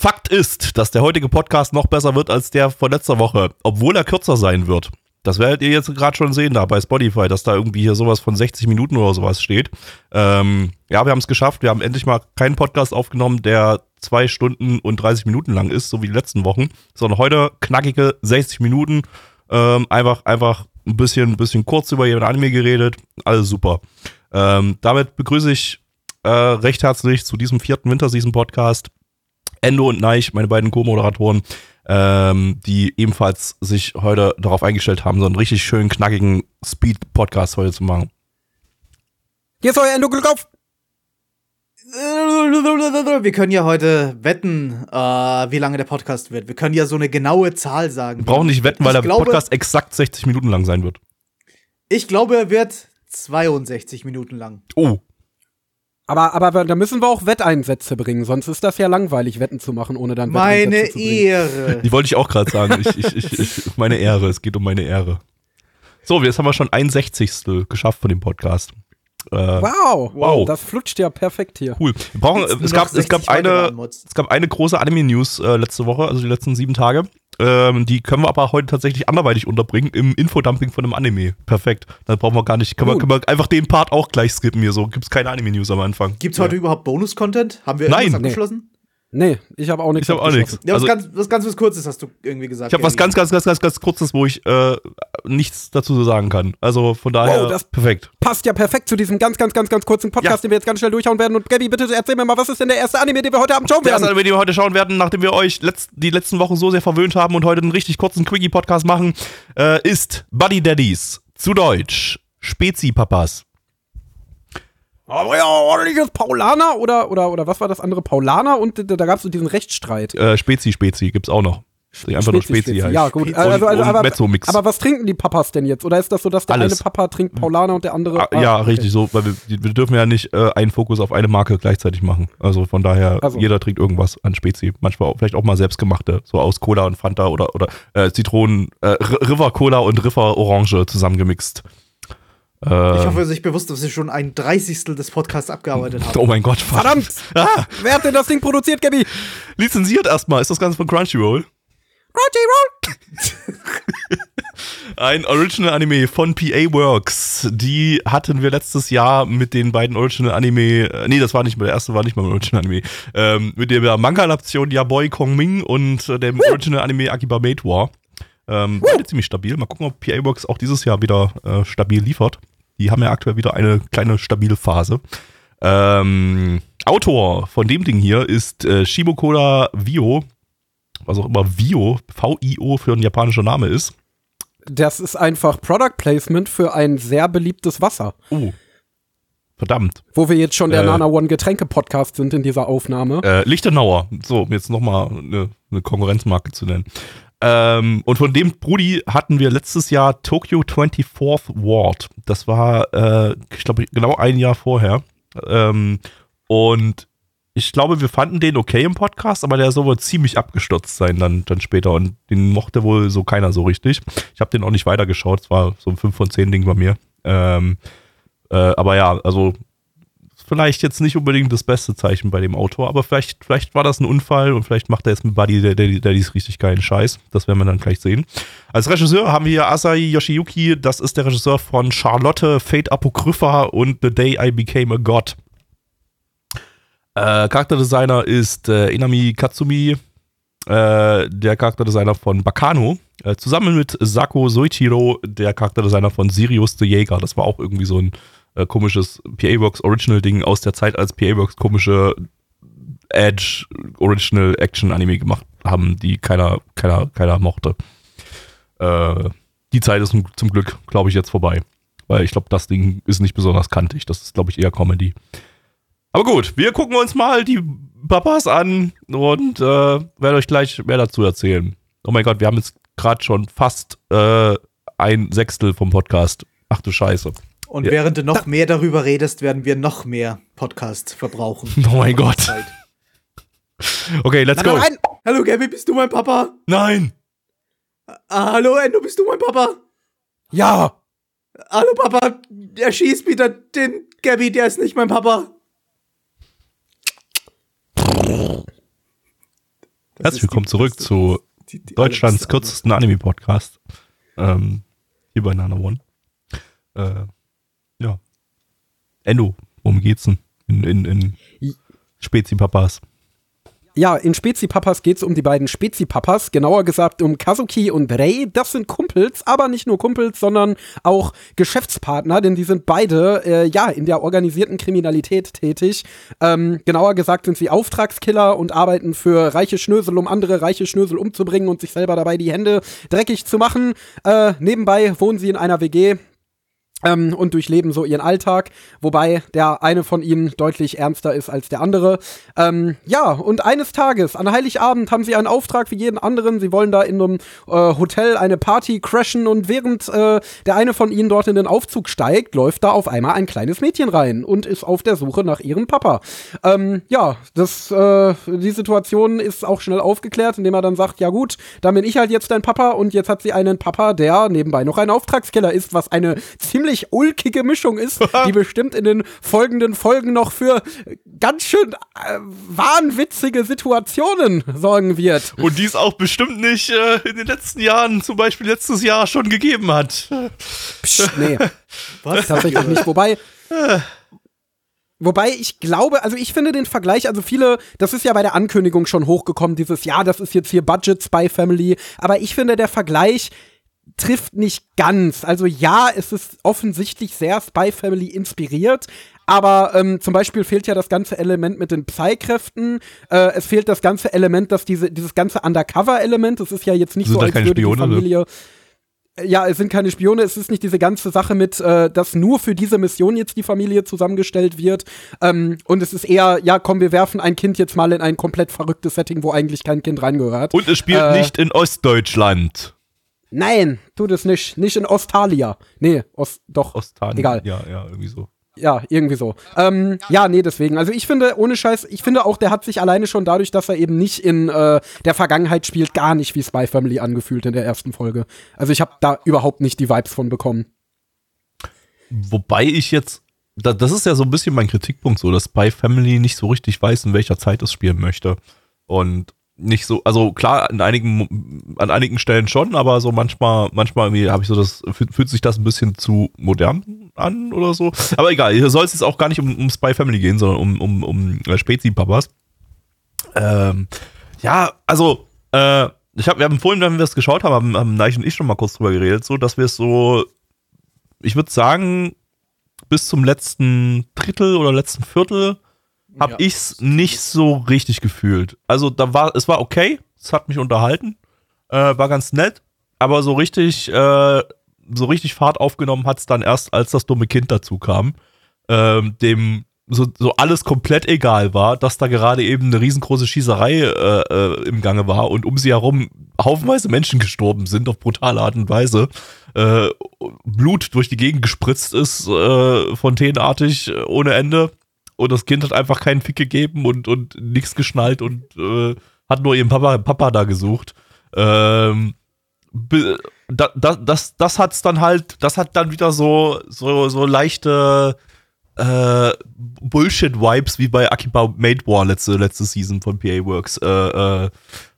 Fakt ist, dass der heutige Podcast noch besser wird als der von letzter Woche, obwohl er kürzer sein wird. Das werdet ihr jetzt gerade schon sehen da bei Spotify, dass da irgendwie hier sowas von 60 Minuten oder sowas steht. Ähm, ja, wir haben es geschafft. Wir haben endlich mal keinen Podcast aufgenommen, der zwei Stunden und 30 Minuten lang ist, so wie die letzten Wochen, sondern heute knackige 60 Minuten. Ähm, einfach, einfach ein bisschen, ein bisschen kurz über jeden Anime geredet. Alles super. Ähm, damit begrüße ich äh, recht herzlich zu diesem vierten Winterseason-Podcast Endo und Neich, meine beiden Co-Moderatoren, ähm, die ebenfalls sich heute darauf eingestellt haben, so einen richtig schönen, knackigen Speed-Podcast heute zu machen. Hier ist euer Endo Glück auf! Wir können ja heute wetten, äh, wie lange der Podcast wird. Wir können ja so eine genaue Zahl sagen. Wir brauchen nicht wetten, weil Ich der glaube- Podcast exakt 60 Minuten lang sein wird. Ich glaube, er wird 62 Minuten lang. Oh, Aber, Aber, da müssen wir auch Wetteinsätze bringen, sonst ist das ja langweilig, Wetten zu machen, ohne dann meine Wetteinsätze zu bringen. Ehre. die wollte ich auch gerade sagen. Ich, ich, ich, ich, meine Ehre, es geht um meine Ehre. So, jetzt haben wir schon ein Sechzigstel geschafft von dem Podcast. Äh, Wow, Wow. das flutscht ja perfekt hier. Cool. Wir brauchen, es gab, es 60 gab eine, es gab eine große Anime-News äh, letzte Woche, also die letzten sieben Tage. Ähm, die können wir aber heute tatsächlich anderweitig unterbringen im Infodumping von einem Anime. Perfekt. Dann brauchen wir gar nicht, können wir, können wir einfach den Part auch gleich skippen hier so. Gibt's keine Anime-News am Anfang. Gibt's heute überhaupt Bonus-Content? Haben wir Nein. irgendwas Nee. abgeschlossen? Nee, ich habe auch nichts. Ich hab auch nichts. Ja, was, Also- ganz, was ganz was Kurzes hast du irgendwie gesagt. Ich habe was ganz, ganz, ganz, ganz, ganz kurzes, wo ich äh, nichts dazu so sagen kann. Also von daher Wow, das- perfekt. Passt ja perfekt zu diesem ganz, ganz, ganz, ganz kurzen Podcast, Ja. den wir jetzt ganz schnell durchhauen werden. Und Gabby, bitte erzähl mir mal, was ist denn der erste Anime, den wir heute Abend schauen Der erste werden? Anime, den wir heute schauen werden, nachdem wir euch letzt, die letzten Wochen so sehr verwöhnt haben und heute einen richtig kurzen Quickie-Podcast machen, äh, ist Buddy Daddies. Zu Deutsch. Spezi-Papas. Aber ja, ordentliches Paulaner oder, oder, oder was war das andere? Paulaner und da, da gab es so diesen Rechtsstreit. Äh, Spezi, Spezi gibt's auch noch. Die einfach nur Spezi heißt. Ja, gut. Also, also, aber, aber was trinken die Papas denn jetzt? Oder ist das so, dass der Alles. eine Papa trinkt Paulaner und der andere. Ah, ja, okay. richtig so, weil wir, wir dürfen ja nicht äh, einen Fokus auf eine Marke gleichzeitig machen. Also von daher, Also. jeder trinkt irgendwas an Spezi. Manchmal auch, vielleicht auch mal selbstgemachte, so aus Cola und Fanta oder, oder äh, Zitronen, äh, River Cola und River Orange zusammengemixt. Ich hoffe, sich bewusst, dass wir schon ein Dreißigstel des Podcasts abgearbeitet haben. oh mein Gott, fuck. Verdammt! Ah, Wer hat denn das Ding produziert, Gabby? lizenziert erstmal. Ist das Ganze von Crunchyroll? Crunchyroll! Ein Original Anime von PA Works. Die hatten wir letztes Jahr mit den beiden Original Anime, äh, nee, das war nicht mal, der erste war nicht mal ein Original Anime, ähm, mit der Manga-Adaption Yaboy Kong Ming und äh, dem Original Anime Akiba Mate War. Ähm, beide ziemlich stabil. Mal gucken, ob PA Works auch dieses Jahr wieder äh, stabil liefert. Die haben ja aktuell wieder eine kleine stabile Phase. Ähm, Autor von dem Ding hier ist äh, Shibukoda Vio, was auch immer Vio, V-I-O für ein japanischer Name ist. Das ist einfach Product Placement für ein sehr beliebtes Wasser. Oh. Verdammt. Wo wir jetzt schon der Äh. Nana One Getränke Podcast sind in dieser Aufnahme. Äh, Lichtenauer. So, um jetzt nochmal eine, eine Konkurrenzmarke zu nennen. Ähm, und von dem Brudi hatten wir letztes Jahr Tokyo 24th Ward. Das war, äh, ich glaube, genau ein Jahr vorher. Ähm, und ich glaube, wir fanden den okay im Podcast, aber der soll wohl ziemlich abgestürzt sein dann, dann später. Und den mochte wohl so keiner so richtig. Ich habe den auch nicht weitergeschaut. Es war so ein 5 von 10 Ding bei mir. Ähm, äh, aber ja, also vielleicht jetzt nicht unbedingt das beste Zeichen bei dem Autor, aber vielleicht, vielleicht war das ein Unfall und vielleicht macht er jetzt mit Buddy der dies richtig geilen Scheiß. Das werden wir dann gleich sehen. Als Regisseur haben wir hier Asahi Yoshiyuki, das ist der Regisseur von Charlotte, Fate Apocrypha und The Day I Became a God. Äh, Charakterdesigner ist äh, Inami Katsumi, äh, der Charakterdesigner von Bakano, äh, zusammen mit Sako Soichiro, der Charakterdesigner von Sirius the Jäger. Das war auch irgendwie so ein äh, komisches PA-Works Original-Ding aus der Zeit, als PA-Works komische Edge Original Action Anime gemacht haben, die keiner, keiner, keiner mochte. Äh, die Zeit ist zum, zum Glück, glaube ich, jetzt vorbei. Weil ich glaube, das Ding ist nicht besonders kantig. Das ist, glaube ich, eher Comedy. Aber gut, wir gucken uns mal die Papas an und äh, werde euch gleich mehr dazu erzählen. Oh mein Gott, wir haben jetzt gerade schon fast äh, ein Sechstel vom Podcast. Ach du Scheiße. Und Ja. während du noch mehr darüber redest, werden wir noch mehr Podcast verbrauchen. Oh mein Gott. Zeit. Okay, let's Nein, go. nein, nein. Hallo Gabby, bist du mein Papa? Nein. Ah, hallo Endo, bist du mein Papa? Ja. Hallo Papa, erschieß wieder den Gabby, der ist nicht mein Papa. Das Herzlich willkommen zurück beste- zu die- die Deutschlands kürzesten Anime-Podcast. Ähm, hier bei Nana One. Äh. Endo, worum geht's denn? In, in, in Spezi-Papas. Ja, in Spezi-Papas geht es um die beiden Spezi-Papas, genauer gesagt um Kazuki und Rei. Das sind Kumpels, aber nicht nur Kumpels, sondern auch Geschäftspartner, denn die sind beide äh, ja in der organisierten Kriminalität tätig. Ähm, genauer gesagt sind sie Auftragskiller und arbeiten für reiche Schnösel, um andere reiche Schnösel umzubringen und sich selber dabei die Hände dreckig zu machen. Äh, nebenbei wohnen sie in einer WG. Ähm, und durchleben so ihren Alltag, wobei der eine von ihnen deutlich ernster ist als der andere. Ähm, ja, und eines Tages, an Heiligabend, haben sie einen Auftrag wie jeden anderen. Sie wollen da in einem äh, Hotel eine Party crashen und während äh, der eine von ihnen dort in den Aufzug steigt, läuft da auf einmal ein kleines Mädchen rein und ist auf der Suche nach ihrem Papa. Ähm, ja, das, äh, die Situation ist auch schnell aufgeklärt, indem er dann sagt, ja gut, dann bin ich halt jetzt dein Papa und jetzt hat sie einen Papa, der nebenbei noch ein Auftragskiller ist, was eine ziemlich ulkige Mischung ist, die bestimmt in den folgenden Folgen noch für ganz schön äh, wahnwitzige Situationen sorgen wird. Und die es auch bestimmt nicht äh, in den letzten Jahren, zum Beispiel letztes Jahr, schon gegeben hat. Psst, nee, Was? tatsächlich nicht. Wobei, Wobei ich glaube, also ich finde den Vergleich, also viele, das ist ja bei der Ankündigung schon hochgekommen, dieses, ja, das ist jetzt hier Budget Spy Family, aber ich finde der Vergleich trifft nicht ganz. Also ja, es ist offensichtlich sehr Spy Family inspiriert, aber ähm, zum Beispiel fehlt ja das ganze Element mit den Psy-Kräften. Äh, es fehlt das ganze Element, dass diese, dieses ganze Undercover-Element, das ist ja jetzt nicht Sind so, als keine würde die Spione, ne? Familie ja, es sind keine Spione, es ist nicht diese ganze Sache mit, äh, dass nur für diese Mission jetzt die Familie zusammengestellt wird. Ähm, und es ist eher, ja, komm, wir werfen ein Kind jetzt mal in ein komplett verrücktes Setting, wo eigentlich kein Kind reingehört. Und es spielt Äh. nicht in Ostdeutschland. Nein, tut es nicht. Nicht in Ostalia. Nee, Ost, doch. Ostan. Egal. Ja, ja, irgendwie so. Ja, irgendwie so. Ähm, ja, nee, deswegen. Also ich finde, ohne Scheiß, ich finde auch, der hat sich alleine schon dadurch, dass er eben nicht in äh, der Vergangenheit spielt, gar nicht wie Spy Family angefühlt in der ersten Folge. Also ich habe da überhaupt nicht die Vibes von bekommen. Wobei ich jetzt, da, das ist ja so ein bisschen mein Kritikpunkt, so, dass Spy Family nicht so richtig weiß, in welcher Zeit es spielen möchte. Und nicht so, also klar, in einigen, an einigen Stellen schon, aber so manchmal, manchmal irgendwie habe ich so das, fühlt, sich das ein bisschen zu modern an oder so. Aber egal, hier soll es jetzt auch gar nicht um, um Spy Family gehen, sondern um, um, um äh, Spezi-Papas. Ähm, ja, also, äh, ich hab, wir haben vorhin, wenn wir es geschaut haben, haben, haben Neich und ich schon mal kurz drüber geredet, so, dass wir es so, ich würde sagen, bis zum letzten Drittel oder letzten Viertel habe Ja. ich's nicht so richtig gefühlt. Also da war, es war okay, es hat mich unterhalten, äh, war ganz nett, aber so richtig, äh, so richtig Fahrt aufgenommen hat's dann erst, als das dumme Kind dazu kam, ähm, dem so, so alles komplett egal war, dass da gerade eben eine riesengroße Schießerei äh, äh, im Gange war und um sie herum haufenweise Menschen gestorben sind auf brutale Art und Weise. Äh, Blut durch die Gegend gespritzt ist, äh, fontänenartig, äh, ohne Ende. Und das Kind hat einfach keinen Fick gegeben und, und nichts geschnallt und äh, hat nur ihren Papa, Papa da gesucht. Ähm, da, da, das, das hat's dann halt, das hat dann wieder so, so, so leichte äh, Bullshit-Vibes wie bei Akiba Made War letzte, letzte Season von PA Works äh, äh,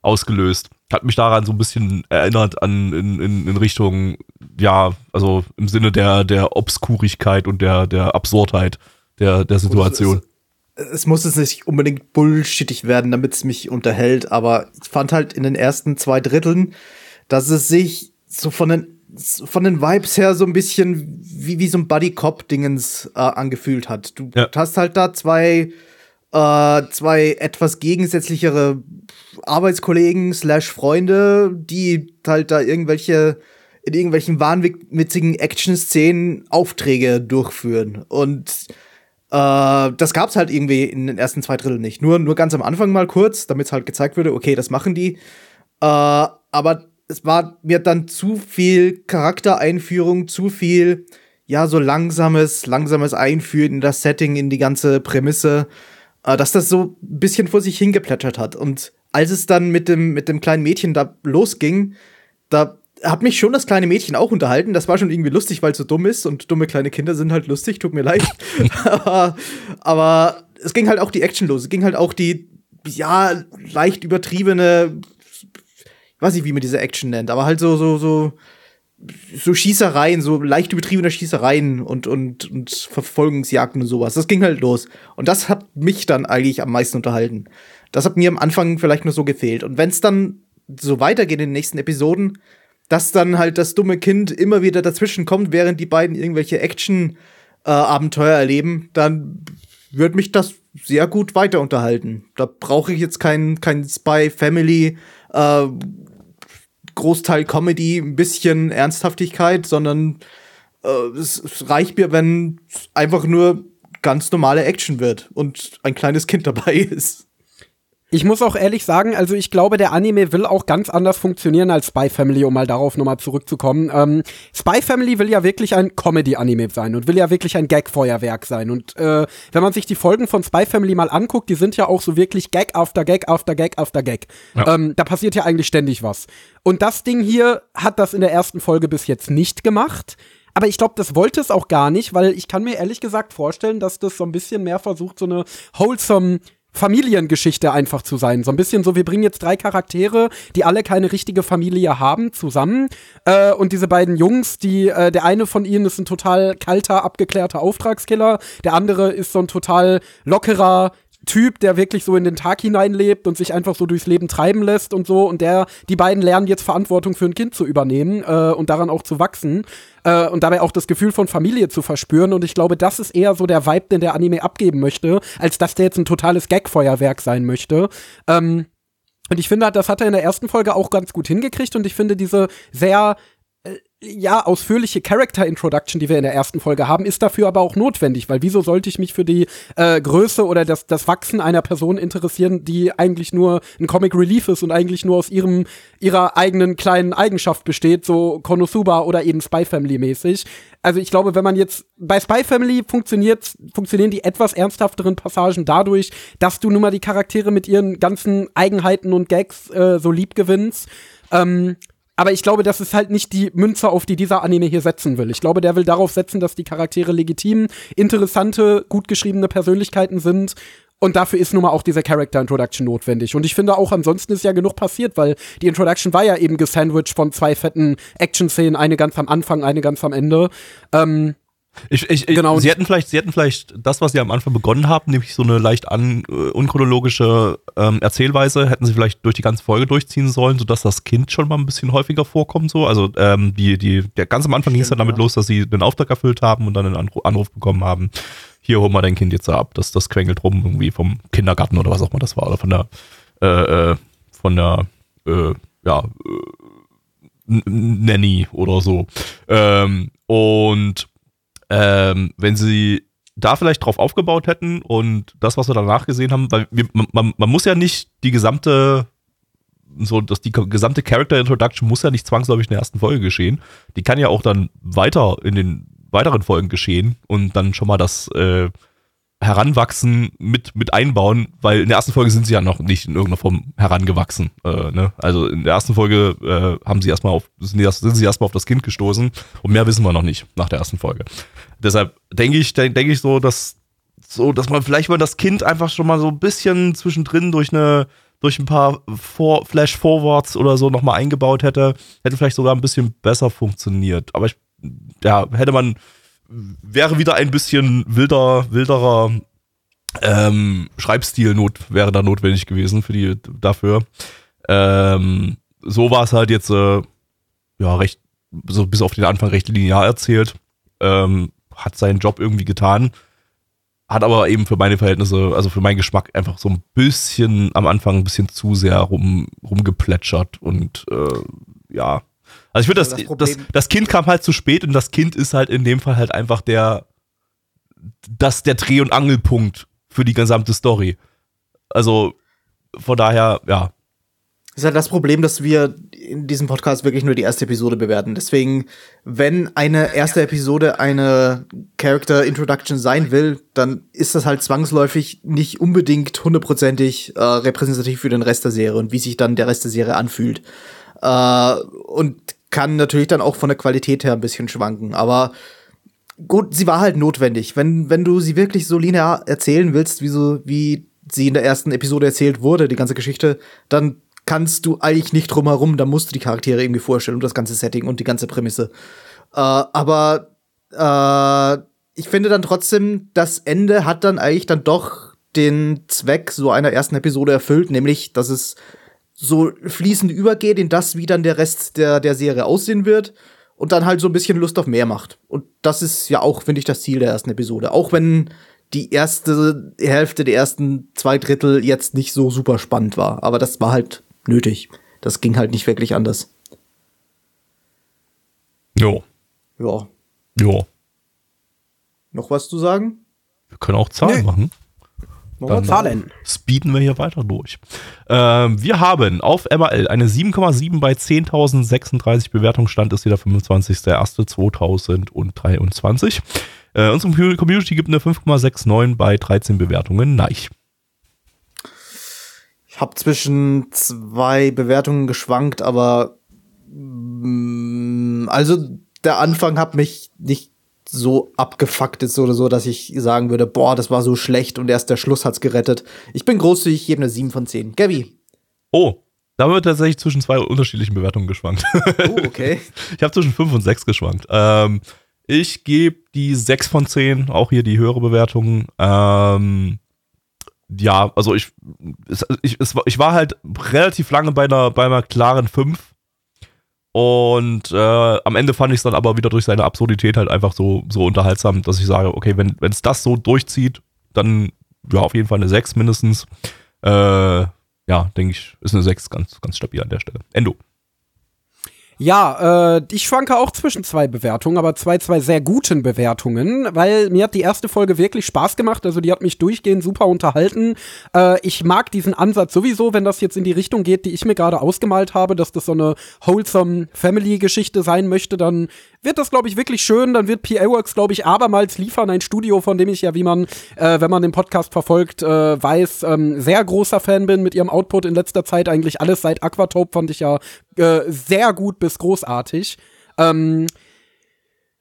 ausgelöst. Hat mich daran so ein bisschen erinnert an in, in, in Richtung, ja, also im Sinne der, der Obskurigkeit und der, der Absurdheit der, der Situation. es muss jetzt nicht unbedingt bullshittig werden, damit es mich unterhält, aber ich fand halt in den ersten zwei Dritteln, dass es sich so von den, von den Vibes her so ein bisschen wie, wie so ein Buddy-Cop-Dingens äh, angefühlt hat. Du Ja. hast halt da zwei, äh, zwei etwas gegensätzlichere Arbeitskollegen slash Freunde, die halt da irgendwelche in irgendwelchen wahnwitzigen Action-Szenen Aufträge durchführen. Und Äh, das gab's halt irgendwie in den ersten zwei Dritteln nicht. Nur, nur ganz am Anfang mal kurz, damit es halt gezeigt wurde, okay, das machen die. Äh, aber es war mir dann zu viel Charaktereinführung, zu viel, ja, so langsames, langsames Einführen in das Setting, in die ganze Prämisse, äh, dass das so ein bisschen vor sich hingeplätschert hat. Und als es dann mit dem, mit dem kleinen Mädchen da losging, da hat mich schon das kleine Mädchen auch unterhalten. Das war schon irgendwie lustig, weil es so dumm ist und dumme kleine Kinder sind halt lustig, tut mir leid. aber, aber es ging halt auch die Action los. Es ging halt auch die, ja, leicht übertriebene, ich weiß nicht, wie man diese Action nennt, aber halt so, so, so, so Schießereien, so leicht übertriebene Schießereien und, und, und Verfolgungsjagden und sowas. Das ging halt los. Und das hat mich dann eigentlich am meisten unterhalten. Das hat mir am Anfang vielleicht nur so gefehlt. Und wenn es dann so weitergeht in den nächsten Episoden, dass dann halt das dumme Kind immer wieder dazwischen kommt, während die beiden irgendwelche Action-Abenteuer äh, erleben, dann wird mich das sehr gut weiter unterhalten. Da brauche ich jetzt kein, kein Spy-Family, äh, Großteil Comedy, ein bisschen Ernsthaftigkeit, sondern äh, es, es reicht mir, wenn einfach nur ganz normale Action wird und ein kleines Kind dabei ist. Ich muss auch ehrlich sagen, also ich glaube, der Anime will auch ganz anders funktionieren als Spy Family, um mal darauf nochmal zurückzukommen. Ähm, Spy Family will ja wirklich ein Comedy-Anime sein und will ja wirklich ein Gag-Feuerwerk sein. Und äh, wenn man sich die Folgen von Spy Family mal anguckt, die sind ja auch so wirklich Gag after Gag after Gag after Gag. Ja. Ähm, da passiert ja eigentlich ständig was. Und das Ding hier hat das in der ersten Folge bis jetzt nicht gemacht. Aber ich glaube, das wollte es auch gar nicht, weil ich kann mir ehrlich gesagt vorstellen, dass das so ein bisschen mehr versucht, so eine wholesome Familiengeschichte einfach zu sein. So ein bisschen so, wir bringen jetzt drei Charaktere, die alle keine richtige Familie haben, zusammen. Äh, und diese beiden Jungs, die, äh, der eine von ihnen ist ein total kalter, abgeklärter Auftragskiller, der andere ist so ein total lockerer, Typ, der wirklich so in den Tag hineinlebt und sich einfach so durchs Leben treiben lässt und so. Und der, die beiden lernen jetzt Verantwortung für ein Kind zu übernehmen äh, und daran auch zu wachsen äh, und dabei auch das Gefühl von Familie zu verspüren. Und ich glaube, das ist eher so der Vibe, den der Anime abgeben möchte, als dass der jetzt ein totales Gag-Feuerwerk sein möchte. Ähm, und ich finde, das hat er in der ersten Folge auch ganz gut hingekriegt. Und ich finde diese sehr ja, ausführliche Character Introduction, die wir in der ersten Folge haben, ist dafür aber auch notwendig, weil wieso sollte ich mich für die äh, Größe oder das, das Wachsen einer Person interessieren, die eigentlich nur ein Comic Relief ist und eigentlich nur aus ihrem, ihrer eigenen kleinen Eigenschaft besteht, so Konosuba oder eben Spy Family mäßig. Also ich glaube, wenn man jetzt bei Spy Family funktioniert, funktionieren die etwas ernsthafteren Passagen dadurch, dass du nun mal die Charaktere mit ihren ganzen Eigenheiten und Gags äh, so lieb gewinnst. Ähm, aber ich glaube, das ist halt nicht die Münze, auf die dieser Anime hier setzen will. Ich glaube, der will darauf setzen, dass die Charaktere legitim, interessante, gut geschriebene Persönlichkeiten sind. Und dafür ist nun mal auch diese Character Introduction notwendig. Und ich finde auch, ansonsten ist ja genug passiert, weil die Introduction war ja eben gesandwiched von zwei fetten Action-Szenen, eine ganz am Anfang, eine ganz am Ende. Ähm, ich, ich, genau. Sie hätten vielleicht, sie hätten vielleicht das, was sie am Anfang begonnen haben, nämlich so eine leicht an, äh, unchronologische ähm, Erzählweise, hätten sie vielleicht durch die ganze Folge durchziehen sollen, sodass das Kind schon mal ein bisschen häufiger vorkommt. So, also ähm, die, die, der ganz am Anfang ging es dann damit ja. los, dass sie den Auftrag erfüllt haben und dann einen Anruf, Anruf bekommen haben. Hier holen wir dein Kind jetzt ab. Das, das quengelt rum irgendwie vom Kindergarten oder was auch immer das war oder von der, äh, äh von der, äh, ja. Äh, Nanny oder so. Ähm, und ähm, wenn sie da vielleicht drauf aufgebaut hätten und das, was wir danach gesehen haben, weil wir, man, man, muss ja nicht die gesamte, so, dass die gesamte Character Introduction muss ja nicht zwangsläufig in der ersten Folge geschehen. Die kann ja auch dann weiter in den weiteren Folgen geschehen und dann schon mal das äh, Heranwachsen mit, mit einbauen, weil in der ersten Folge sind sie ja noch nicht in irgendeiner Form herangewachsen. Äh, ne? Also in der ersten Folge äh, haben sie erstmal auf, sind, die, sind sie erstmal auf das Kind gestoßen und mehr wissen wir noch nicht nach der ersten Folge. Deshalb denke ich, denke denk ich so, dass so, dass man vielleicht mal das Kind einfach schon mal so ein bisschen zwischendrin durch eine, durch ein paar For Flash-Forwards oder so nochmal eingebaut hätte, hätte vielleicht sogar ein bisschen besser funktioniert. Aber ich, ja, hätte man wäre wieder ein bisschen wilder, wilderer ähm, Schreibstil not, wäre da notwendig gewesen für die dafür. Ähm, so war es halt jetzt äh, ja recht, so bis auf den Anfang recht linear erzählt. Ähm, hat seinen Job irgendwie getan. Hat aber eben für meine Verhältnisse, also für meinen Geschmack, einfach so ein bisschen am Anfang ein bisschen zu sehr rum, rumgeplätschert und äh, ja, also ich finde, das, das, das, das, Kind kam halt zu spät und das Kind ist halt in dem Fall halt einfach der, das der Dreh- und Angelpunkt für die gesamte Story. Also von daher, ja. Das ist halt das Problem, dass wir in diesem Podcast wirklich nur die erste Episode bewerten. Deswegen, wenn eine erste Episode eine Character Introduction sein will, dann ist das halt zwangsläufig nicht unbedingt hundertprozentig äh, repräsentativ für den Rest der Serie und wie sich dann der Rest der Serie anfühlt. Äh, und kann natürlich dann auch von der Qualität her ein bisschen schwanken. Aber gut, sie war halt notwendig. Wenn, wenn du sie wirklich so linear erzählen willst, wie, so, wie sie in der ersten Episode erzählt wurde, die ganze Geschichte, dann kannst du eigentlich nicht drum herum, da musst du die Charaktere irgendwie vorstellen und das ganze Setting und die ganze Prämisse. Äh, aber äh, ich finde dann trotzdem, das Ende hat dann eigentlich dann doch den Zweck so einer ersten Episode erfüllt, nämlich, dass es so fließend übergeht in das, wie dann der Rest der, der Serie aussehen wird und dann halt so ein bisschen Lust auf mehr macht. Und das ist ja auch, finde ich, das Ziel der ersten Episode. Auch wenn die erste Hälfte der ersten zwei Drittel jetzt nicht so super spannend war. Aber das war halt nötig. Das ging halt nicht wirklich anders. Jo. Ja. Jo. Noch was zu sagen? Wir können auch Zahlen Nee. machen. Dann- Zahlen. Speeden wir hier weiter durch. Ähm, wir haben auf MRL eine 7,7 bei 10.036 Bewertungen. Stand ist wieder 25.01.2023. Äh, unsere Commu- Community gibt eine 5,69 bei 13 Bewertungen. Nein. Ich habe zwischen zwei Bewertungen geschwankt, aber mm, also der Anfang hat mich nicht so abgefuckt ist oder so, dass ich sagen würde, boah, das war so schlecht und erst der Schluss hat's gerettet. Ich bin großzügig, ich gebe eine 7 von 10. Gabby. Oh, da wird tatsächlich zwischen zwei unterschiedlichen Bewertungen geschwankt. Oh, okay. Ich habe zwischen 5 und 6 geschwankt. Ähm, ich gebe die 6 von 10, auch hier die höhere Bewertung. Ähm, ja, also ich, ich, ich war halt relativ lange bei einer, bei einer klaren 5. Und äh, am Ende fand ich es dann aber wieder durch seine Absurdität halt einfach so, so unterhaltsam, dass ich sage, okay, wenn es das so durchzieht, dann ja auf jeden Fall eine 6 mindestens. Äh, ja, denke ich, ist eine 6 ganz, ganz stabil an der Stelle. Endo. Ja, äh, ich schwanke auch zwischen zwei Bewertungen, aber zwei, zwei sehr guten Bewertungen, weil mir hat die erste Folge wirklich Spaß gemacht. Also die hat mich durchgehend super unterhalten. Äh, ich mag diesen Ansatz sowieso, wenn das jetzt in die Richtung geht, die ich mir gerade ausgemalt habe, dass das so eine wholesome Family-Geschichte sein möchte, dann wird das, glaube ich, wirklich schön. Dann wird PA Works, glaube ich, abermals liefern. Ein Studio, von dem ich ja, wie man, äh, wenn man den Podcast verfolgt, äh, weiß, ähm, sehr großer Fan bin mit ihrem Output in letzter Zeit. Eigentlich alles seit Aquatope fand ich ja äh, sehr gut bis großartig. Ähm,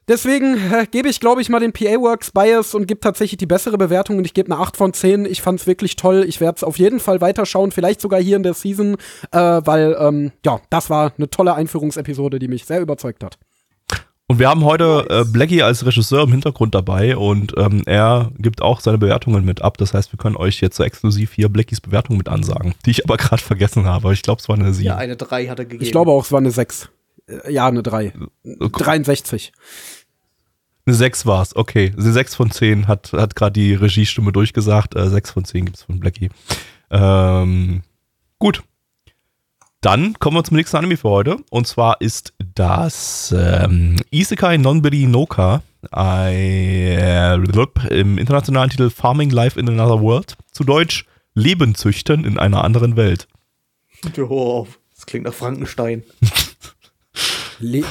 Deswegen äh, gebe ich, glaube ich, mal den PA Works Bias und gebe tatsächlich die bessere Bewertung und ich gebe eine 8 von 10. Ich fand's wirklich toll. Ich werde es auf jeden Fall weiterschauen, vielleicht sogar hier in der Season, äh, weil, ähm, ja, das war eine tolle Einführungsepisode, die mich sehr überzeugt hat. Und wir haben heute äh, Blackie als Regisseur im Hintergrund dabei und ähm, er gibt auch seine Bewertungen mit ab. Das heißt, wir können euch jetzt so exklusiv hier Blackies Bewertung mit ansagen, die ich aber gerade vergessen habe. Ich glaube, es war eine 7. Ja, eine 3 hat er gegeben. Ich glaube auch, es war eine 6. Äh, ja, eine 3. 63. Eine 6 war es, okay. Eine 6 von 10 hat, hat gerade die Regiestimme durchgesagt. Äh, 6 von 10 gibt es von Blackie. Ähm, gut. Dann kommen wir zum nächsten Anime für heute. Und zwar ist das ähm, Isekai Nonbiri Noka. Äh, Im internationalen Titel Farming Life in Another World. Zu Deutsch Leben züchten in einer anderen Welt. Das klingt nach Frankenstein.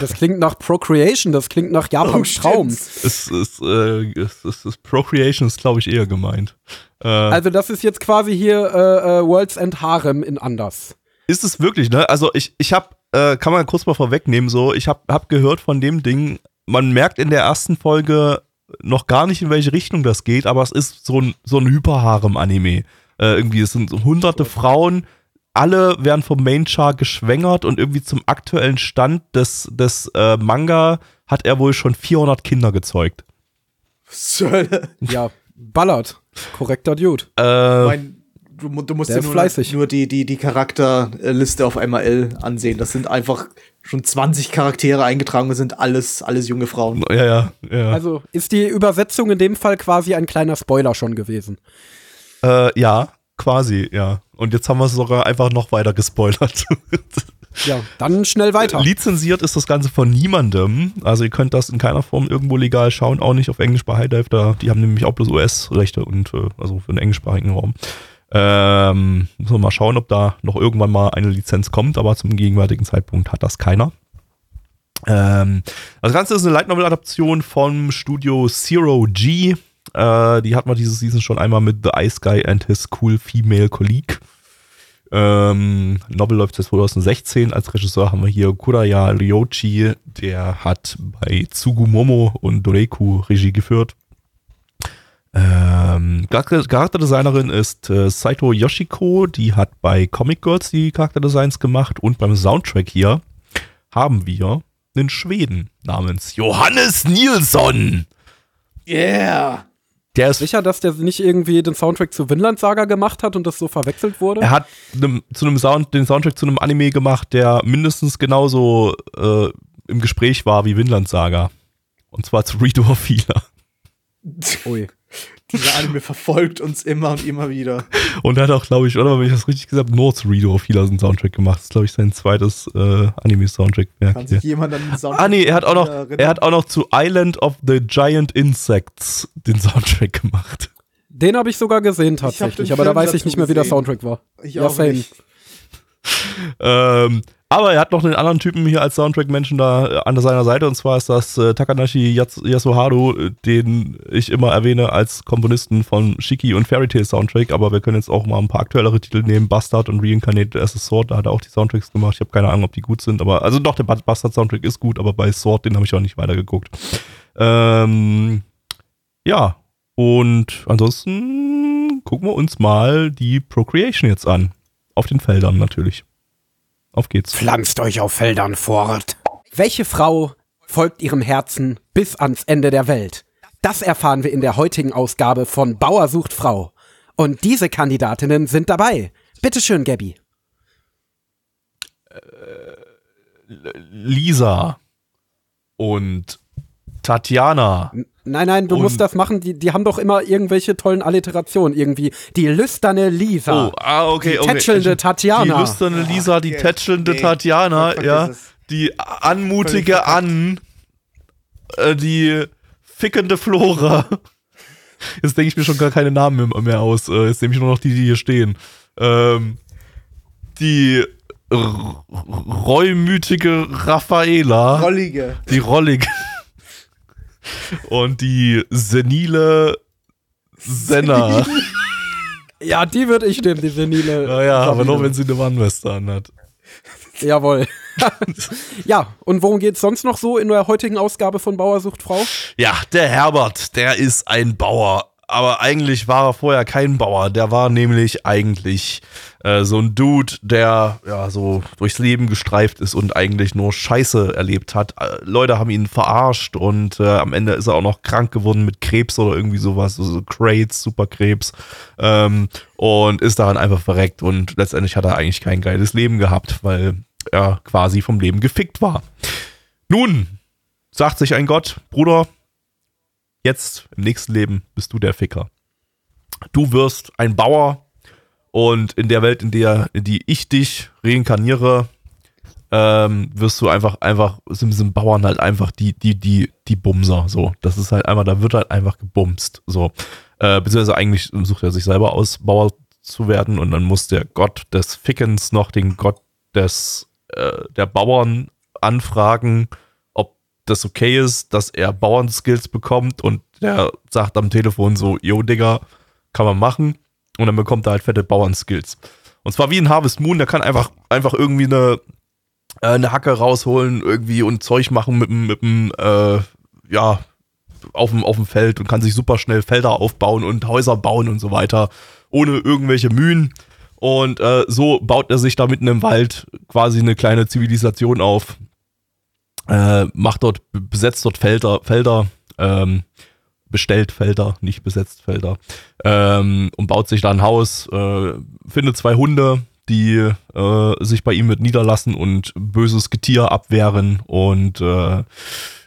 Das klingt nach Procreation, das klingt nach Japans Oh, Traum. Es ist, äh, es ist, es Procreation ist, glaube ich, eher gemeint. Äh, Also das ist jetzt quasi hier äh, äh, World's End Harem in anders. Ist es wirklich, ne? Also ich, ich hab, äh, kann man kurz mal vorwegnehmen, so, ich hab, hab gehört von dem Ding, man merkt in der ersten Folge noch gar nicht, in welche Richtung das geht, aber es ist so ein, so ein Hyperharem-Anime. Äh, irgendwie, es sind so hunderte Frauen, alle werden vom Main Char geschwängert und irgendwie zum aktuellen Stand des, des äh, Manga hat er wohl schon 400 Kinder gezeugt. Ja, ballert. Korrekter Dude. Äh, Ich mein, du, du musst dir nur, fleißig. nur die, die, die Charakterliste auf MRL ansehen. Das sind einfach schon 20 Charaktere eingetragen und sind alles, alles junge Frauen. ja, ja, ja. Also ist die Übersetzung in dem Fall quasi ein kleiner Spoiler schon gewesen. Äh, ja, quasi, ja. Und jetzt haben wir es sogar einfach noch weiter gespoilert. Ja, dann schnell weiter. Lizenziert ist das Ganze von niemandem. Also ihr könnt das in keiner Form irgendwo legal schauen, auch nicht auf Englisch bei High Dive. Da, die haben nämlich auch bloß US-Rechte und äh, also für den englischsprachigen Raum. Ähm, müssen wir mal schauen, ob da noch irgendwann mal eine Lizenz kommt, aber zum gegenwärtigen Zeitpunkt hat das keiner. Ähm, das Ganze ist eine Light Novel Adaption vom Studio Zero G. Äh, die hatten wir diese Season schon einmal mit The Ice Guy and His Cool Female Colleague. Ähm, Novel läuft seit 2016. Als Regisseur haben wir hier Kuraya Ryochi, der hat bei Tsugumomo und Doreku Regie geführt. Ähm, Charakter- Charakterdesignerin ist äh, Saito Yoshiko, die hat bei Comic Girls die Charakterdesigns gemacht und beim Soundtrack hier haben wir einen Schweden namens Johannes Nilsson. Yeah. Der ist Sicher, dass der nicht irgendwie den Soundtrack zu Vinland Saga gemacht hat und das so verwechselt wurde? Er hat nem, zu einem Sound, den Soundtrack zu einem Anime gemacht, der mindestens genauso äh, im Gespräch war wie Vinland Saga. Und zwar zu Redo of Healer. Ui. Dieser Anime verfolgt uns immer und immer wieder. Und er hat auch, glaube ich, oder wenn ich das richtig gesagt habe, zu Redo of Healer einen Soundtrack gemacht. Das ist, glaube ich, sein zweites äh, Anime-Soundtrack. Kann sich jemand an den Sound Ah nee, er hat auch noch, erinnern? er hat auch noch zu Island of the Giant Insects den Soundtrack gemacht. Den habe ich sogar gesehen tatsächlich, aber da weiß ich nicht mehr, wie der gesehen. Soundtrack war. Ich Ja, auch same. nicht. Ähm, aber er hat noch einen anderen Typen hier als Soundtrack-Menschen da äh, an seiner Seite und zwar ist das äh, Takanashi Yas Yasuharu, äh, den ich immer erwähne als Komponisten von Shiki und Fairy Tail Soundtrack, aber wir können jetzt auch mal ein paar aktuellere Titel nehmen, Bastard und Reincarnated as a Sword, da hat er auch die Soundtracks gemacht, ich habe keine Ahnung, ob die gut sind, aber also doch, der Ba- Bastard Soundtrack ist gut, aber bei Sword, den habe ich auch nicht weitergeguckt. Ähm, ja, und ansonsten gucken wir uns mal die Procreation jetzt an. Auf den Feldern natürlich. Auf geht's. Pflanzt euch auf Feldern fort. Welche Frau folgt ihrem Herzen bis ans Ende der Welt? Das erfahren wir in der heutigen Ausgabe von Bauer sucht Frau. Und diese Kandidatinnen sind dabei. Bitteschön, Gabby. Lisa und Tatjana. Nein, nein, du Und- musst das machen. Die, die haben doch immer irgendwelche tollen Alliterationen. Irgendwie die lüsterne Lisa. Oh, ah, okay, die okay. tätschelnde Tatjana. Die lüsterne Lisa, die okay. tätschelnde Nee, Tatjana, ja. es. Die anmutige. Ann. Äh, die fickende Flora. Jetzt denke ich mir schon gar keine Namen mehr- mehr aus. Äh, Jetzt nehme ich nur noch die, die hier stehen. Ähm, die r- reumütige Raffaela. Rollige. Die rollige. Und die senile Senna. Ja, die würde ich nehmen, die senile. Naja, aber nur wenn sie eine Warnweste anhat. Jawohl. ja, und worum geht's sonst noch so in der heutigen Ausgabe von Bauer sucht Frau? Ja, der Herbert, der ist ein Bauer. Aber eigentlich war er vorher kein Bauer. Der war nämlich eigentlich äh, so ein Dude, der ja so durchs Leben gestreift ist und eigentlich nur Scheiße erlebt hat. Äh, Leute haben ihn verarscht und äh, am Ende ist er auch noch krank geworden mit Krebs oder irgendwie sowas, so, Crates, Superkrebs. Ähm, und ist daran einfach verreckt und letztendlich hat er eigentlich kein geiles Leben gehabt, weil er quasi vom Leben gefickt war. Nun, sagt sich ein Gott, Bruder, jetzt im nächsten Leben bist du der Ficker. Du wirst ein Bauer und in der Welt, in der in die ich dich reinkarniere, ähm, wirst du einfach, einfach, sind, sind Bauern halt einfach die, die, die, die Bumser, so. Das ist halt einfach, da wird halt einfach gebumst, so. Äh, beziehungsweise eigentlich sucht er sich selber aus, Bauer zu werden und dann muss der Gott des Fickens noch den Gott des, äh, der Bauern anfragen, das okay ist, dass er Bauernskills bekommt und der sagt am Telefon so, yo Digga, kann man machen und dann bekommt er halt fette Bauernskills. Und zwar wie in Harvest Moon, der kann einfach, einfach irgendwie eine, äh, eine Hacke rausholen irgendwie und Zeug machen mit dem, mit dem, äh, ja, auf dem, auf dem Feld und kann sich super schnell Felder aufbauen und Häuser bauen und so weiter, ohne irgendwelche Mühen. Und äh, so baut er sich da mitten im Wald quasi eine kleine Zivilisation auf, äh, macht dort, besetzt dort Felder, Felder, ähm, bestellt Felder, nicht besetzt Felder, ähm, und baut sich da ein Haus, äh, findet zwei Hunde, die äh, sich bei ihm mit niederlassen und böses Getier abwehren und äh,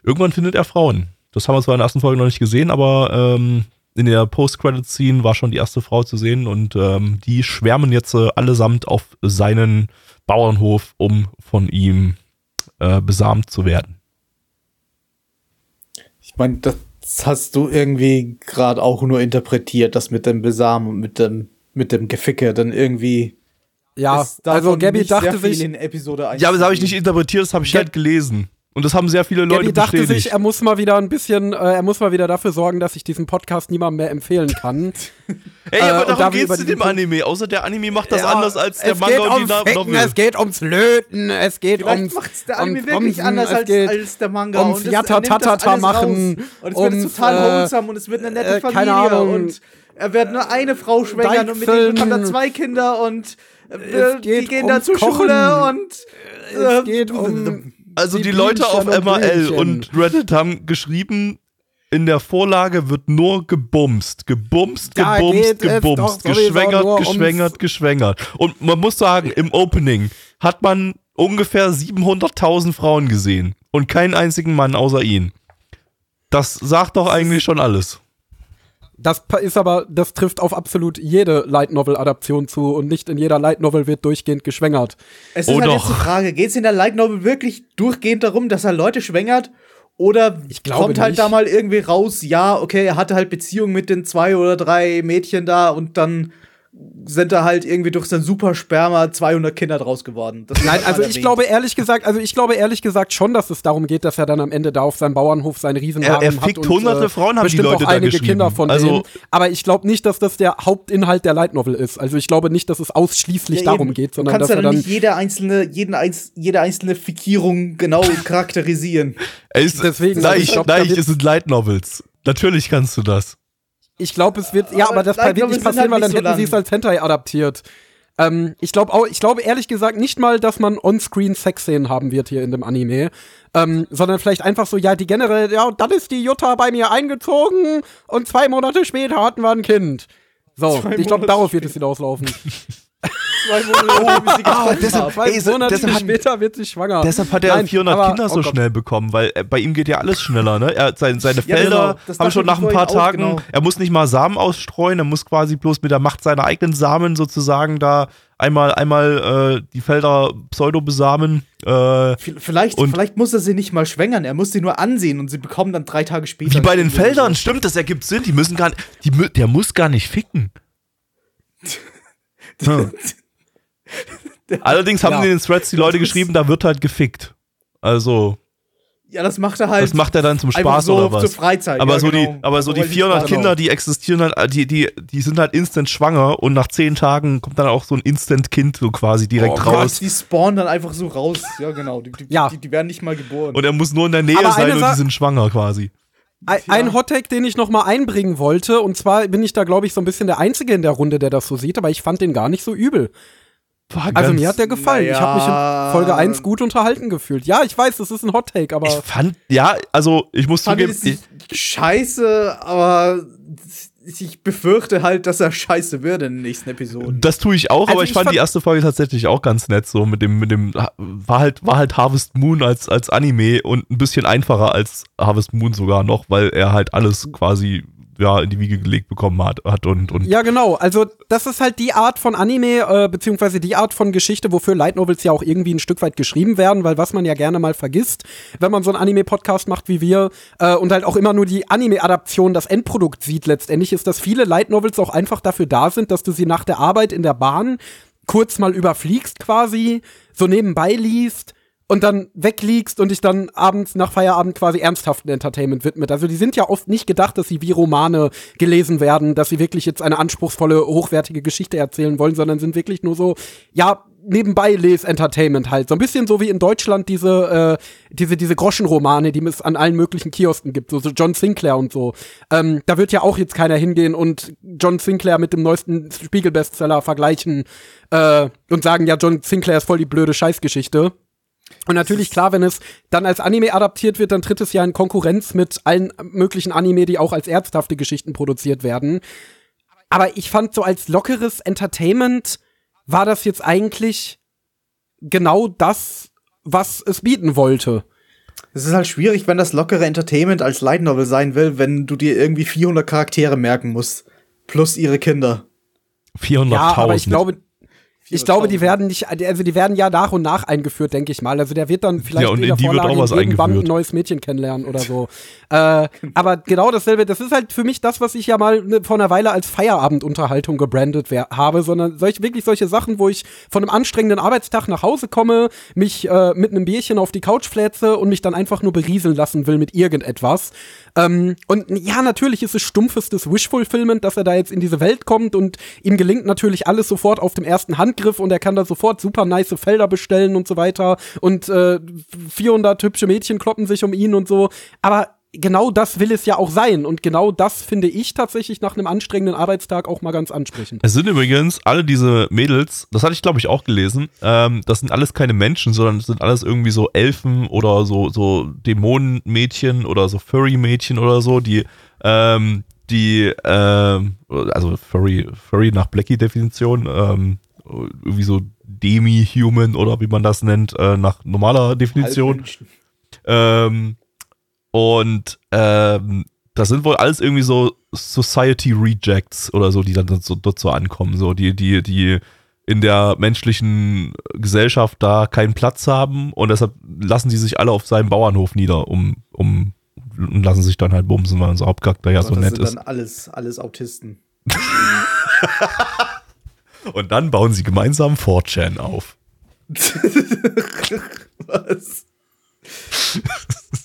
irgendwann findet er Frauen. Das haben wir zwar in der ersten Folge noch nicht gesehen, aber ähm, in der Post-Credit-Scene war schon die erste Frau zu sehen und ähm, die schwärmen jetzt äh, allesamt auf seinen Bauernhof, um von ihm äh, besamt zu werden. Ich meine, das hast du irgendwie gerade auch nur interpretiert, das mit dem Besamen und mit dem, mit dem Geficke dann irgendwie. Ja, also Gabby dachte viel sich, in Episode 1 Ja, aber das habe ich nicht interpretiert, das habe ich Gab- halt gelesen. Und das haben sehr viele Leute Gabby dachte bestätigt. sich, er muss mal wieder ein bisschen, äh, er muss mal wieder dafür sorgen, dass ich diesen Podcast niemandem mehr empfehlen kann. Ey, Äh, aber da darum geht's über in dem Anime. Außer der Anime macht das Ja, anders als der Manga und die ums Ficken, Novel. Es geht ums Löten, es geht Vielleicht ums. macht der Anime ums wirklich anders als, als der Manga. ums und es- Yatta nimmt das Tatata alles machen, raus. Und es wird ums, total äh, wholesome und es wird eine nette äh, Familie. keine Ahnung. und er wird nur eine Frau schwängern und mit denen Deichseln. bekommt er zwei Kinder und äh, die gehen da ums zur. Schule und äh, Es geht um. Also die, Leute auf MRL und Reddit haben geschrieben, in der Vorlage wird nur gebumst, gebumst, gebumst, es gebumst, geschwängert, geschwängert, geschwängert. Und man muss sagen, im Opening hat man ungefähr 700.000 Frauen gesehen und keinen einzigen Mann außer ihn. Das sagt doch eigentlich schon alles. Das ist aber, das trifft auf absolut jede Light Novel Adaption zu und nicht in jeder Light Novel wird durchgehend geschwängert. Es ist Oh halt doch. jetzt die Frage, geht es in der Light Novel wirklich durchgehend darum, dass er Leute schwängert? Oder Ich glaube kommt halt nicht. da mal irgendwie raus, ja, okay, er hatte halt Beziehungen mit den zwei oder drei Mädchen da und dann sind da halt irgendwie durch sein Supersperma 200 Kinder draus geworden. Das Nein, also ich erwähnt. glaube ehrlich gesagt, also ich glaube ehrlich gesagt schon, dass es darum geht, dass er dann am Ende da auf seinem Bauernhof seinen Riesenwagen Er- er hat fickt und, hunderte Frauen, haben die bestimmt Leute auch einige. Kinder von Also- denen. Aber ich glaube nicht, dass das der Hauptinhalt der Light Novel ist. Also ich glaube nicht, dass es ausschließlich Ja, darum geht, du sondern kannst dass ja er dann dann nicht jede einzelne, jeden einz, jede einzelne Fikierung genau charakterisieren. Er ist Deswegen, also leicht, ich glaub, leicht, wird- es sind Light Novels. Natürlich kannst du das. Ich glaube, es wird, ja, Aber aber das Light wird nicht Novels sind passieren, weil halt dann nicht so hätten sie es als Hentai adaptiert. Ähm, ich glaube auch, ich glaube ehrlich gesagt nicht mal, dass man on-screen Sexszenen haben wird hier in dem Anime, ähm, sondern vielleicht einfach so, ja, die generell, ja, dann ist die Jutta bei mir eingezogen und zwei Monate später hatten wir ein Kind. So, Zwei ich glaube, darauf wird es hinauslaufen. Zwei Monate, bis sie Ah, deshalb- Ey, so- Monate deshalb hat- später wird sie schwanger. Deshalb hat er Nein, 400 aber- Kinder so oh schnell bekommen, weil äh, bei ihm geht ja alles schneller, ne? Er, sein, seine Ja, Felder genau. Das haben schon nach ein paar vorhin auch, Tagen, genau. er muss nicht mal Samen ausstreuen, er muss quasi bloß mit der Macht seiner eigenen Samen sozusagen da einmal, einmal äh, die Felder pseudo besamen. Äh, Vielleicht, Und- vielleicht muss er sie nicht mal schwängern, er muss sie nur ansehen und sie bekommen dann drei Tage später. wie bei den Feldern, stimmt, das ergibt Sinn, die müssen gar nicht, die, der muss gar nicht ficken. Hm. Allerdings haben Ja. in den Threads die Leute geschrieben, da wird halt gefickt. Also, Ja, das macht er halt. das macht er dann zum Spaß so oder was? zur Freizeit. Aber ja, so genau. die, aber so die Weil 400 Spaß Kinder, die existieren halt, äh, die, die, die sind halt instant schwanger und nach 10 Tagen kommt dann auch so ein Instant-Kind so quasi direkt Oh Gott, raus. die spawnen dann einfach so raus. Ja, genau. Die, die, Ja. die, die werden nicht mal geboren. Und er muss nur in der Nähe Aber sein und Sa- die sind schwanger quasi. Ein, ein Hottake, den ich noch mal einbringen wollte, und zwar bin ich da, glaube ich, so ein bisschen der Einzige in der Runde, der das so sieht, aber ich fand den gar nicht so übel. War Also ganz- mir hat der gefallen. Ich habe mich in Folge 1 gut unterhalten gefühlt. Ja, ich weiß, das ist ein Hottake, aber Ich fand, ja, also ich muss fand zugeben, scheiße, aber ich befürchte halt, dass er scheiße wird in den nächsten Episoden. das tue ich auch, Also aber ich, ich fand fand- die erste Folge tatsächlich auch ganz nett, so mit dem, mit dem, war halt, war halt Harvest Moon als, als Anime und ein bisschen einfacher als Harvest Moon sogar noch, weil er halt alles quasi, ja, in die Wiege gelegt bekommen hat, hat und, und ja, genau. Also das ist halt die Art von Anime, äh, beziehungsweise die Art von Geschichte, wofür Light Novels ja auch irgendwie ein Stück weit geschrieben werden, weil was man ja gerne mal vergisst, wenn man so einen Anime-Podcast macht wie wir äh, und halt auch immer nur die Anime-Adaption, das Endprodukt sieht letztendlich, ist, dass viele Light Novels auch einfach dafür da sind, dass du sie nach der Arbeit in der Bahn kurz mal überfliegst quasi, so nebenbei liest und dann wegliegst und dich dann abends nach Feierabend quasi ernsthaften Entertainment widmet. Also die sind ja oft nicht gedacht, dass sie wie Romane gelesen werden, dass sie wirklich jetzt eine anspruchsvolle, hochwertige Geschichte erzählen wollen, sondern sind wirklich nur so, ja, nebenbei les Entertainment halt. So ein bisschen so wie in Deutschland diese, äh, diese, diese Groschenromane, die es an allen möglichen Kiosken gibt, so, so John Sinclair und so. Ähm, da wird ja auch jetzt keiner hingehen und John Sinclair mit dem neuesten Spiegel-Bestseller vergleichen äh, und sagen, ja, John Sinclair ist voll die blöde Scheißgeschichte. Und natürlich, klar, wenn es dann als Anime adaptiert wird, dann tritt es ja in Konkurrenz mit allen möglichen Anime, die auch als ernsthafte Geschichten produziert werden. Aber ich fand so als lockeres Entertainment war das jetzt eigentlich genau das, was es bieten wollte. Es ist halt schwierig, wenn das lockere Entertainment als Light Novel sein will, wenn du dir irgendwie 400 Charaktere merken musst. Plus ihre Kinder. 400.000. Ja, aber ich glaube, ich glaube, die werden nicht, also die werden ja nach und nach eingeführt, denke ich mal. Also der wird dann vielleicht Ja, und in die wird Vorlage auch was irgendwann ein eingeführt. neues Mädchen kennenlernen oder so. äh, aber genau dasselbe, das ist halt für mich das, was ich ja mal ne, vor einer Weile als Feierabendunterhaltung gebrandet wer- habe, sondern solch, wirklich solche Sachen, wo ich von einem anstrengenden Arbeitstag nach Hause komme, mich äh, mit einem Bierchen auf die Couch flätze und mich dann einfach nur berieseln lassen will mit irgendetwas. Ähm, und ja, natürlich ist es stumpfestes Wish-Fulfillment, dass er da jetzt in diese Welt kommt und ihm gelingt natürlich alles sofort auf dem ersten Handgriff und er kann da sofort super nice Felder bestellen und so weiter und äh, 400 hübsche Mädchen kloppen sich um ihn und so. Aber genau das will es ja auch sein und genau das finde ich tatsächlich nach einem anstrengenden Arbeitstag auch mal ganz ansprechend. Es sind übrigens alle diese Mädels, das hatte ich glaube ich auch gelesen, ähm, das sind alles keine Menschen, sondern es sind alles irgendwie so Elfen oder so, so Dämonenmädchen oder so Furry-Mädchen oder so, die, ähm, die, ähm, also Furry, Furry nach Blackie-Definition, ähm, irgendwie so Demi-Human oder wie man das nennt, äh, nach normaler Definition. Ähm, und ähm, das sind wohl alles irgendwie so Society Rejects oder so, die dann so, dort so ankommen, so die, die, die in der menschlichen Gesellschaft da keinen Platz haben und deshalb lassen die sich alle auf seinem Bauernhof nieder, um, um und lassen sich dann halt bumsen, weil unser Hauptcharakter ja so nett sind ist. dann alles, alles Autisten. Und dann bauen sie gemeinsam 4chan auf. Was?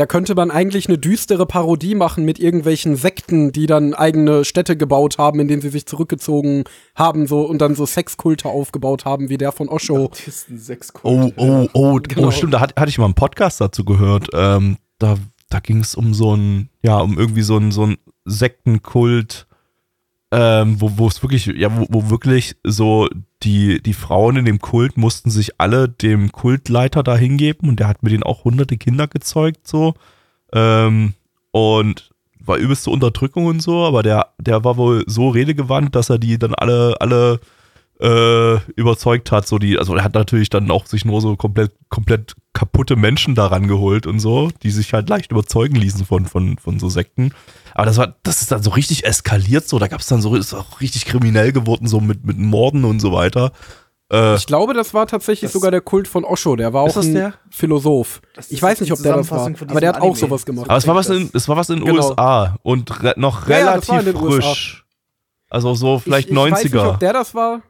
Da könnte man eigentlich eine düstere Parodie machen mit irgendwelchen Sekten, die dann eigene Städte gebaut haben, in denen sie sich zurückgezogen haben so und dann so Sexkulte aufgebaut haben, wie der von Osho. Sechs Oh, oh, oh, Genau. oh, stimmt, da hat, hatte ich mal einen Podcast dazu gehört. Ähm, da da ging es um so ein, ja, um irgendwie so ein, so ein Sektenkult, ähm, wo wo es wirklich, ja, wo, wo wirklich so die, die Frauen in dem Kult mussten sich alle dem Kultleiter da hingeben und der hat mit denen auch hunderte Kinder gezeugt, so. Ähm, und war übelste Unterdrückung und so, aber der, der war wohl so redegewandt, dass er die dann alle, alle äh, überzeugt hat, so die, also er hat natürlich dann auch sich nur so komplett, komplett kaputte Menschen daran geholt und so, die sich halt leicht überzeugen ließen von, von, von so Sekten. Aber das war, das ist dann so richtig eskaliert, so, da gab es dann so, ist auch richtig kriminell geworden, so mit, mit Morden und so weiter. Äh, Ich glaube, das war tatsächlich Das- sogar der Kult von Osho, der war auch ein der? Philosoph. Ich weiß nicht, ob der das war, aber der hat auch sowas gemacht. aber es war was in, es war was in den Genau. USA und re noch Ja, ja, relativ den USA. frisch. Also so vielleicht ich, ich 90er. weiß nicht, ob der das war.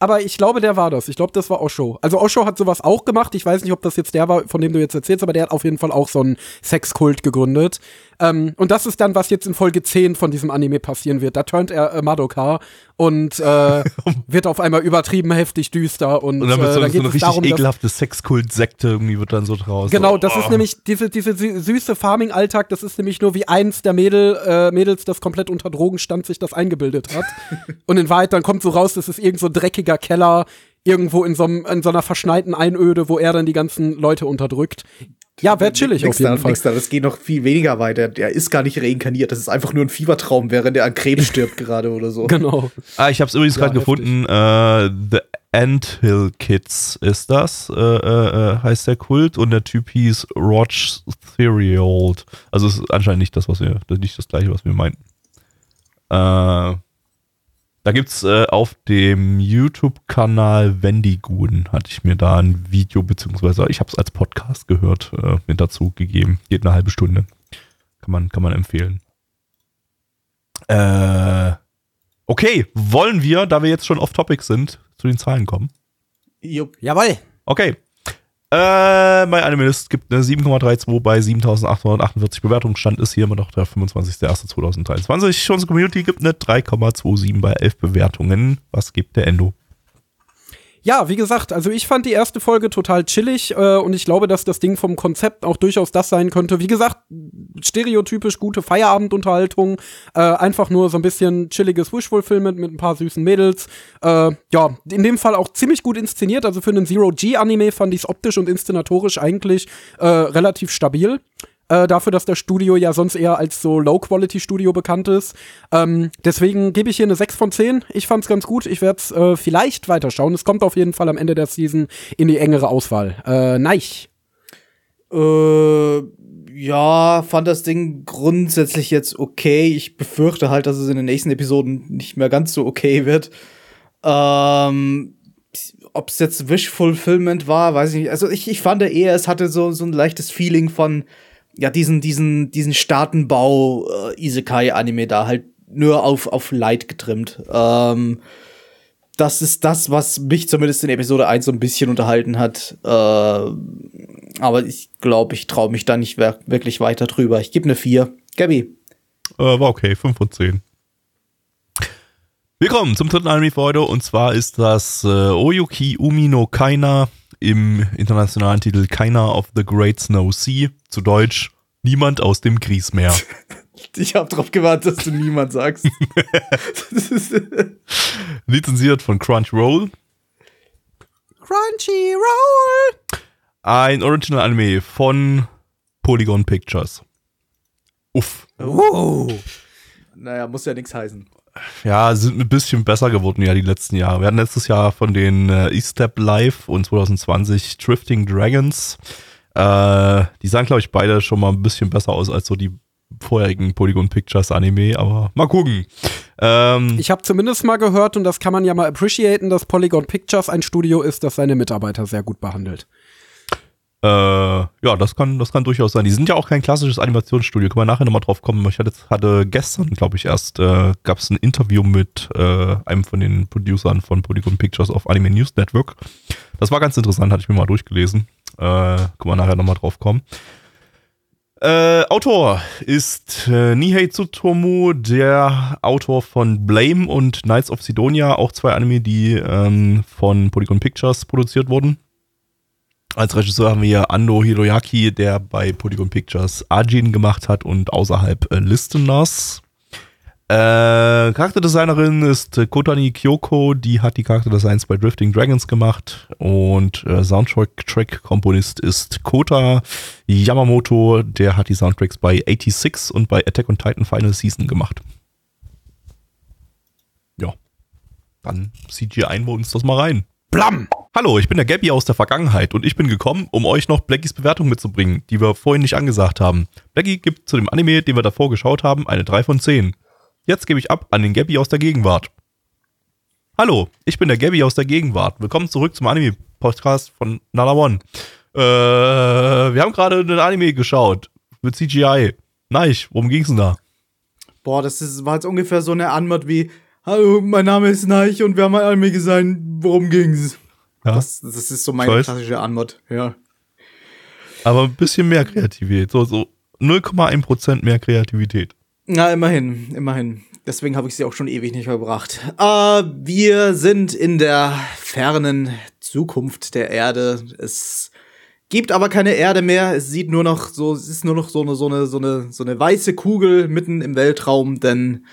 Aber ich glaube, der war das. Ich glaube, das war Osho. Also Osho hat sowas auch gemacht. Ich weiß nicht, ob das jetzt der war, von dem du jetzt erzählst, aber der hat auf jeden Fall auch so einen Sexkult gegründet. Ähm, und das ist dann, was jetzt in Folge 10 von diesem Anime passieren wird. Da turnt er äh, Madoka und äh, wird auf einmal übertrieben heftig düster. Und, und dann wird äh, so, dann so eine richtig darum, ekelhafte Sexkult-Sekte irgendwie wird dann so draus. Genau, so, das oh. ist nämlich diese, diese sü- süße Farming-Alltag, das ist nämlich nur wie eins der Mädel, äh, Mädels, das komplett unter Drogen stand, sich das eingebildet hat. Und in Wahrheit dann kommt so raus, das ist irgend so dreckiger Keller, irgendwo in so, in so einer verschneiten Einöde, wo er dann die ganzen Leute unterdrückt. Ja, wäre chillig Nix auf jeden da, Fall. da, das geht noch viel weniger weiter. Der ist gar nicht reinkarniert. Das ist einfach nur ein Fiebertraum, während er an Krebs stirbt gerade oder so. Genau. Ah, ich habe es übrigens Ja, gerade gefunden. Äh, The Anthill Kids ist das, äh, äh, äh, heißt der Kult. Und der Typ hieß Roch Theriault. Also es ist anscheinend nicht das, was wir, nicht das gleiche, was wir meinten. Äh, da gibt's äh, auf dem YouTube-Kanal Wendigoon, hatte ich mir da ein Video, beziehungsweise ich habe es als Podcast gehört, äh, mit dazu gegeben. Geht eine halbe Stunde. Kann man, kann man empfehlen. Äh, okay, wollen wir, da wir jetzt schon off-topic sind, zu den Zahlen kommen? Jupp. Jawoll. Okay. Äh, bei Animalist gibt eine 7,32 bei 7848 Bewertungen. Stand ist hier immer noch der 25.01.2023. Unsere Community gibt eine 3,27 bei 11 Bewertungen. Was gibt der Endo? Ja, wie gesagt, also ich fand die erste Folge total chillig äh, und ich glaube, dass das Ding vom Konzept auch durchaus das sein könnte. Wie gesagt, stereotypisch gute Feierabendunterhaltung, äh, einfach nur so ein bisschen chilliges Wishful-Film mit ein paar süßen Mädels. Äh, ja, in dem Fall auch ziemlich gut inszeniert. Also für einen Zero-G-Anime fand ich es optisch und inszenatorisch eigentlich äh, relativ stabil. Äh, dafür, dass das Studio ja sonst eher als so Low-Quality-Studio bekannt ist. Ähm, deswegen gebe ich hier eine 6 von 10. Ich fand's ganz gut. Ich werde es äh, vielleicht weiterschauen. Es kommt auf jeden Fall am Ende der Season in die engere Auswahl. Äh, nein. Äh, ja, fand das Ding grundsätzlich jetzt okay. Ich befürchte halt, dass es in den nächsten Episoden nicht mehr ganz so okay wird. Ähm, ob es jetzt Wish Fulfillment war, weiß ich nicht. Also ich, ich fand eher, es hatte so, so ein leichtes Feeling von, ja, diesen, diesen, diesen Staatenbau äh, Isekai-Anime da halt nur auf, auf Light getrimmt. Ähm, das ist das, was mich zumindest in Episode 1 so ein bisschen unterhalten hat. Äh, aber ich glaube, ich traue mich da nicht wirklich weiter drüber. Ich gebe eine 4. Gabby. Äh, war okay, 5 von 10. Wir kommen zum dritten Anime für heute und zwar ist das äh, Oyuki Umi no Kaina im internationalen Titel Kaina of the Great Snow Sea. Zu Deutsch Niemand aus dem Griesmeer. Ich habe drauf gewartet, dass du niemand sagst. Lizenziert von Crunchyroll. Crunchyroll! Ein Original Anime von Polygon Pictures. Uff. Oh. Naja, muss ja nichts heißen. Ja, sind ein bisschen besser geworden ja die letzten Jahre. Wir hatten letztes Jahr von den äh, E-Step Live und 2020 Drifting Dragons. Äh, die sahen, glaube ich, beide schon mal ein bisschen besser aus als so die vorherigen Polygon Pictures Anime, aber mal gucken. Ähm, ich habe zumindest mal gehört, und das kann man ja mal appreciaten, dass Polygon Pictures ein Studio ist, das seine Mitarbeiter sehr gut behandelt. Äh, ja, das kann, das kann durchaus sein. Die sind ja auch kein klassisches Animationsstudio. Können wir nachher nochmal drauf kommen. Ich hatte, hatte gestern, glaube ich, erst, äh, gab es ein Interview mit äh, einem von den Producern von Polygon Pictures auf Anime News Network. Das war ganz interessant, hatte ich mir mal durchgelesen. Äh, können wir nachher nochmal drauf kommen. Äh, Autor ist äh, Nihei Tsutomu, der Autor von Blame und Knights of Sidonia, auch zwei Anime, die ähm, von Polygon Pictures produziert wurden. Als Regisseur haben wir Ando Hiroyaki, der bei Polygon Pictures Ajin gemacht hat und außerhalb äh, Listeners. Äh, Charakterdesignerin ist Kotani Kyoko, die hat die Charakterdesigns bei Drifting Dragons gemacht und äh, Soundtrack-Komponist ist Kota Yamamoto, der hat die Soundtracks bei 86 und bei Attack on Titan Final Season gemacht. Ja, dann CGI ein wir uns das mal rein. Blam! Hallo, ich bin der Gabby aus der Vergangenheit und ich bin gekommen, um euch noch Blackies Bewertung mitzubringen, die wir vorhin nicht angesagt haben. Blackie gibt zu dem Anime, den wir davor geschaut haben, eine 3 von 10. Jetzt gebe ich ab an den Gabby aus der Gegenwart. Hallo, ich bin der Gabby aus der Gegenwart. Willkommen zurück zum Anime-Podcast von Nana One. Äh, wir haben gerade einen Anime geschaut mit CGI. Nein, worum ging's denn da? Boah, das ist, war jetzt ungefähr so eine Antwort wie Hallo, mein Name ist Neich und wir haben ein Anime gesehen. Worum ging's? Ja. Das, das ist so meine klassische Antwort, ja. Aber ein bisschen mehr Kreativität. So, so 0,1% mehr Kreativität. Na, immerhin, immerhin. Deswegen habe ich sie auch schon ewig nicht verbracht. Äh, wir sind in der fernen Zukunft der Erde. Es gibt aber keine Erde mehr. Es sieht nur noch so, es ist nur noch so eine, so eine, so eine, so eine weiße Kugel mitten im Weltraum, denn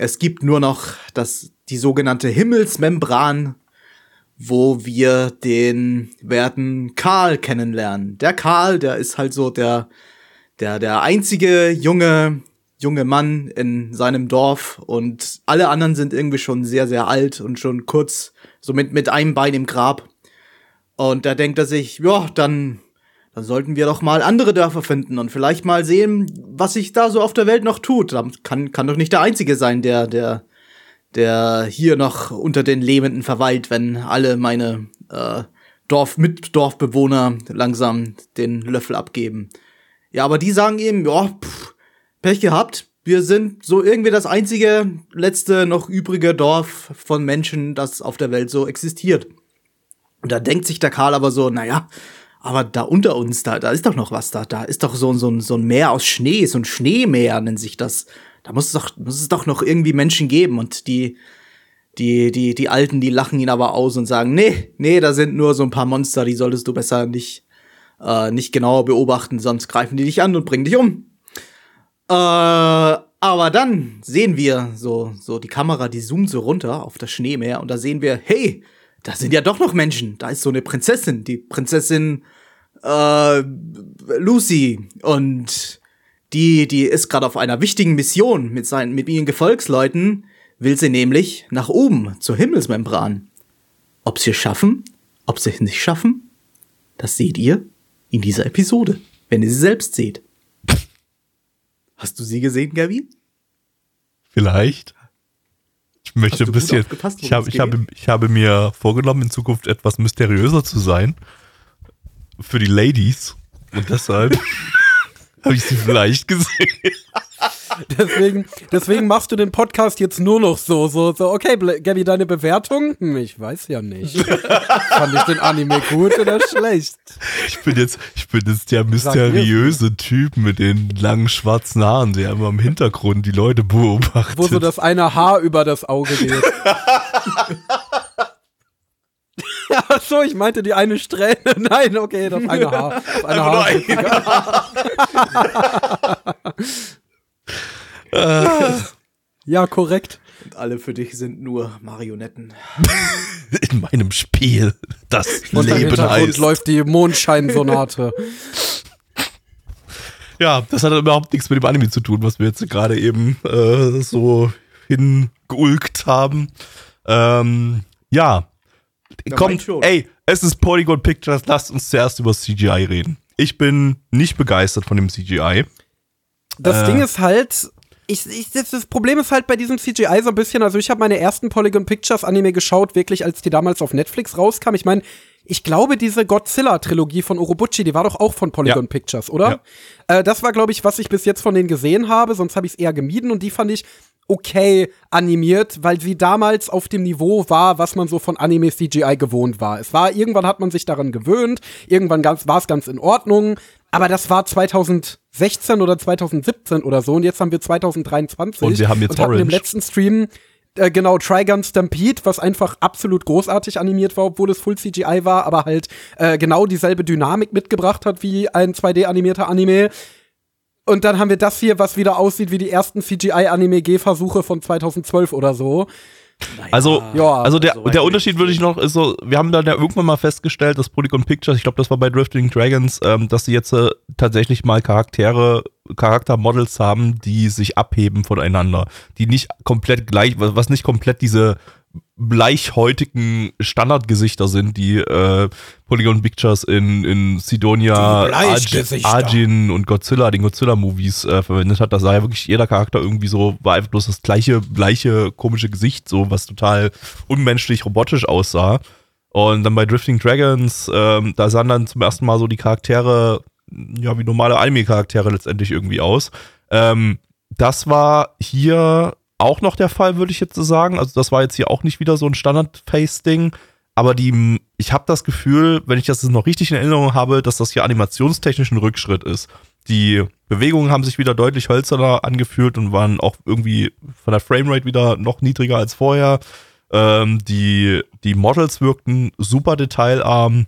es gibt nur noch das, die sogenannte Himmelsmembran, wo wir den werten Karl kennenlernen. Der Karl, der ist halt so der, der, der einzige junge junge Mann in seinem Dorf und alle anderen sind irgendwie schon sehr, sehr alt und schon kurz so mit, mit einem Bein im Grab. Und da denkt er sich, ja, dann, dann sollten wir doch mal andere Dörfer finden und vielleicht mal sehen, was sich da so auf der Welt noch tut. Kann, kann doch nicht der Einzige sein, der, der, der hier noch unter den Lebenden verweilt, wenn alle meine äh, Dorf mit Dorfbewohner langsam den Löffel abgeben. Ja, aber die sagen ihm, ja, Pech gehabt. Wir sind so irgendwie das einzige letzte noch übrige Dorf von Menschen, das auf der Welt so existiert. Und da denkt sich der Karl aber so, naja, aber da unter uns, da, da ist doch noch was da. Da ist doch so, so, so ein Meer aus Schnee, so ein Schneemeer nennt sich das. Da muss es doch, muss es doch noch irgendwie Menschen geben. Und die, die, die, die Alten, die lachen ihn aber aus und sagen, nee, nee, da sind nur so ein paar Monster, die solltest du besser nicht, äh, nicht genauer beobachten, sonst greifen die dich an und bringen dich um. Äh, aber dann sehen wir so, so die Kamera, die zoomt so runter auf das Schneemeer und da sehen wir, hey, da sind ja doch noch Menschen. Da ist so eine Prinzessin, die Prinzessin äh, Lucy und die, die ist gerade auf einer wichtigen Mission mit seinen, mit ihren Gefolgsleuten, will sie nämlich nach oben zur Himmelsmembran. Ob sie es schaffen, ob sie es nicht schaffen, das seht ihr in dieser Episode, wenn ihr sie selbst seht. Hast du sie gesehen, Gabi? Vielleicht. Ich möchte ein bisschen. Ich es ich, habe, ich habe mir vorgenommen, in Zukunft etwas mysteriöser zu sein. Für die Ladies. Und deshalb habe ich sie vielleicht gesehen. Deswegen, deswegen machst du den Podcast jetzt nur noch so, so, so, okay, Gabby, deine Bewertung? Hm, ich weiß ja nicht. Fand ich den Anime gut oder schlecht? Ich bin jetzt, ich bin jetzt der mysteriöse Typ mit den langen schwarzen Haaren, der immer im Hintergrund die Leute beobachtet. Wo so das eine Haar über das Auge geht. Ach so, ich meinte die eine Strähne. Nein, okay, das eine Haar. Das eine Haar. ist witziger. Ja, korrekt. Und alle für dich sind nur Marionetten. in meinem Spiel, das Und im Leben Hintergrund heißt. läuft die Mondscheinsonate. Ja, das hat überhaupt nichts mit dem Anime zu tun, was wir jetzt gerade eben äh, so hingeulkt haben. Ähm, ja. Ja, Kommt, ey, es ist Polygon Pictures, lasst uns zuerst über CGI reden. Ich bin nicht begeistert von dem CGI. Das Äh. Ding ist halt, ich, ich, das, Problem ist halt bei diesem CGI so ein bisschen, also ich habe meine ersten Polygon Pictures Anime geschaut, wirklich als die damals auf Netflix rauskam. Ich meine, ich glaube, diese Godzilla-Trilogie von Urobuchi, die war doch auch von Polygon Ja. Pictures, oder? Äh, das war, glaube ich, was ich bis jetzt von denen gesehen habe, sonst habe ich es eher gemieden und die fand ich okay animiert, weil sie damals auf dem Niveau war, was man so von Anime CGI gewohnt war. Es war, irgendwann hat man sich daran gewöhnt, irgendwann ganz, war es ganz in Ordnung, aber das war 2016 oder 2017 oder so und jetzt haben wir 2023 Und wir haben jetzt und hatten im Orange. letzten Stream äh, genau Trigun Stampede, was einfach absolut großartig animiert war, obwohl es Full CGI war, aber halt äh, genau dieselbe Dynamik mitgebracht hat wie ein 2D animierter Anime. Und dann haben wir das hier, was wieder aussieht wie die ersten CGI-Anime-G-Versuche von 2012 oder so. Also, Ja, also der, so der Unterschied würde ich noch, ist so, wir haben dann ja irgendwann mal festgestellt, dass Polygon Pictures, ich glaube, das war bei Drifting Dragons, ähm, dass sie jetzt äh, tatsächlich mal Charaktere, Charaktermodels haben, die sich abheben voneinander, die nicht komplett gleich, was nicht komplett diese bleichhäutigen Standardgesichter sind, die äh, Polygon Pictures in, in Sidonia. Arj- Arjin und Godzilla, den Godzilla-Movies äh, verwendet hat. Da sah ja wirklich jeder Charakter irgendwie so, war einfach bloß das gleiche, gleiche komische Gesicht, so was total unmenschlich robotisch aussah. Und dann bei Drifting Dragons, ähm, da sahen dann zum ersten Mal so die Charaktere, ja, wie normale Anime-Charaktere letztendlich irgendwie aus. Ähm, das war hier auch noch der Fall, würde ich jetzt so sagen. Also das war jetzt hier auch nicht wieder so ein Standard-Face-Ding. Aber die, ich habe das Gefühl, wenn ich das noch richtig in Erinnerung habe, dass das hier animationstechnisch ein Rückschritt ist. Die Bewegungen haben sich wieder deutlich hölzerner angefühlt und waren auch irgendwie von der Framerate wieder noch niedriger als vorher. Ähm, die, die Models wirkten super detailarm.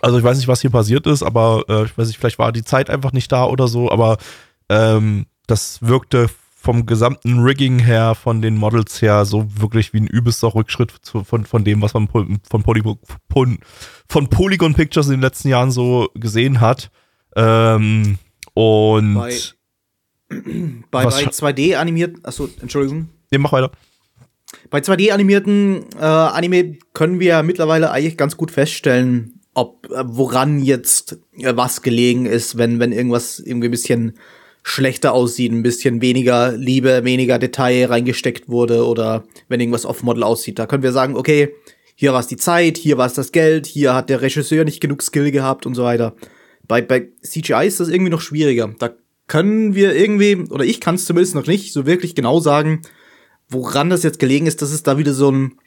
Also ich weiß nicht, was hier passiert ist, aber äh, ich weiß nicht, vielleicht war die Zeit einfach nicht da oder so, aber ähm, das wirkte vom gesamten Rigging her, von den Models her, so wirklich wie ein übelster Rückschritt zu, von, von dem, was man von, Poly, von, Polygon Pictures in den letzten Jahren so gesehen hat. Ähm, und Bei- Bei, bei scha- 2D animierten, achso, Entschuldigung. nee, mach weiter. Bei 2D animierten äh, Anime können wir mittlerweile eigentlich ganz gut feststellen, ob äh, woran jetzt äh, was gelegen ist, wenn wenn irgendwas irgendwie ein bisschen schlechter aussieht, ein bisschen weniger Liebe, weniger Detail reingesteckt wurde oder wenn irgendwas off-Model aussieht. Da können wir sagen, okay, hier war es die Zeit, hier war es das Geld, hier hat der Regisseur nicht genug Skill gehabt und so weiter. Bei, bei CGI ist das irgendwie noch schwieriger. Da können wir irgendwie, oder ich kann es zumindest noch nicht so wirklich genau sagen, woran das jetzt gelegen ist, dass es da wieder so ein,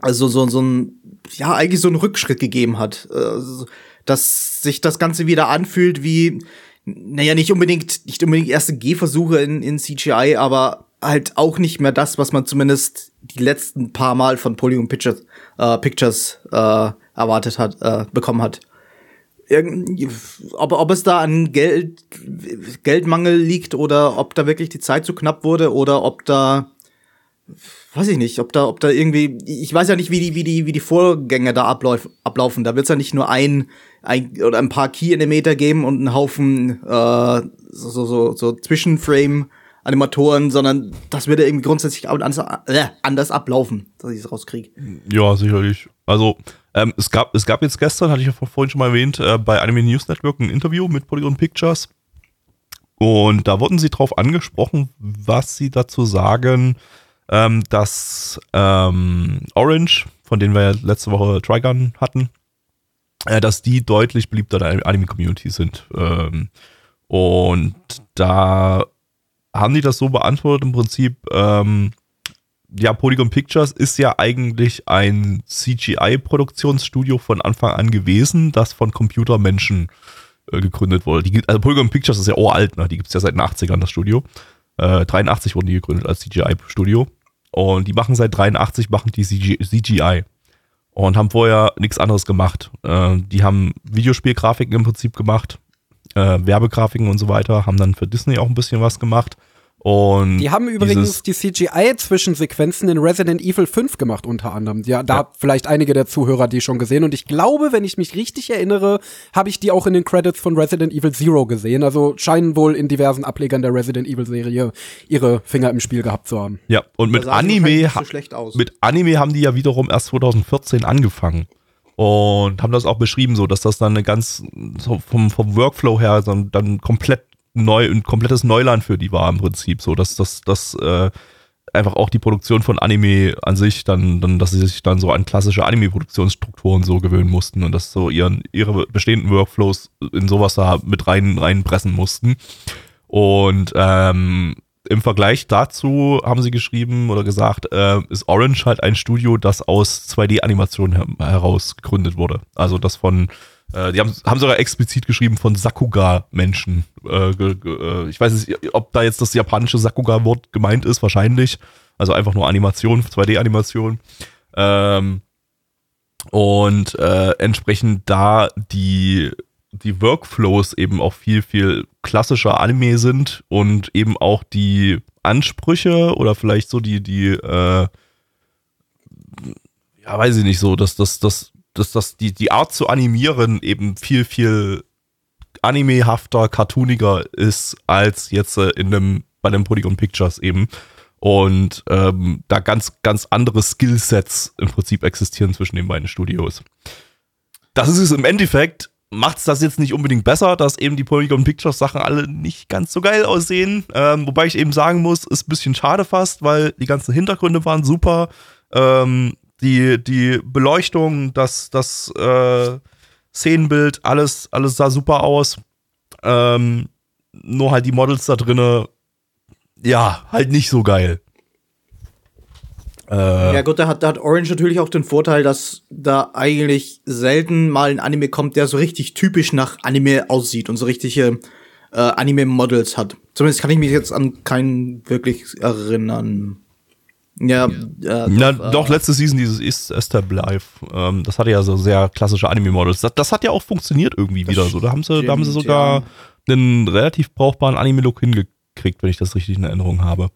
also so, so ein, ja, eigentlich so einen Rückschritt gegeben hat. Also, dass sich das Ganze wieder anfühlt wie, naja, nicht unbedingt, nicht unbedingt erste Gehversuche in, in CGI, aber halt auch nicht mehr das, was man zumindest die letzten paar Mal von Polygon Pictures, äh, Pictures äh, erwartet hat, äh, bekommen hat. Ob, ob es da an Geld, Geldmangel liegt oder ob da wirklich die Zeit zu knapp wurde oder ob da weiß ich nicht, ob da, ob da irgendwie, ich weiß ja nicht, wie die, wie die, wie die Vorgänge da ablauf, ablaufen. Da wird's ja nicht nur ein, ein oder ein paar Key-Animator geben und einen Haufen äh, so, so, so, so Zwischenframe Animatoren, sondern das würde irgendwie grundsätzlich anders, äh, anders ablaufen, dass ich es rauskriege. Ja, sicherlich. Also, ähm, es, gab, es gab jetzt gestern, hatte ich ja vorhin schon mal erwähnt, äh, bei Anime News Network ein Interview mit Polygon Pictures. Und da wurden sie drauf angesprochen, was sie dazu sagen, ähm, dass ähm, Orange, von denen wir ja letzte Woche Trigun hatten, äh, dass die deutlich beliebter in der Anime-Community sind. Ähm, und da haben die das so beantwortet im Prinzip, ähm, ja, Polygon Pictures ist ja eigentlich ein CGI-Produktionsstudio von Anfang an gewesen, das von Computermenschen äh, gegründet wurde. Die, also Polygon Pictures ist ja uralt, ne? die gibt es ja seit den 80ern, das Studio. Äh, 83 wurden die gegründet als CGI-Studio. Und die machen seit 83, machen die CG, CGI. Und haben vorher nichts anderes gemacht. Äh, die haben Videospielgrafiken im Prinzip gemacht, äh, Werbegrafiken und so weiter, haben dann für Disney auch ein bisschen was gemacht und die haben übrigens die CGI-Zwischensequenzen in Resident Evil 5 gemacht, unter anderem. Ja, da ja. vielleicht einige der Zuhörer die schon gesehen. Und ich glaube, wenn ich mich richtig erinnere, habe ich die auch in den Credits von Resident Evil Zero gesehen. Also scheinen wohl in diversen Ablegern der Resident Evil-Serie ihre Finger im Spiel gehabt zu haben. Ja, und mit Anime, so mit Anime haben die ja wiederum erst 2014 angefangen und haben das auch beschrieben, so dass das dann eine ganz so vom, vom Workflow her dann, dann komplett neu, ein komplettes Neuland für die war im Prinzip. So, dass das, das äh, einfach auch die Produktion von Anime an sich dann, dann, dass sie sich dann so an klassische Anime-Produktionsstrukturen so gewöhnen mussten und dass so ihren, ihre bestehenden Workflows in sowas da mit rein, reinpressen mussten. Und ähm, im Vergleich dazu haben sie geschrieben oder gesagt, äh, ist Orange halt ein Studio, das aus 2D-Animationen heraus gegründet wurde. Also das von äh, die haben, haben sogar explizit geschrieben von Sakuga-Menschen. Äh, äh, ich weiß nicht, ob da jetzt das japanische Sakuga-Wort gemeint ist, wahrscheinlich. Also einfach nur Animation, 2D-Animation. Ähm, und äh, entsprechend da die, die Workflows eben auch viel, viel klassischer Anime sind und eben auch die Ansprüche oder vielleicht so die, die, äh, ja, weiß ich nicht so, dass das, das dass das die, die Art zu animieren eben viel, viel animehafter, cartooniger ist als jetzt äh, in einem, bei den Polygon Pictures eben. Und ähm, da ganz, ganz andere Skillsets im Prinzip existieren zwischen den beiden Studios. Das ist es im Endeffekt, macht es das jetzt nicht unbedingt besser, dass eben die Polygon Pictures Sachen alle nicht ganz so geil aussehen. Ähm, wobei ich eben sagen muss, ist ein bisschen schade fast, weil die ganzen Hintergründe waren super. Ähm, die, die Beleuchtung, das, das äh, Szenenbild, alles, alles sah super aus. Ähm, nur halt die Models da drinne, ja, halt nicht so geil. Äh, ja gut, da hat, da hat Orange natürlich auch den Vorteil, dass da eigentlich selten mal ein Anime kommt, der so richtig typisch nach Anime aussieht und so richtige äh, Anime-Models hat. Zumindest kann ich mich jetzt an keinen wirklich erinnern. Ja, ja Na, doch, äh, doch, letzte Season dieses Ist Esther Live, ähm, das hatte ja so sehr klassische Anime-Models. Das, das, hat ja auch funktioniert irgendwie wieder so. Da haben sie, da haben sie sogar ja. einen relativ brauchbaren Anime-Look hingekriegt, wenn ich das richtig in Erinnerung habe.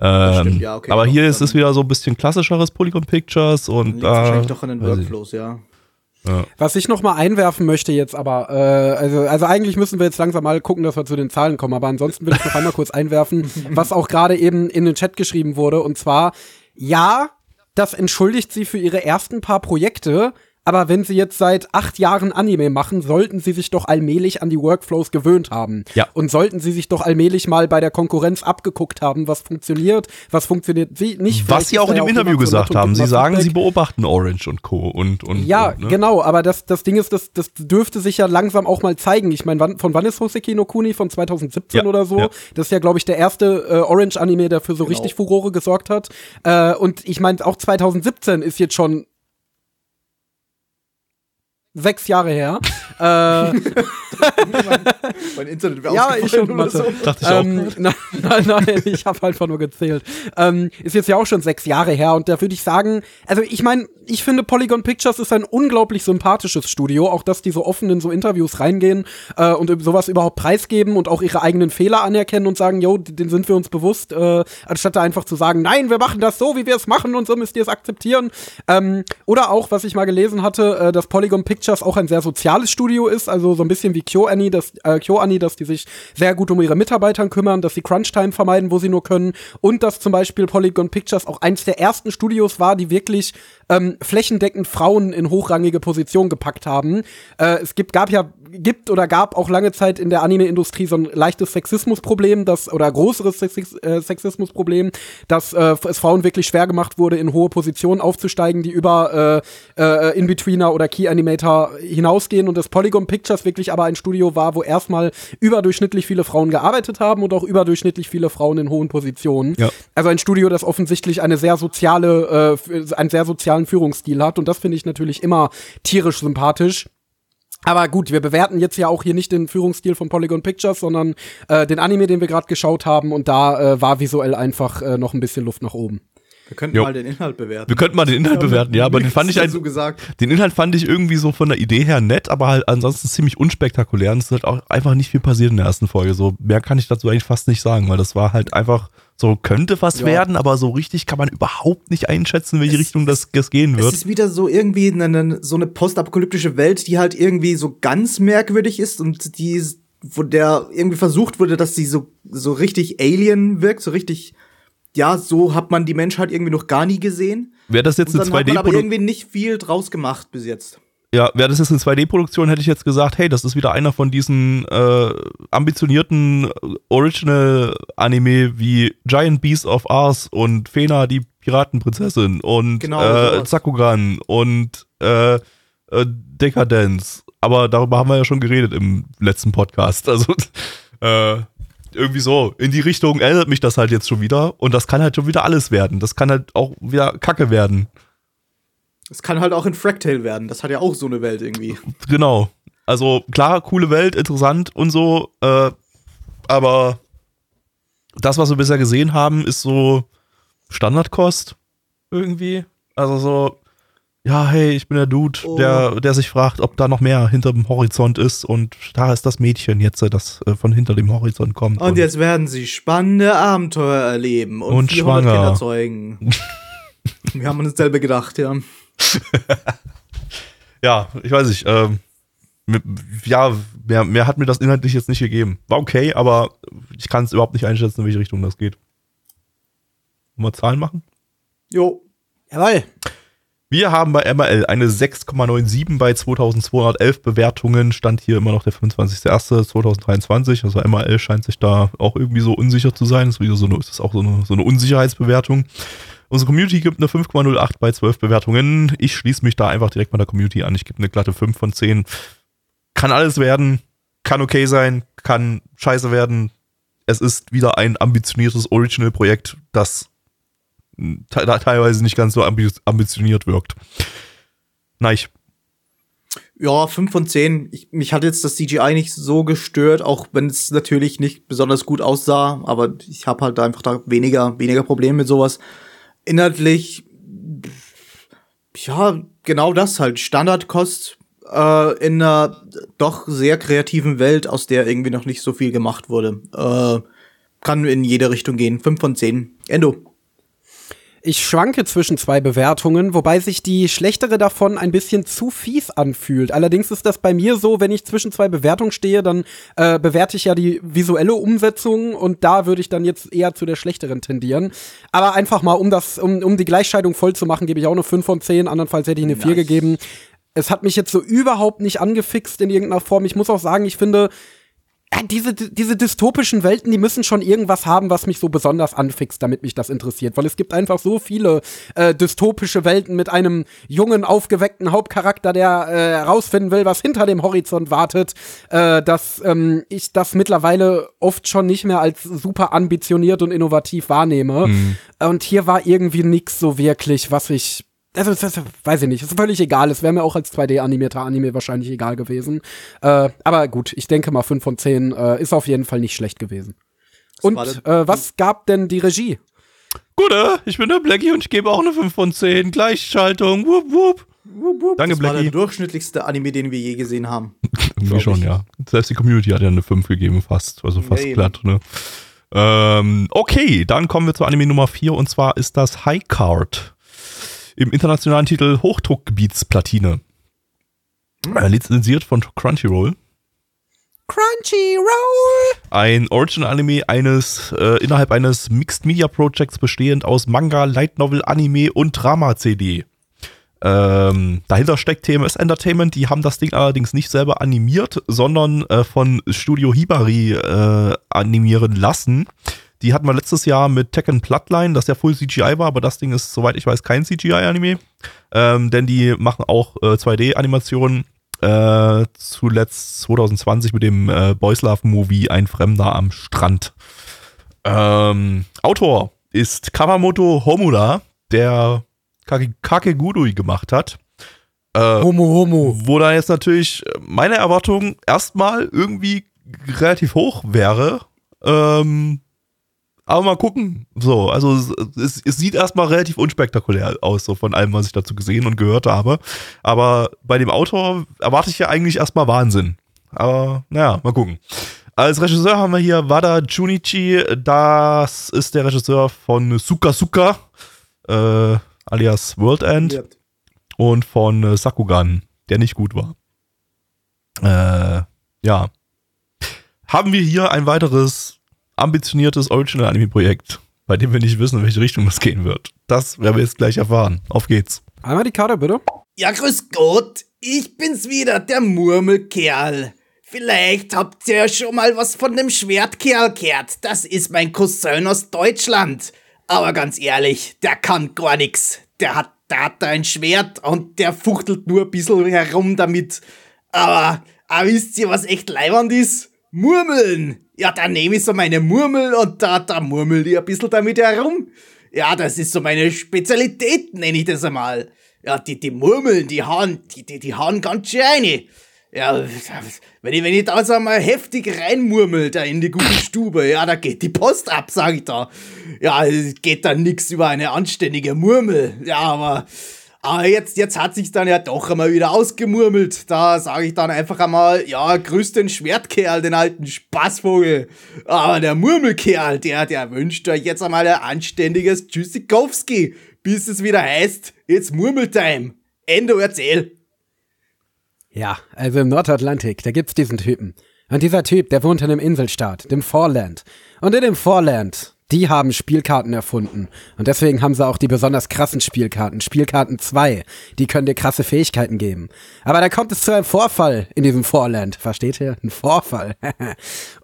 Ähm, stimmt, ja, okay, aber hier ist es wieder so ein bisschen klassischeres Polygon Pictures und da. Äh, wahrscheinlich doch in den Workflows, ja. Ja. Was ich noch mal einwerfen möchte jetzt aber, äh, also, also eigentlich müssen wir jetzt langsam mal gucken, dass wir zu den Zahlen kommen, aber ansonsten will ich noch einmal kurz einwerfen, was auch gerade eben in den Chat geschrieben wurde, und zwar, ja, das entschuldigt sie für ihre ersten paar Projekte, aber wenn sie jetzt seit acht Jahren Anime machen, sollten sie sich doch allmählich an die Workflows gewöhnt haben. Ja. Und sollten sie sich doch allmählich mal bei der Konkurrenz abgeguckt haben, was funktioniert, was funktioniert nicht. Was sie auch in dem Interview gesagt haben. Sie sagen, sie beobachten Orange und Co. und, und Ja, und, ne? genau, aber das, das Ding ist, das, das dürfte sich ja langsam auch mal zeigen. Ich meine, von wann ist Hoseki no Kuni? Von 2017 ja, oder so? Ja. Das ist ja, glaube ich, der erste äh, Orange-Anime, der für so genau. richtig Furore gesorgt hat. Äh, und ich meine, auch 2017 ist jetzt schon sechs Jahre her. äh, mein Internet wäre Ja, ich schon Mathe. So. Dachte ich ähm, auch. Nein, nein, nein ich habe einfach nur gezählt. Ähm, ist jetzt ja auch schon sechs Jahre her und da würde ich sagen, also ich meine, ich finde Polygon Pictures ist ein unglaublich sympathisches Studio, auch dass die so offen in so Interviews reingehen äh, und sowas überhaupt preisgeben und auch ihre eigenen Fehler anerkennen und sagen, yo, den sind wir uns bewusst, äh, anstatt da einfach zu sagen, nein, wir machen das so, wie wir es machen und so müsst ihr es akzeptieren. Ähm, oder auch, was ich mal gelesen hatte, äh, dass Polygon Pictures auch ein sehr soziales Studio ist, also so ein bisschen wie KyoAni, dass, äh, KyoAni, dass die sich sehr gut um ihre Mitarbeitern kümmern, dass sie Crunch-Time vermeiden, wo sie nur können und dass zum Beispiel Polygon Pictures auch eins der ersten Studios war, die wirklich ähm, flächendeckend Frauen in hochrangige Positionen gepackt haben. Äh, es gibt, gab ja, gibt oder gab auch lange Zeit in der Anime-Industrie so ein leichtes Sexismusproblem, das, oder größeres äh, Sexismusproblem, dass äh, es Frauen wirklich schwer gemacht wurde, in hohe Positionen aufzusteigen, die über äh, äh, In-Betweener oder Hinausgehen und das Polygon Pictures wirklich aber ein Studio war, wo erstmal überdurchschnittlich viele Frauen gearbeitet haben und auch überdurchschnittlich viele Frauen in hohen Positionen. Ja. Also ein Studio, das offensichtlich eine sehr soziale, äh, einen sehr sozialen Führungsstil hat und das finde ich natürlich immer tierisch sympathisch. Aber gut, wir bewerten jetzt ja auch hier nicht den Führungsstil von Polygon Pictures, sondern äh, den Anime, den wir gerade geschaut haben. Und da äh, war visuell einfach äh, noch ein bisschen Luft nach oben. Wir könnten Jo. mal den Inhalt bewerten. Wir könnten mal den Inhalt bewerten, ja, aber den fand ich ein den Inhalt fand ich irgendwie so von der Idee her nett, aber halt ansonsten ziemlich unspektakulär und es ist halt auch einfach nicht viel passiert in der ersten Folge. So mehr kann ich dazu eigentlich fast nicht sagen, weil das war halt einfach so könnte was Ja. werden, aber so richtig kann man überhaupt nicht einschätzen, in welche Es- Richtung das, das gehen Es wird. ist wieder so irgendwie eine, so eine postapokalyptische Welt, die halt irgendwie so ganz merkwürdig ist und die, wo der irgendwie versucht wurde, dass sie so, so richtig Alien wirkt, so richtig, ja, so hat man die Menschheit irgendwie noch gar nie gesehen. Wäre das jetzt eine dann hat man aber 2D-Produktion? irgendwie nicht viel draus gemacht bis jetzt. Ja, wäre das jetzt eine 2D-Produktion, hätte ich jetzt gesagt, hey, das ist wieder einer von diesen äh, ambitionierten Original-Anime wie Giant Beast of Ours und Fena, die Piratenprinzessin und Genau, äh, sowas. Zakugan und äh, äh, Decadence. Aber darüber haben wir ja schon geredet im letzten Podcast. Also äh, irgendwie so, in die Richtung erinnert mich das halt jetzt schon wieder und das kann halt schon wieder alles werden. Das kann halt auch wieder Kacke werden. Es kann halt auch in Fractale werden. Das hat ja auch so eine Welt irgendwie. Genau. Also klar, coole Welt, interessant und so, äh, aber das, was wir bisher gesehen haben, ist so Standardkost irgendwie. Also so, ja, hey, ich bin der Dude, Oh. der, der sich fragt, ob da noch mehr hinter dem Horizont ist und da ist das Mädchen jetzt, äh, das äh, von hinter dem Horizont kommt. Und jetzt werden sie spannende Abenteuer erleben und, Und 400 schwanger. Kinder zeugen. Wir haben uns dasselbe gedacht, ja. Ja, ich weiß nicht. Ähm, ja, mehr, mehr hat mir das inhaltlich jetzt nicht gegeben. War okay, aber ich kann es überhaupt nicht einschätzen, in welche Richtung das geht. Wollen wir Zahlen machen? Jo. Jawohl. Wir haben bei MRL eine 6,97 bei 2211 Bewertungen. Stand hier immer noch der 25.01.2023. Also MRL scheint sich da auch irgendwie so unsicher zu sein. Das ist, wieder so eine, ist auch so eine, so eine Unsicherheitsbewertung. Unsere Community gibt eine 5,08 bei 12 Bewertungen. Ich schließe mich da einfach direkt mal der Community an. Ich gebe eine glatte 5 von 10. Kann alles werden, kann okay sein, kann scheiße werden. Es ist wieder ein ambitioniertes Original-Projekt, das teilweise nicht ganz so ambi ambitioniert wirkt. Nein, Ja, 5 von 10. Ich, mich hat jetzt das CGI nicht so gestört, auch wenn es natürlich nicht besonders gut aussah, aber ich habe halt einfach da weniger, weniger Probleme mit sowas. Inhaltlich, ja, genau das halt. Standardkost äh, in einer doch sehr kreativen Welt, aus der irgendwie noch nicht so viel gemacht wurde. Äh, kann in jede Richtung gehen. 5 von 10. Endo. Ich schwanke zwischen zwei Bewertungen, wobei sich die schlechtere davon ein bisschen zu fies anfühlt. Allerdings ist das bei mir so, wenn ich zwischen zwei Bewertungen stehe, dann äh, bewerte ich ja die visuelle Umsetzung und da würde ich dann jetzt eher zu der schlechteren tendieren. Aber einfach mal, um das, um, um die Gleichscheidung voll zu machen, gebe ich auch eine 5 von 10, andernfalls hätte ich eine 4 Nice. gegeben. Es hat mich jetzt so überhaupt nicht angefixt in irgendeiner Form. Ich muss auch sagen, ich finde, diese, diese dystopischen Welten, die müssen schon irgendwas haben, was mich so besonders anfixt, damit mich das interessiert. Weil es gibt einfach so viele äh, dystopische Welten mit einem jungen, aufgeweckten Hauptcharakter, der äh, herausfinden will, was hinter dem Horizont wartet, äh, dass ähm, ich das mittlerweile oft schon nicht mehr als super ambitioniert und innovativ wahrnehme. Und hier war irgendwie nix so wirklich, was ich also, das, das, weiß ich nicht, ist völlig egal. Es wäre mir auch als 2D-animierter Anime wahrscheinlich egal gewesen. Äh, aber gut, ich denke mal 5 von 10 äh, ist auf jeden Fall nicht schlecht gewesen. Und war äh, was gab denn die Regie? gut, äh, ich bin der Blackie und ich gebe auch eine 5 von 10. Gleichschaltung, wup, wup. Danke, Das war der Blackie. durchschnittlichste Anime, den wir je gesehen haben. Irgendwie schon, ich. ja. Selbst die Community hat ja eine 5 gegeben, fast. Also fast eben. glatt, ne? Ähm, okay, dann kommen wir zu Anime Nummer 4 und zwar ist das High Card. Im internationalen Titel Hochdruckgebietsplatine. Äh, lizenziert von Crunchyroll. Crunchyroll! Ein Origin-Anime eines, äh, innerhalb eines Mixed Media Projects bestehend aus Manga, Light Novel, Anime und Drama-CD. Ähm, dahinter steckt TMS Entertainment, die haben das Ding allerdings nicht selber animiert, sondern äh, von Studio Hibari äh, animieren lassen. Die hatten wir letztes Jahr mit Tekken Bloodline, das ja Full CGI war, aber das Ding ist, soweit ich weiß, kein CGI-Anime. Ähm, denn die machen auch äh, 2D-Animationen. Äh, zuletzt 2020 mit dem äh, Boys Love Movie Ein Fremder am Strand. Ähm, Autor ist Kawamoto Homura, der Kake, Kakegurui gemacht hat. Äh, Homo, Homo. wo da jetzt natürlich meine Erwartung erstmal irgendwie relativ hoch wäre. Ähm, aber mal gucken. So, also es, es, sieht erstmal relativ unspektakulär aus, so von allem, was ich dazu gesehen und gehört habe. Aber bei dem Autor erwarte ich ja eigentlich erstmal Wahnsinn. Aber naja, mal gucken. Als Regisseur haben wir hier Wada Junichi. Das ist der Regisseur von Suka Suka, äh, alias World End Ja. und von Sakugan, der nicht gut war. Äh, ja. Haben wir hier ein weiteres ambitioniertes Original-Anime-Projekt, bei dem wir nicht wissen, in welche Richtung es gehen wird. Das werden wir jetzt gleich erfahren. Auf geht's. Einmal die Karte, bitte. Ja, grüß Gott, ich bin's wieder, der Murmelkerl. Vielleicht habt ihr ja schon mal was von dem Schwertkerl gehört. Das ist mein Cousin aus Deutschland. Aber ganz ehrlich, der kann gar nix. Der hat, der hat da ein Schwert und der fuchtelt nur ein bisschen herum damit. Aber, aber wisst ihr, was echt leiwand ist? Murmeln. Ja, da nehme ich so meine Murmel und da, da murmel ich ein bisschen damit herum. Ja, das ist so meine Spezialität, nenne ich das einmal. Ja, die, die Murmeln, die hauen, die, die, die hauen ganz schön rein. Ja, wenn ich, wenn ich da so mal heftig reinmurmel, da in die gute Stube, ja, da geht die Post ab, sag ich da. Ja, geht dann nix über eine anständige Murmel. Ja, aber, aber jetzt, jetzt hat sich dann ja doch einmal wieder ausgemurmelt. Da sage ich dann einfach einmal, ja, grüß den Schwertkerl, den alten Spaßvogel. Aber der Murmelkerl, der, der wünscht euch jetzt einmal ein anständiges Tschüssikowski, bis es wieder heißt, jetzt Murmeltime. Ende erzähl. Ja, also im Nordatlantik, da gibt's diesen Typen. Und dieser Typ, der wohnt in einem Inselstaat, dem Foreland. Und in dem Foreland, die haben Spielkarten erfunden. Und deswegen haben sie auch die besonders krassen Spielkarten. Spielkarten 2. Die können dir krasse Fähigkeiten geben. Aber da kommt es zu einem Vorfall in diesem Foreland. Versteht ihr? Ein Vorfall.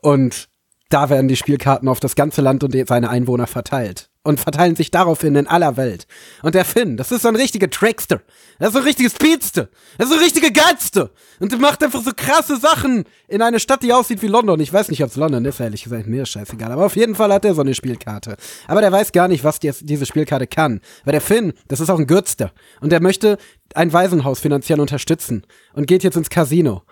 und da werden die Spielkarten auf das ganze Land und seine Einwohner verteilt. Und verteilen sich daraufhin in aller Welt. Und der Finn, das ist so ein richtiger Trickster. Das ist so ein richtiges Speedster. Das ist so ein richtiger Geizster. Und der macht einfach so krasse Sachen in eine Stadt, die aussieht wie London. Ich weiß nicht, ob es London ist, ehrlich gesagt. Mir ist scheißegal. Aber auf jeden Fall hat er so eine Spielkarte. Aber der weiß gar nicht, was die, diese Spielkarte kann. Weil der Finn, das ist auch ein Gürzter. Und der möchte ein Waisenhaus finanziell unterstützen. Und geht jetzt ins Casino.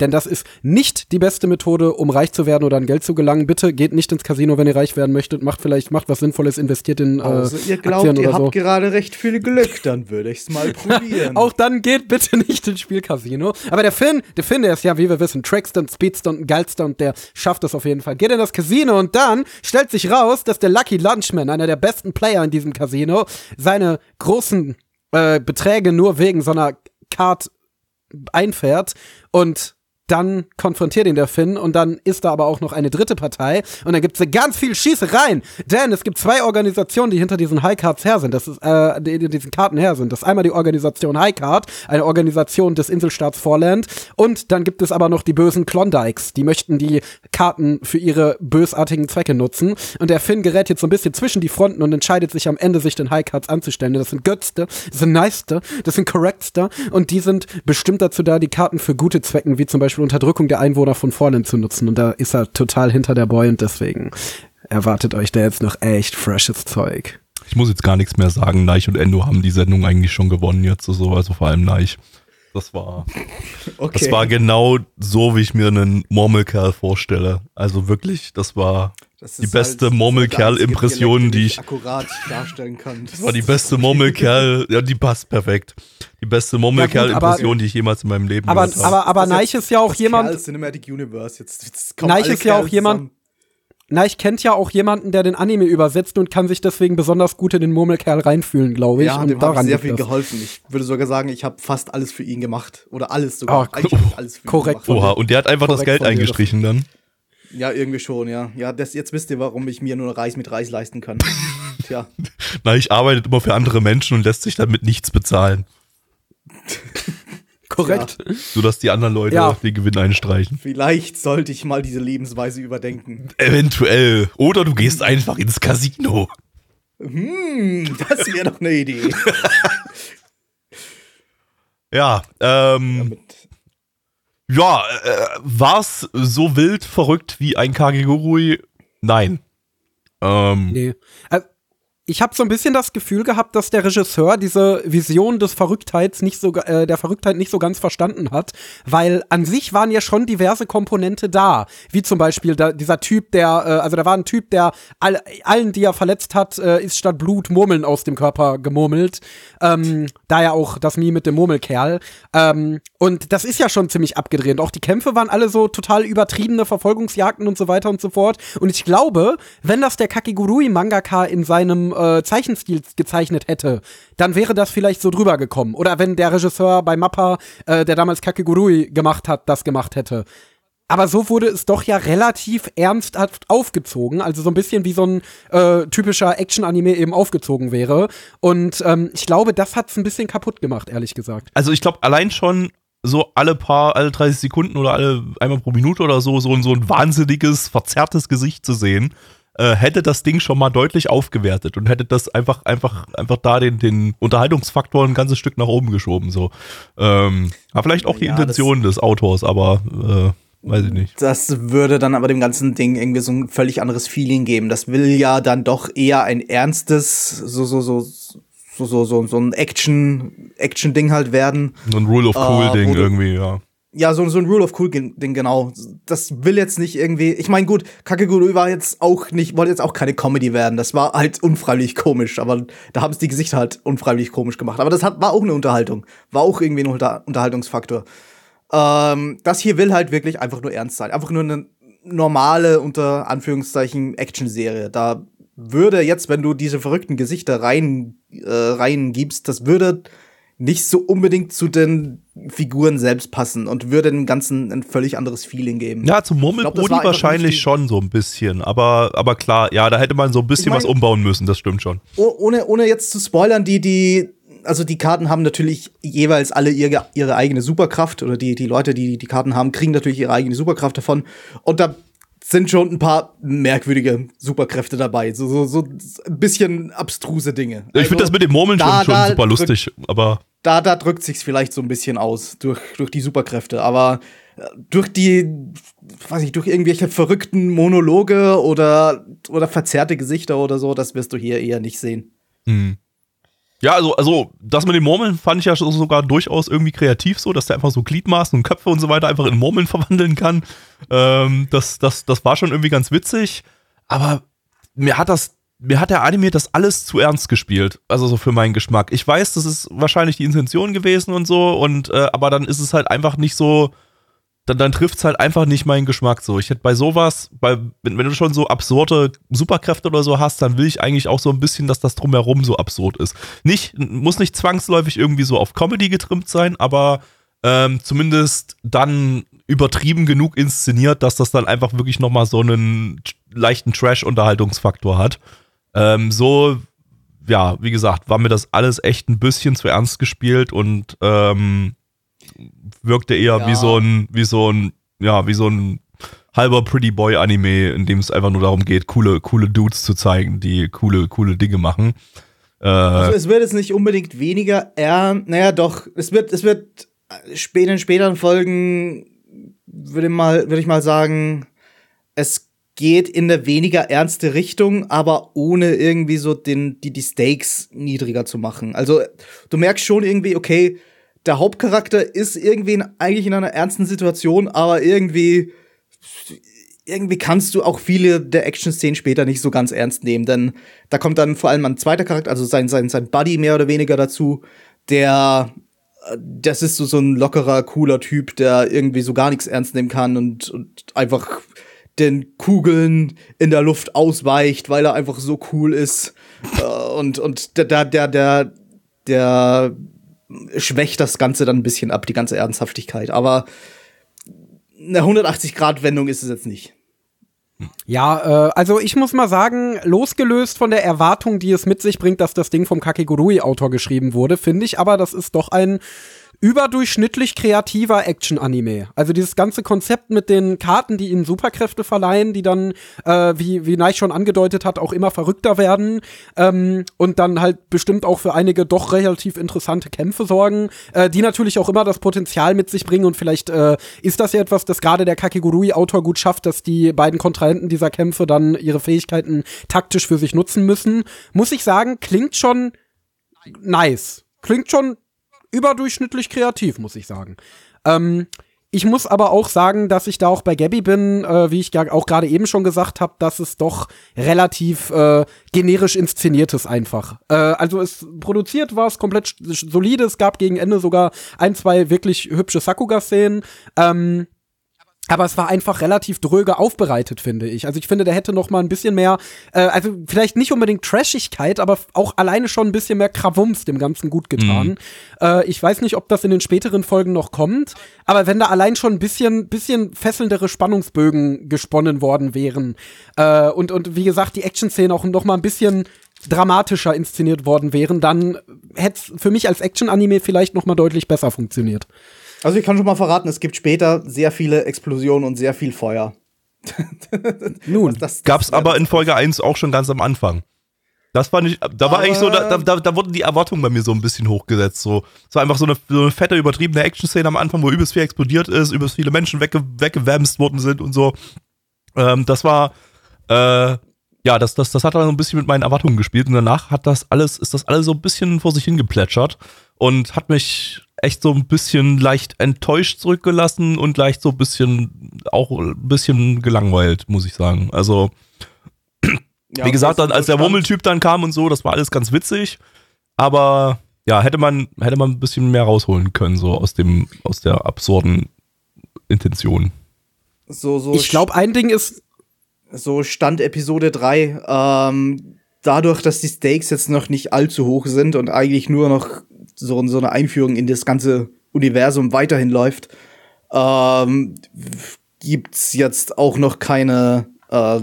Denn das ist nicht die beste Methode, um reich zu werden oder an Geld zu gelangen. Bitte geht nicht ins Casino, wenn ihr reich werden möchtet. Macht vielleicht, macht was Sinnvolles, investiert in äh, Also ihr glaubt, Aktien ihr so. habt gerade recht viel Glück, dann würde ich's mal probieren. Auch dann geht bitte nicht ins Spielcasino. Aber der Finn, der Finn, der ist ja, wie wir wissen, Trickster und Speedster und Geilster und der schafft es auf jeden Fall. Geht in das Casino und dann stellt sich raus, dass der Lucky Lunchman, einer der besten Player in diesem Casino, seine großen äh, Beträge nur wegen so einer Card einfährt und dann konfrontiert ihn der Finn und dann ist da aber auch noch eine dritte Partei und dann gibt's ganz viel Schießereien, denn es gibt zwei Organisationen, die hinter diesen High Cards her sind, das ist, äh, die, die diesen Karten her sind. Das ist einmal die Organisation High Card, eine Organisation des Inselstaats Forland und dann gibt es aber noch die bösen Klondikes, die möchten die Karten für ihre bösartigen Zwecke nutzen und der Finn gerät jetzt so ein bisschen zwischen die Fronten und entscheidet sich am Ende, sich den High Cards anzustellen. Das sind Götzte, das sind Neiste, das sind Correctste und die sind bestimmt dazu da, die Karten für gute Zwecken, wie zum Beispiel Unterdrückung der Einwohner von Forland zu nutzen. Und da ist er total hinter der Boy und deswegen erwartet euch da jetzt noch echt freshes Zeug. Ich muss jetzt gar nichts mehr sagen. Neich und Endo haben die Sendung eigentlich schon gewonnen jetzt so, also vor allem Neich. Das war, okay. das war genau so, wie ich mir einen Murmelkerl vorstelle. Also wirklich, das war die ist beste halt- Murmelkerl-Impression, die ich, akkurat darstellen kann. Das das war die beste Murmelkerl, ja, die passt perfekt. Die beste Murmelkerl-Impression, die ich jemals in meinem Leben Aber, gehört habe. aber, aber ist Neich ist ja auch Das jemand, Kerl Cinematic Universe. Jetzt, jetzt Neich ist ja auch jemand- zusammen. Na, ich kennt ja auch jemanden, der den Anime übersetzt und kann sich deswegen besonders gut in den Murmelkerl reinfühlen, glaube ich. Ja, und dem habe ich sehr viel das. geholfen. Ich würde sogar sagen, ich habe fast alles für ihn gemacht. Oder alles sogar. Ah, ich alles für korrekt. ihn gemacht. Oha, und der hat einfach das Korrekt Geld das- eingestrichen dann. Ja, irgendwie schon, ja. Ja, das, jetzt wisst ihr, warum ich mir nur Reis mit Reis leisten kann. Tja. Na, ich arbeite immer für andere Menschen und lässt sich damit nichts bezahlen. Korrekt. Sodass die anderen Leute Ja. den Gewinn einstreichen. Vielleicht sollte ich mal diese Lebensweise überdenken. Eventuell. Oder du gehst einfach ins Casino. Hm, das wäre doch eine Idee. Ja, ähm, Damit, ja, äh, war's so wild verrückt wie ein Kagegurui? Nein. Ähm, Nee. Ich habe so ein bisschen das Gefühl gehabt, dass der Regisseur diese Vision des Verrücktheits nicht so, äh, der Verrücktheit nicht so ganz verstanden hat, weil an sich waren ja schon diverse Komponente da, wie zum Beispiel da, dieser Typ, der, äh, also da war ein Typ, der all, allen, die er verletzt hat, äh, ist statt Blut Murmeln aus dem Körper gemurmelt, ähm, da ja auch das Mie mit dem Murmelkerl, ähm, und das ist ja schon ziemlich abgedreht. Auch die Kämpfe waren alle so total übertriebene Verfolgungsjagden und so weiter und so fort. Und ich glaube, wenn das der Kakigurui-Mangaka in seinem äh, Zeichenstil gezeichnet hätte, dann wäre das vielleicht so drüber gekommen. Oder wenn der Regisseur bei Mappa, äh, der damals Kakigurui gemacht hat, das gemacht hätte. Aber so wurde es doch ja relativ ernsthaft aufgezogen, also so ein bisschen wie so ein äh, typischer Action-Anime eben aufgezogen wäre. Und ähm, ich glaube, das hat's ein bisschen kaputt gemacht, ehrlich gesagt. also ich glaube, allein schon so alle paar, alle 30 Sekunden oder alle einmal pro Minute oder so, so, so ein wahnsinniges, verzerrtes Gesicht zu sehen, äh, hätte das Ding schon mal deutlich aufgewertet und hätte das einfach, einfach, einfach da den, den Unterhaltungsfaktor ein ganzes Stück nach oben geschoben. So. Ähm, war vielleicht auch die Ja, Intention des Autors, aber äh, weiß ich nicht. das würde dann aber dem ganzen Ding irgendwie so ein völlig anderes Feeling geben. Das will ja dann doch eher ein ernstes, so, so, so, so, so, so, so ein Action, Action-Ding halt werden. So ein Rule of Cool-Ding du- irgendwie, ja. Ja, so, so ein Rule of Cool Ding, genau. Das will jetzt nicht irgendwie. Ich meine, gut, Kakegurui war jetzt auch nicht, wollte jetzt auch keine Comedy werden. Das war halt unfreiwillig komisch, aber da haben es die Gesichter halt unfreiwillig komisch gemacht. Aber das hat, war auch eine Unterhaltung. War auch irgendwie ein Unter Unterhaltungsfaktor. Ähm, das hier will halt wirklich einfach nur ernst sein. Einfach nur eine normale, unter Anführungszeichen, Action-Serie. Da würde jetzt, wenn du diese verrückten Gesichter rein, äh, reingibst, das würde nicht so unbedingt zu den Figuren selbst passen und würde dem Ganzen ein völlig anderes Feeling geben. Ja, zum Murmelbrudi wahrscheinlich schon so ein bisschen, aber, aber klar, ja, da hätte man so ein bisschen Ich mein- was umbauen müssen, das stimmt schon. Oh, ohne, ohne jetzt zu spoilern, die, die, also die Karten haben natürlich jeweils alle ihre, ihre eigene Superkraft oder die, die Leute, die die Karten haben, kriegen natürlich ihre eigene Superkraft davon. Und da sind schon ein paar merkwürdige Superkräfte dabei. So, so, so ein bisschen abstruse Dinge. ich finde das mit dem Murmeln da- schon, schon da super drückt- lustig, aber da, da drückt sich's vielleicht so ein bisschen aus durch, durch die Superkräfte, aber äh, durch die, weiß ich, durch irgendwelche verrückten Monologe oder, oder verzerrte Gesichter oder so, das wirst du hier eher nicht sehen. Ja, also, also das mit den Murmeln fand ich ja so- sogar durchaus irgendwie kreativ so, dass der einfach so Gliedmaßen und Köpfe und so weiter einfach in Murmeln verwandeln kann. Ähm, das, das, das war schon irgendwie ganz witzig. Aber mir hat das, mir hat der Anime das alles zu ernst gespielt. Also so für meinen Geschmack. Ich weiß, das ist wahrscheinlich die Intention gewesen und so, und äh, aber dann ist es halt einfach nicht so. Dann, dann trifft es halt einfach nicht meinen Geschmack so. Ich hätte bei sowas, bei, wenn, wenn du schon so absurde Superkräfte oder so hast, dann will ich eigentlich auch so ein bisschen, dass das drumherum so absurd ist. Nicht, muss nicht zwangsläufig irgendwie so auf Comedy getrimmt sein, aber ähm, zumindest dann übertrieben genug inszeniert, dass das dann einfach wirklich nochmal so einen leichten Trash-Unterhaltungsfaktor hat. Ähm, so, ja, wie gesagt, war mir das alles echt ein bisschen zu ernst gespielt und ähm, wirkte eher Ja. wie so ein, wie so ein, ja, wie so ein halber Pretty Boy Anime, in dem es einfach nur darum geht, coole, coole Dudes zu zeigen, die coole, coole Dinge machen. Äh, Also es wird jetzt nicht unbedingt weniger ernst, naja doch, es wird, es wird spät in späteren Folgen, würde mal, würde ich mal sagen, es geht in eine weniger ernste Richtung, aber ohne irgendwie so den, die, die Stakes niedriger zu machen. Also du merkst schon irgendwie, okay, der Hauptcharakter ist irgendwie eigentlich in einer ernsten Situation, aber irgendwie irgendwie kannst du auch viele der Action-Szenen später nicht so ganz ernst nehmen, denn da kommt dann vor allem ein zweiter Charakter, also sein, sein, sein Buddy mehr oder weniger dazu, der, das ist so, so ein lockerer, cooler Typ, der irgendwie so gar nichts ernst nehmen kann und, und einfach den Kugeln in der Luft ausweicht, weil er einfach so cool ist. Äh, und und der, der, der, der schwächt das Ganze dann ein bisschen ab, die ganze Ernsthaftigkeit. Aber eine 180-Grad-Wendung ist es jetzt nicht. Ja, äh, also ich muss mal sagen, losgelöst von der Erwartung, die es mit sich bringt, dass das Ding vom Kakegurui-Autor geschrieben wurde, finde ich aber, das ist doch ein überdurchschnittlich kreativer Action-Anime. Also dieses ganze Konzept mit den Karten, die ihnen Superkräfte verleihen, die dann, äh, wie, wie Neich schon angedeutet hat, auch immer verrückter werden ähm, und dann halt bestimmt auch für einige doch relativ interessante Kämpfe sorgen, äh, die natürlich auch immer das Potenzial mit sich bringen und vielleicht äh, ist das ja etwas, das gerade der Kakegurui-Autor gut schafft, dass die beiden Kontrahenten dieser Kämpfe dann ihre Fähigkeiten taktisch für sich nutzen müssen. Muss ich sagen, klingt schon nice. Klingt schon überdurchschnittlich kreativ, muss ich sagen. Ähm, ich muss aber auch sagen, dass ich da auch bei Gabby bin, äh, wie ich auch gerade eben schon gesagt habe, dass es doch relativ äh, generisch inszeniert ist einfach. Äh, also es produziert war es komplett solide, es gab gegen Ende sogar ein, zwei wirklich hübsche Sakuga-Szenen. Ähm, aber es war einfach relativ dröge aufbereitet, finde ich. Also ich finde, der hätte noch mal ein bisschen mehr, äh, also vielleicht nicht unbedingt Trashigkeit, aber auch alleine schon ein bisschen mehr Krawums dem Ganzen gut getan. Mhm. Äh, ich weiß nicht, ob das in den späteren Folgen noch kommt, aber wenn da allein schon ein bisschen, bisschen fesselndere Spannungsbögen gesponnen worden wären äh, und, und wie gesagt, die Action-Szenen auch noch mal ein bisschen dramatischer inszeniert worden wären, dann hätte es für mich als Action-Anime vielleicht noch mal deutlich besser funktioniert. Also ich kann schon mal verraten, es gibt später sehr viele Explosionen und sehr viel Feuer. Nun, das, das gab's aber in Folge 1 auch schon ganz am Anfang. Das fand ich, da war eigentlich so, da, da, da wurden die Erwartungen bei mir so ein bisschen hochgesetzt. So. Es war einfach so eine, so eine fette, übertriebene Action-Szene am Anfang, wo übelst viel explodiert ist, übelst viele Menschen wegge weggewämst worden sind und so. Ähm, das war, äh, ja, das, das, das hat dann so ein bisschen mit meinen Erwartungen gespielt und danach hat das alles, ist das alles so ein bisschen vor sich hingeplätschert und hat mich echt so ein bisschen leicht enttäuscht zurückgelassen und leicht so ein bisschen, auch ein bisschen gelangweilt, muss ich sagen. Also, ja, wie gesagt, dann, als der Wurmeltyp dann kam und so, das war alles ganz witzig, aber ja, hätte man, hätte man ein bisschen mehr rausholen können, so aus dem, aus der absurden Intention. So, so ich glaube, ein Ding ist. So Stand Episode 3, ähm, dadurch, dass die Stakes jetzt noch nicht allzu hoch sind und eigentlich nur noch so, so eine Einführung in das ganze Universum weiterhin läuft, ähm, gibt's jetzt auch noch keine, äh,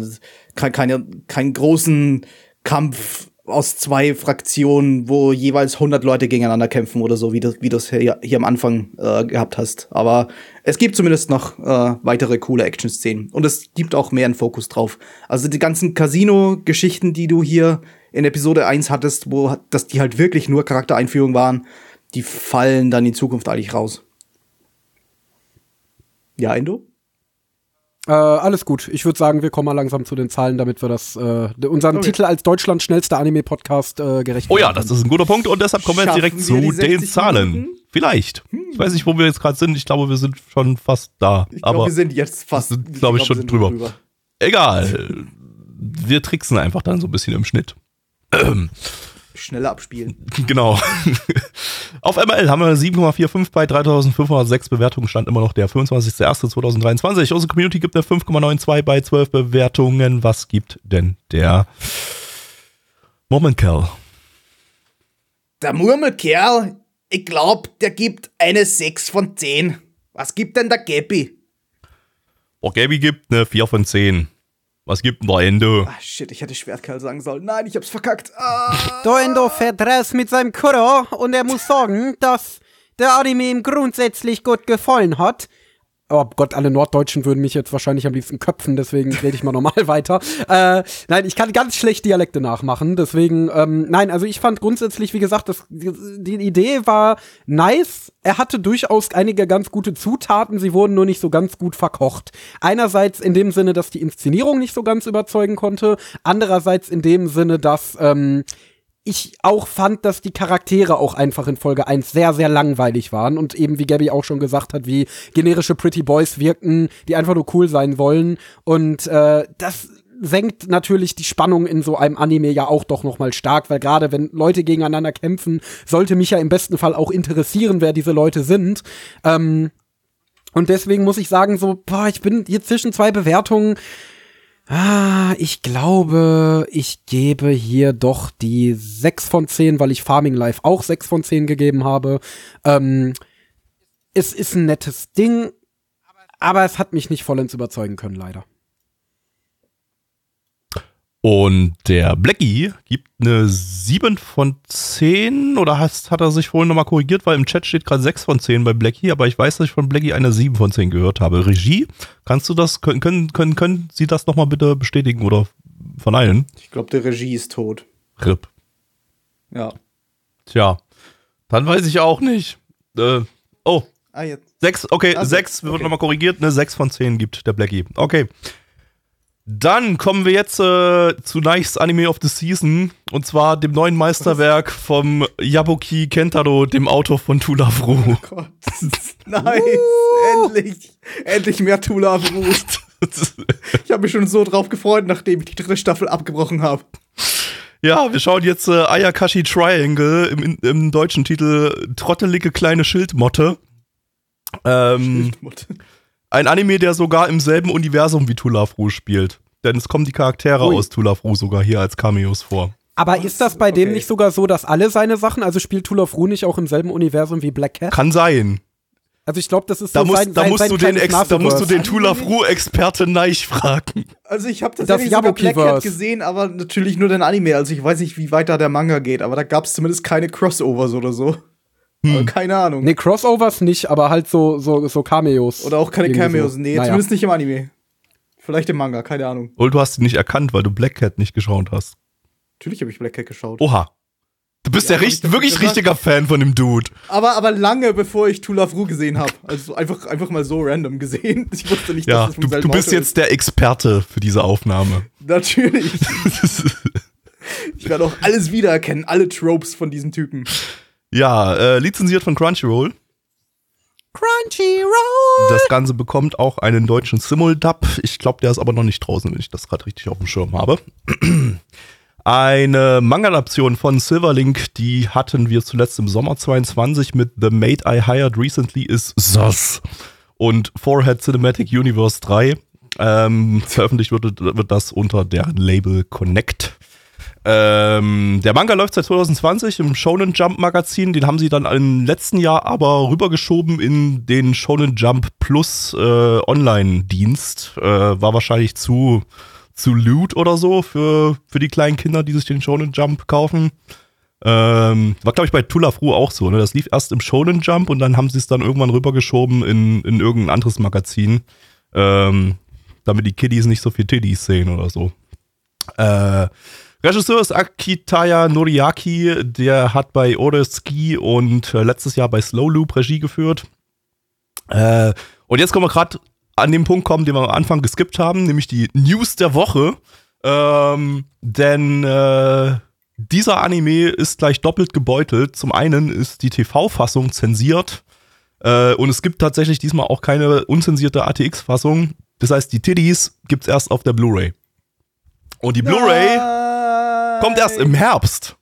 keine, keinen großen Kampf aus zwei Fraktionen, wo jeweils 100 Leute gegeneinander kämpfen oder so, wie du wie das hier, hier am Anfang äh, gehabt hast. Aber es gibt zumindest noch äh, weitere coole Action-Szenen. Und es gibt auch mehr einen Fokus drauf. Also die ganzen Casino-Geschichten, die du hier in Episode 1 hattest, wo dass die halt wirklich nur Charaktereinführungen waren, die fallen dann in Zukunft eigentlich raus. Ja, Endo? Äh, alles gut. Ich würde sagen, wir kommen mal langsam zu den Zahlen, damit wir das äh, unseren okay. Titel als Deutschlands schnellster Anime-Podcast äh, gerecht Oh ja, das ist ein guter Punkt und deshalb kommen wir jetzt direkt zu den Zahlen. Minuten? Vielleicht. Hm. Ich weiß nicht, wo wir jetzt gerade sind. Ich glaube, wir sind schon fast da. Ich glaube, wir sind jetzt fast. Sind, glaube ich, glaub, schon drüber. drüber. Egal. wir tricksen einfach dann so ein bisschen im Schnitt. Schneller abspielen. Genau. Auf ML haben wir 7,45 bei 3506 Bewertungen, stand immer noch der 25.01.2023. Unsere Community gibt eine 5,92 bei 12 Bewertungen. Was gibt denn der Murmelkerl? Der Murmelkerl, ich glaube, der gibt eine 6 von 10. Was gibt denn der Gabi? Oh, Gabi gibt eine 4 von 10. Was gibt denn da Endo? Ah, shit, ich hätte Schwertkerl sagen sollen. Nein, ich hab's verkackt. Ah. Der Endo fährt raus mit seinem Kuro und er muss sagen, dass der Anime ihm grundsätzlich gut gefallen hat. Oh Gott, alle Norddeutschen würden mich jetzt wahrscheinlich am liebsten köpfen, deswegen rede ich mal normal weiter. Äh, nein, ich kann ganz schlecht Dialekte nachmachen, deswegen, ähm, nein, also ich fand grundsätzlich, wie gesagt, das, die, Idee war nice. Er hatte durchaus einige ganz gute Zutaten, sie wurden nur nicht so ganz gut verkocht. Einerseits in dem Sinne, dass die Inszenierung nicht so ganz überzeugen konnte, andererseits in dem Sinne, dass ähm, ich auch fand, dass die Charaktere auch einfach in Folge 1 sehr, sehr langweilig waren und eben, wie Gabby auch schon gesagt hat, wie generische Pretty Boys wirkten, die einfach nur cool sein wollen. Und äh, das senkt natürlich die Spannung in so einem Anime ja auch doch noch mal stark, weil gerade wenn Leute gegeneinander kämpfen, sollte mich ja im besten Fall auch interessieren, wer diese Leute sind. Ähm, Und deswegen muss ich sagen, so, boah, ich bin hier zwischen zwei Bewertungen. Ah, ich glaube, ich gebe hier doch die 6 von 10, weil ich Farming Life auch 6 von 10 gegeben habe. Ähm, es ist ein nettes Ding, aber es hat mich nicht vollends überzeugen können, leider. Und der Blackie gibt eine 7 von 10 oder hast, hat er sich vorhin nochmal korrigiert, weil im Chat steht gerade 6 von 10 bei Blackie, aber ich weiß, dass ich von Blackie eine 7 von 10 gehört habe. Regie, kannst du das, können, können, können, können Sie das nochmal bitte bestätigen oder verneinen? Ich glaube, der Regie ist tot. RIP. Ja. Tja, dann weiß ich auch nicht. Äh, oh, Ah, jetzt. 6, okay, Also, 6 wird okay. nochmal korrigiert, eine 6 von 10 gibt der Blackie. Okay. Dann kommen wir jetzt äh, zu Nice Anime of the Season und zwar dem neuen Meisterwerk vom Yabuki Kentaro, dem Autor von Tula Fru. Gott. nice. Endlich. Endlich mehr Tula Brust. Ich habe mich schon so drauf gefreut, nachdem ich die dritte Staffel abgebrochen habe. ja, wir schauen jetzt äh, Ayakashi Triangle im, im deutschen Titel Trottelige kleine Schildmotte. Ähm, Schildmutter. Ein Anime, der sogar im selben Universum wie Tulafru spielt. Denn es kommen die Charaktere Ui. aus Tulafru sogar hier als Cameos vor. Aber ist das bei dem Okay. nicht sogar so, dass alle seine Sachen, also spielt Rue nicht auch im selben Universum wie Black Cat? Kann sein. Also ich glaube, das ist Da, so musst, sein, da, sein, musst, sein du den Ex, da musst du den? Tulafru-Experte Neich fragen. Also ich habe tatsächlich Das sogar Black Cat gesehen, aber natürlich nur den Anime. Also ich weiß nicht, wie weit da der Manga geht, aber da gab es zumindest keine Crossovers oder so. Hm. Keine Ahnung. Nee, Crossovers nicht, aber halt so, so, so Cameos. Oder auch keine Cameos. so. Nee, Naja. zumindest nicht im Anime. Vielleicht im Manga, keine Ahnung. Und du hast ihn nicht erkannt, weil du Black Cat nicht geschaut hast. Natürlich habe ich Black Cat geschaut. Oha. Du bist Ja, ja, hab ich richt, doch wirklich richtiger Fan von dem Dude. Aber, aber lange bevor ich Tula Fru gesehen habe. Also einfach, einfach mal so random gesehen. Ich wusste nicht, Ja, dass es vom du, du bist jetzt der Experte für diese Aufnahme. ist. Natürlich. Ich werde auch alles wiedererkennen, alle Tropes von diesem Typen. Ja, äh, lizenziert von Crunchyroll. Crunchyroll! Das Ganze bekommt auch einen deutschen Simuldub. Ich glaube, der ist aber noch nicht draußen, wenn ich das gerade richtig auf dem Schirm habe. Eine Manga-Adaption von Silverlink, die hatten wir zuletzt im Sommer 22 mit The Maid I Hired Recently is Sus und Forehead Cinematic Universe 3. Ähm, veröffentlicht wird, wird das unter deren Label Connect. Ähm, der Manga läuft seit 2020 im Shonen Jump Magazin. Den haben sie dann im letzten Jahr aber rübergeschoben in den Shonen Jump Plus äh, Online-Dienst. Äh, war wahrscheinlich zu, zu Loot oder so für, für die kleinen Kinder, die sich den Shonen Jump kaufen. Ähm, war, glaube ich, bei Tula Fru auch so. Ne? Das lief erst im Shonen Jump und dann haben sie es dann irgendwann rübergeschoben in, in irgendein anderes Magazin. Ähm, damit die Kiddies nicht so viel Tiddies sehen oder so. Äh, Regisseur ist Akitaya Noriaki, der hat bei Order Ski und äh, letztes Jahr bei Slow Loop Regie geführt. Äh, und jetzt kommen wir gerade an den Punkt kommen, den wir am Anfang geskippt haben, nämlich die News der Woche. Ähm, denn äh, dieser Anime ist gleich doppelt gebeutelt. Zum einen ist die TV-Fassung zensiert äh, und es gibt tatsächlich diesmal auch keine unzensierte ATX-Fassung. Das heißt, die Tiddies gibt's erst auf der Blu-ray. Und die Blu-ray kommt erst im Herbst.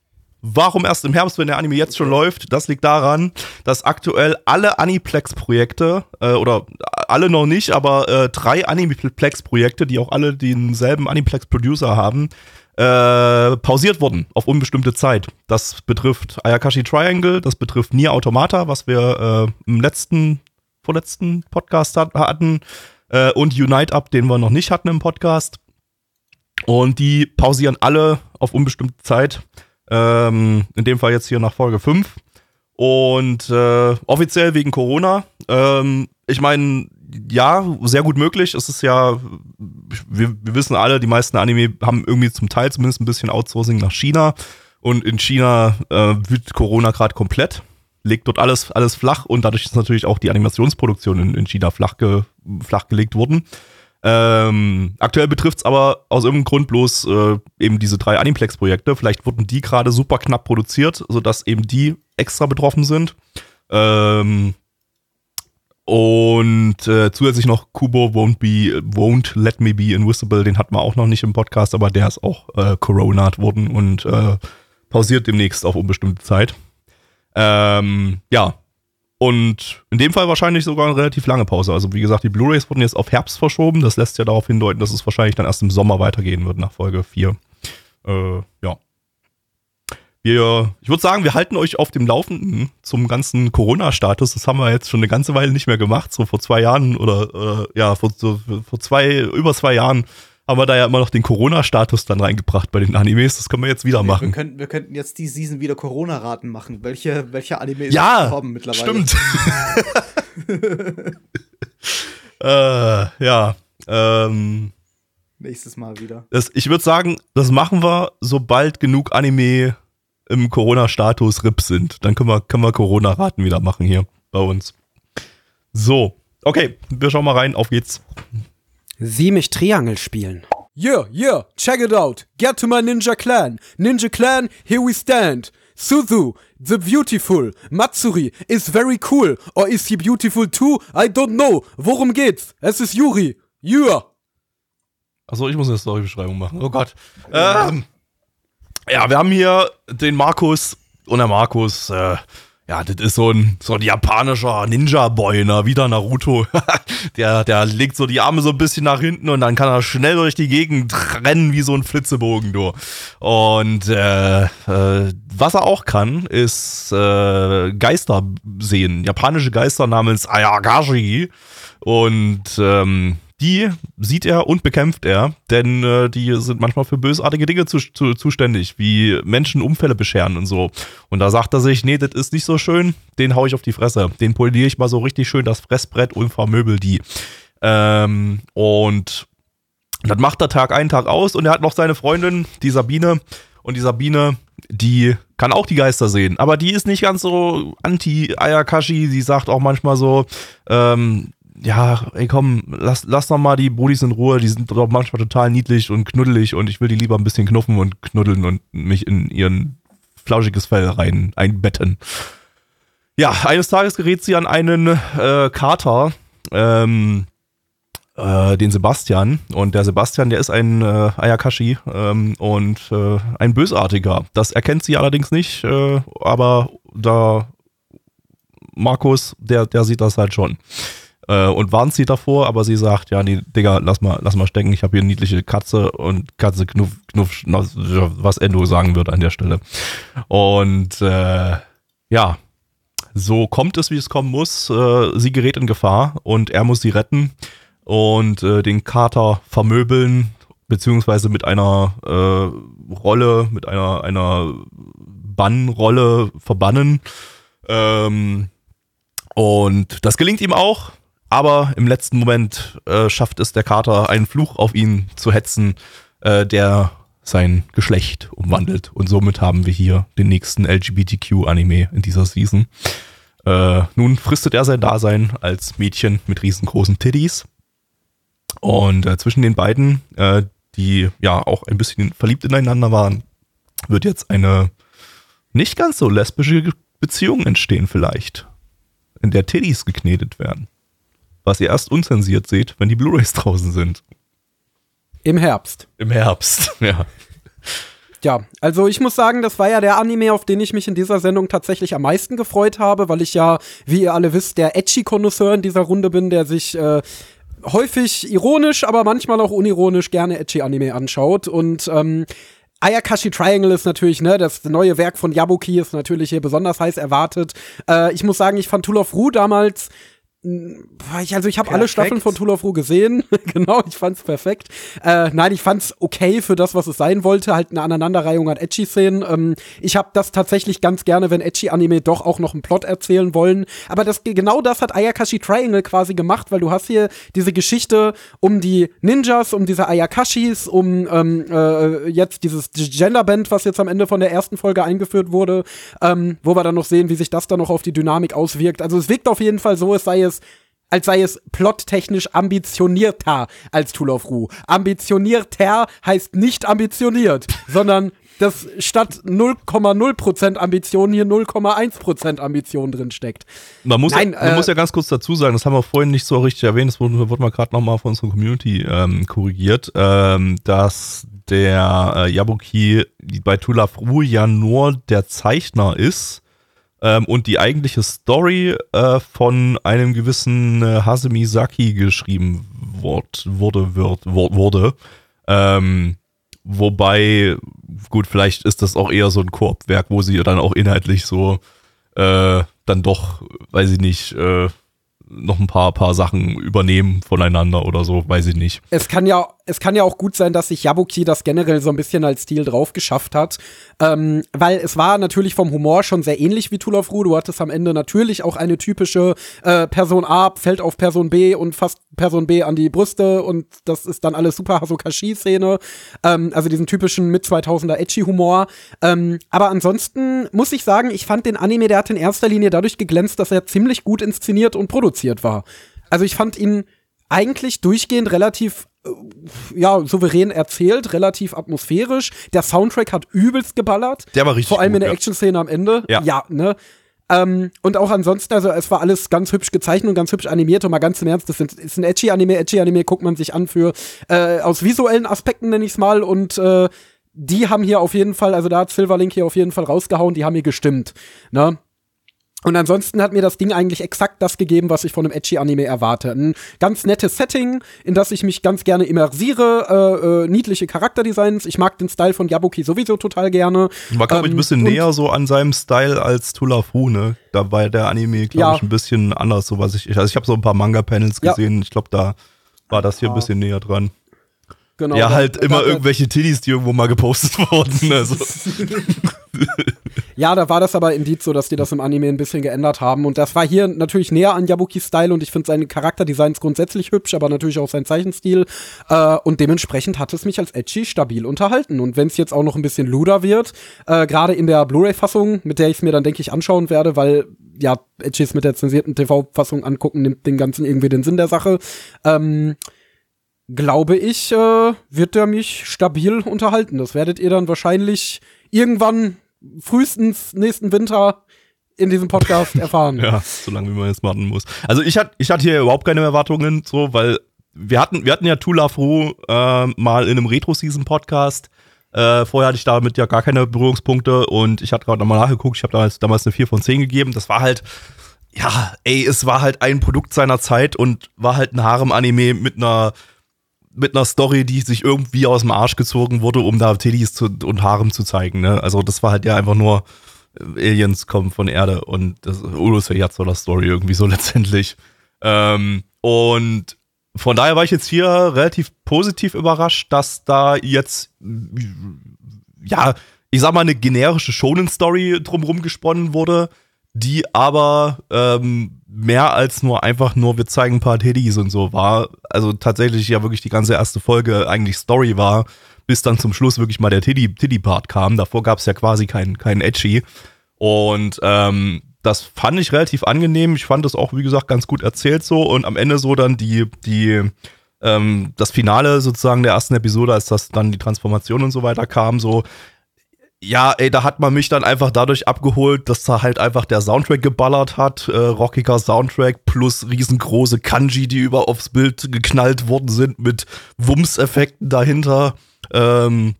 Warum erst im Herbst, wenn der Anime jetzt schon läuft? Das liegt daran, dass aktuell alle Aniplex-Projekte, äh, oder alle noch nicht, aber äh, drei Aniplex-Projekte, die auch alle denselben Aniplex-Producer haben, äh, pausiert wurden auf unbestimmte Zeit. Das betrifft Ayakashi Triangle, das betrifft Nier Automata, was wir äh, im letzten, vorletzten Podcast hat, hatten, äh, und Unite Up, den wir noch nicht hatten im Podcast. Und die pausieren alle auf unbestimmte Zeit. Ähm, in dem Fall jetzt hier nach Folge 5. Und äh, offiziell wegen Corona. Ähm, ich meine, ja, sehr gut möglich. Es ist ja, wir, wir wissen alle, die meisten Anime haben irgendwie zum Teil zumindest ein bisschen Outsourcing nach China. Und in China äh, wütet Corona gerade komplett. Legt dort alles, alles flach und dadurch ist natürlich auch die Animationsproduktion in, in China flach, ge, flach gelegt worden. Ähm, aktuell betrifft es aber aus irgendeinem Grund bloß äh, eben diese drei Aniplex-Projekte. Vielleicht wurden die gerade super knapp produziert, sodass eben die extra betroffen sind. Ähm, und äh, zusätzlich noch Kubo won't be, won't let me be invisible, den hatten wir auch noch nicht im Podcast, aber der ist auch äh, coronat worden und äh, pausiert demnächst auf unbestimmte Zeit. Ähm, ja. Und in dem Fall wahrscheinlich sogar eine relativ lange Pause. Also wie gesagt, die Blu-rays wurden jetzt auf Herbst verschoben. Das lässt ja darauf hindeuten, dass es wahrscheinlich dann erst im Sommer weitergehen wird nach Folge 4. Äh, ja. Wir, ich würde sagen, wir halten euch auf dem Laufenden zum ganzen Corona-Status. Das haben wir jetzt schon eine ganze Weile nicht mehr gemacht. So vor zwei Jahren oder äh, ja, vor, so, vor zwei, über zwei Jahren haben wir da ja immer noch den Corona-Status dann reingebracht bei den Animes. Das können wir jetzt wieder machen. Wir könnten, wir könnten jetzt die Season wieder Corona-Raten machen. Welche, welche Anime ja, kommen mittlerweile? Stimmt. äh, ja. Ähm, Nächstes Mal wieder. Das, ich würde sagen, das machen wir, sobald genug Anime im Corona-Status RIP sind. Dann können wir, können wir Corona-Raten wieder machen hier bei uns. So, okay, wir schauen mal rein, auf geht's. Sieh mich Triangel spielen. Yeah, yeah, check it out. Get to my Ninja Clan. Ninja Clan, here we stand. Suzu, the beautiful. Matsuri is very cool. Or is he beautiful too? I don't know. Worum geht's? Es ist Yuri. Yeah. Achso, ich muss eine Storybeschreibung machen. Oh Gott. Ähm, ja, wir haben hier den Markus und der Markus, äh, ja, das ist so ein, so ein japanischer Ninja-Boy, ne? Wieder Naruto. der, der legt so die Arme so ein bisschen nach hinten und dann kann er schnell durch die Gegend rennen wie so ein Flitzebogen, du. Und äh, äh, was er auch kann, ist äh, Geister sehen. Japanische Geister namens Ayagashi. Und ähm, die sieht er und bekämpft er, denn äh, die sind manchmal für bösartige Dinge zu, zu, zuständig, wie Menschen Unfälle bescheren und so. Und da sagt er sich, nee, das ist nicht so schön, den hau ich auf die Fresse. Den poliere ich mal so richtig schön das Fressbrett und vermöbel die. Ähm, und das macht er Tag ein, Tag aus und er hat noch seine Freundin, die Sabine. Und die Sabine, die kann auch die Geister sehen, aber die ist nicht ganz so anti-Ayakashi. Sie sagt auch manchmal so, ähm, ja, ey komm, lass, lass doch mal die Brudis in Ruhe, die sind doch manchmal total niedlich und knuddelig und ich will die lieber ein bisschen knuffen und knuddeln und mich in ihren flauschiges Fell rein einbetten. Ja, eines Tages gerät sie an einen äh, Kater, ähm, äh, den Sebastian. Und der Sebastian, der ist ein äh, Ayakashi ähm, und äh, ein Bösartiger. Das erkennt sie allerdings nicht, äh, aber da Markus, der, der sieht das halt schon äh, und warnt sie davor, aber sie sagt, ja, nee, Digga, lass mal, lass mal stecken, ich habe hier eine niedliche Katze und Katze knuff, knuff, was Endo sagen würde an der Stelle. Und äh, ja, so kommt es, wie es kommen muss. Äh, sie gerät in Gefahr und er muss sie retten und äh, den Kater vermöbeln, beziehungsweise mit einer äh, Rolle, mit einer, einer Bannrolle verbannen. Ähm, und das gelingt ihm auch. Aber im letzten Moment äh, schafft es der Kater, einen Fluch auf ihn zu hetzen, äh, der sein Geschlecht umwandelt. Und somit haben wir hier den nächsten LGBTQ-Anime in dieser Season. Äh, nun fristet er sein Dasein als Mädchen mit riesengroßen Titties. Und äh, zwischen den beiden, äh, die ja auch ein bisschen verliebt ineinander waren, wird jetzt eine nicht ganz so lesbische Beziehung entstehen vielleicht, in der Titties geknetet werden was ihr erst unzensiert seht, wenn die Blu-rays draußen sind. Im Herbst. Im Herbst, ja. Ja, also ich muss sagen, das war ja der Anime, auf den ich mich in dieser Sendung tatsächlich am meisten gefreut habe, weil ich ja, wie ihr alle wisst, der Edgy-Konnoisseur in dieser Runde bin, der sich äh, häufig ironisch, aber manchmal auch unironisch gerne Edgy-Anime anschaut. Und ähm, Ayakashi Triangle ist natürlich, ne, das neue Werk von Yabuki ist natürlich hier besonders heiß erwartet. Äh, ich muss sagen, ich fand Tool of Ru damals also ich habe alle Staffeln von Tool of Ru gesehen. genau, ich fand's perfekt. Äh, nein, ich fand's okay für das, was es sein wollte. Halt eine Aneinanderreihung an Edgy-Szenen. Ähm, ich habe das tatsächlich ganz gerne, wenn Edgy-Anime doch auch noch einen Plot erzählen wollen. Aber das, genau das hat Ayakashi Triangle quasi gemacht, weil du hast hier diese Geschichte um die Ninjas, um diese Ayakashis, um ähm, äh, jetzt dieses Genderband, was jetzt am Ende von der ersten Folge eingeführt wurde, ähm, wo wir dann noch sehen, wie sich das dann noch auf die Dynamik auswirkt. Also es wirkt auf jeden Fall so, es sei es als sei es plottechnisch ambitionierter als Tool of Ru. Ambitionierter heißt nicht ambitioniert, sondern dass statt 0,0% Ambition hier 0,1% Ambition drin steckt. Man, muss, Nein, ja, man äh, muss ja ganz kurz dazu sagen, das haben wir vorhin nicht so richtig erwähnt, das wurde, wurde mal gerade nochmal von unserer Community ähm, korrigiert, ähm, dass der äh, Yabuki bei Tula Ru ja nur der Zeichner ist ähm, und die eigentliche Story äh, von einem gewissen äh, Hasemi Saki geschrieben wort, wurde, wird, wurde. Ähm, wobei, gut, vielleicht ist das auch eher so ein Koop-Werk, wo sie dann auch inhaltlich so äh, dann doch, weiß ich nicht, äh, noch ein paar, paar Sachen übernehmen voneinander oder so, weiß ich nicht. Es kann ja, es kann ja auch gut sein, dass sich Yabuki das generell so ein bisschen als Stil drauf geschafft hat. Ähm, weil es war natürlich vom Humor schon sehr ähnlich wie Rue. Du hattest am Ende natürlich auch eine typische äh, Person A fällt auf Person B und fasst Person B an die Brüste und das ist dann alles super Hasokashi-Szene. Ähm, also diesen typischen mit 2000er Edgy-Humor. Ähm, aber ansonsten muss ich sagen, ich fand den Anime, der hat in erster Linie dadurch geglänzt, dass er ziemlich gut inszeniert und produziert war. Also ich fand ihn eigentlich durchgehend relativ äh, ja, souverän erzählt, relativ atmosphärisch. Der Soundtrack hat übelst geballert. Der war richtig Vor allem gut, in der ja. Action-Szene am Ende. Ja. ja ne? Ähm, und auch ansonsten, also es war alles ganz hübsch gezeichnet und ganz hübsch animiert. Und mal ganz im Ernst, das ist ein edgy Anime, edgy Anime guckt man sich an für äh, aus visuellen Aspekten nenne ich es mal. Und äh, die haben hier auf jeden Fall, also da hat Silverlink hier auf jeden Fall rausgehauen, die haben hier gestimmt, ne? Und ansonsten hat mir das Ding eigentlich exakt das gegeben, was ich von einem edgy Anime erwarte. Ein ganz nettes Setting, in das ich mich ganz gerne immersiere, äh, äh, niedliche Charakterdesigns. Ich mag den Style von Yabuki sowieso total gerne. War, glaube ich, ein Ähm, bisschen näher so an seinem Style als Tool of Ru, ne? Da war der Anime, glaube Ja. ich, ein bisschen anders, so was ich. Also ich habe so ein paar Manga-Panels Ja. gesehen. Ich glaube, da war das hier ein bisschen näher dran. Genau, ja, halt da- immer da- irgendwelche Tiddies, die irgendwo mal gepostet wurden. Also. Ja, da war das aber Indiz so, dass die das im Anime ein bisschen geändert haben. Und das war hier natürlich näher an Yabukis Style und ich finde seine Charakterdesigns grundsätzlich hübsch, aber natürlich auch sein Zeichenstil. Äh, und dementsprechend hat es mich als Edgy stabil unterhalten. Und wenn es jetzt auch noch ein bisschen luder wird, äh, gerade in der Blu-ray-Fassung, mit der ich es mir dann, denke ich, anschauen werde, weil ja, Edgys mit der zensierten TV-Fassung angucken, nimmt den ganzen irgendwie den Sinn der Sache. Ähm, glaube ich, äh, wird der mich stabil unterhalten. Das werdet ihr dann wahrscheinlich irgendwann frühestens nächsten Winter in diesem Podcast erfahren. Ja, solange wie man jetzt warten muss. Also ich hatte ich hatte hier überhaupt keine Erwartungen, so, weil wir hatten, wir hatten ja Tula Fru äh, mal in einem Retro-Season-Podcast. Äh, vorher hatte ich damit ja gar keine Berührungspunkte und ich hatte gerade nochmal nachgeguckt, ich habe damals, damals eine 4 von 10 gegeben. Das war halt, ja, ey, es war halt ein Produkt seiner Zeit und war halt ein Harem-Anime mit einer mit einer Story, die sich irgendwie aus dem Arsch gezogen wurde, um da Teddies zu, und Harem zu zeigen. Ne? Also das war halt ja einfach nur äh, Aliens kommen von Erde und das Ulus der Story irgendwie so letztendlich. Ähm, und von daher war ich jetzt hier relativ positiv überrascht, dass da jetzt ja, ich sag mal, eine generische Shonen-Story drumrum gesponnen wurde, die aber ähm, mehr als nur einfach nur, wir zeigen ein paar Teddies und so war. Also tatsächlich ja wirklich die ganze erste Folge eigentlich Story war, bis dann zum Schluss wirklich mal der Teddy-Part kam. Davor gab es ja quasi keinen kein Edgy. Und ähm, das fand ich relativ angenehm. Ich fand das auch, wie gesagt, ganz gut erzählt so. Und am Ende so dann die, die, ähm, das Finale sozusagen der ersten Episode, als das dann die Transformation und so weiter kam, so, ja, ey, da hat man mich dann einfach dadurch abgeholt, dass da halt einfach der Soundtrack geballert hat, äh, rockiger Soundtrack plus riesengroße Kanji, die über aufs Bild geknallt worden sind mit Wumms-Effekten dahinter. Ähm,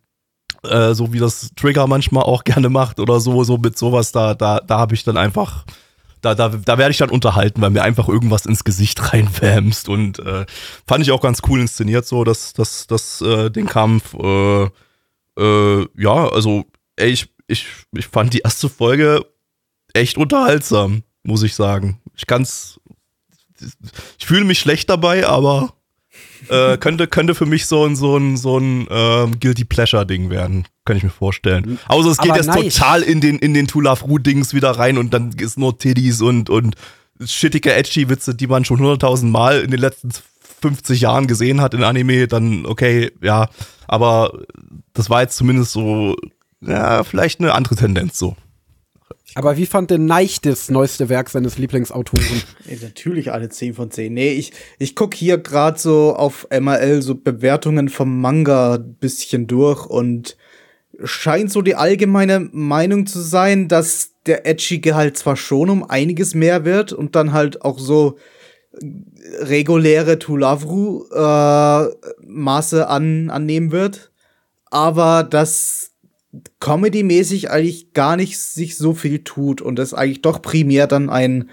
äh, so wie das Trigger manchmal auch gerne macht oder so, so mit sowas, da, da, da habe ich dann einfach, da, da, da werde ich dann unterhalten, weil mir einfach irgendwas ins Gesicht reinwämst und äh, fand ich auch ganz cool inszeniert, so, dass, dass, dass äh, den Kampf, äh, äh, ja, also, ey, ich, ich, ich fand die erste Folge echt unterhaltsam, muss ich sagen. Ich kann's, ich fühle mich schlecht dabei, aber äh, könnte, könnte für mich so ein, so ein, so ein ähm, Guilty Pleasure-Ding werden. Kann ich mir vorstellen. Außer es geht Aber jetzt nice. total in den, in den Tulafru-Dings wieder rein und dann ist nur Tiddies und, und shittige Edgy-Witze, die man schon 100.000 Mal in den letzten 50 Jahren gesehen hat in Anime, dann okay, ja. Aber das war jetzt zumindest so, ja, vielleicht eine andere Tendenz so. Aber wie fand denn Neich das neueste Werk seines Lieblingsautoren? Ey, natürlich alle 10 von 10. Nee, ich, ich guck hier gerade so auf MRL so Bewertungen vom Manga ein bisschen durch und scheint so die allgemeine Meinung zu sein, dass der Edgy-Gehalt zwar schon um einiges mehr wird und dann halt auch so reguläre Tulavru äh, Maße an, annehmen wird, aber dass Comedy-mäßig eigentlich gar nicht sich so viel tut und es eigentlich doch primär dann ein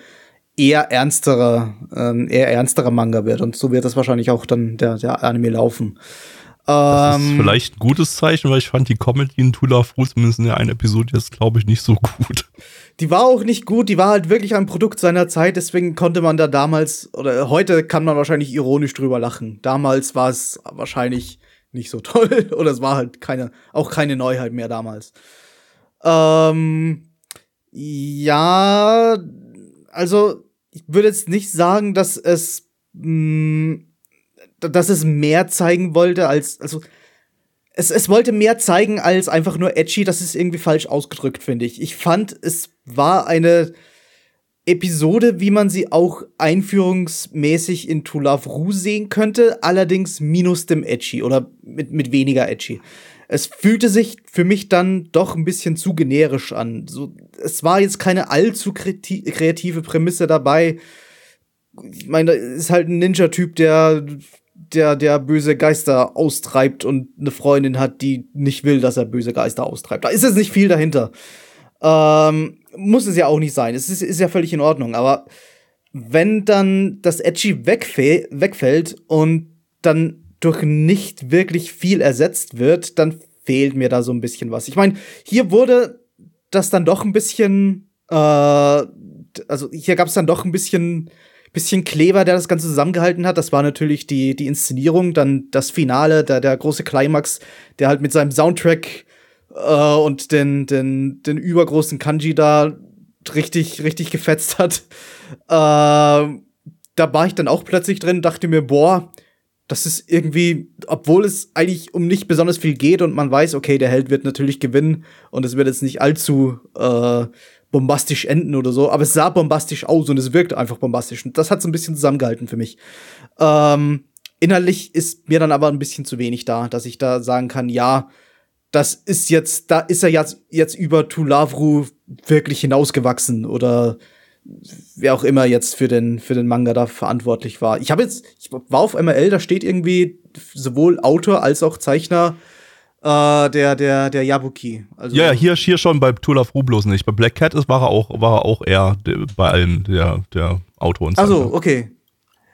eher ernsterer, äh, eher ernsterer Manga wird. Und so wird das wahrscheinlich auch dann der, der Anime laufen. Das ist Ähm, vielleicht ein gutes Zeichen, weil ich fand die Comedy in Tula Fru zumindest in der einen Episode jetzt, glaube ich, nicht so gut. Die war auch nicht gut, die war halt wirklich ein Produkt seiner Zeit, deswegen konnte man da damals, oder heute kann man wahrscheinlich ironisch drüber lachen. Damals war es wahrscheinlich nicht so toll, oder es war halt keine, auch keine Neuheit mehr damals. Ähm, ja, also ich würde jetzt nicht sagen, dass es, mh, dass es mehr zeigen wollte als, also es, es wollte mehr zeigen als einfach nur edgy. Das ist irgendwie falsch ausgedrückt, finde ich. Ich fand, es war eine Episode, wie man sie auch einführungsmäßig in To Love Ru sehen könnte, allerdings minus dem edgy oder mit, mit weniger edgy. Es fühlte sich für mich dann doch ein bisschen zu generisch an. So, es war jetzt keine allzu kreative Prämisse dabei. Ich meine, ist halt ein Ninja-Typ, der der, der böse Geister austreibt und eine Freundin hat, die nicht will, dass er böse Geister austreibt. Da ist jetzt nicht viel dahinter. Ähm, muss es ja auch nicht sein. Es ist, ist ja völlig in Ordnung. Aber wenn dann das Edgy wegfä wegfällt und dann durch nicht wirklich viel ersetzt wird, dann fehlt mir da so ein bisschen was. Ich meine, hier wurde das dann doch ein bisschen, äh, also hier gab es dann doch ein bisschen bisschen Kleber, der das Ganze zusammengehalten hat. Das war natürlich die, die Inszenierung, dann das Finale, der, der große Climax, der halt mit seinem Soundtrack äh, und den, den, den übergroßen Kanji da richtig, richtig gefetzt hat. Äh, da war ich dann auch plötzlich drin, dachte mir, boah, das ist irgendwie, obwohl es eigentlich um nicht besonders viel geht und man weiß, okay, der Held wird natürlich gewinnen und es wird jetzt nicht allzu äh, bombastisch enden oder so, aber es sah bombastisch aus und es wirkte einfach bombastisch. Und das hat so ein bisschen zusammengehalten für mich. Ähm, inhaltlich ist mir dann aber ein bisschen zu wenig da, dass ich da sagen kann, ja, das ist jetzt, da ist er jetzt, jetzt über Tulavru wirklich hinausgewachsen oder wer auch immer jetzt für den, für den Manga da verantwortlich war. Ich habe jetzt, ich war auf ML, da steht irgendwie sowohl Autor als auch Zeichner äh, der, der, der Yabuki. Also, Ja, hier, hier schon bei Tula Fru bloß nicht. Bei Black Cat ist, war, er auch, war er auch eher de, bei allen der, der Autor und Also, Zeichner. okay.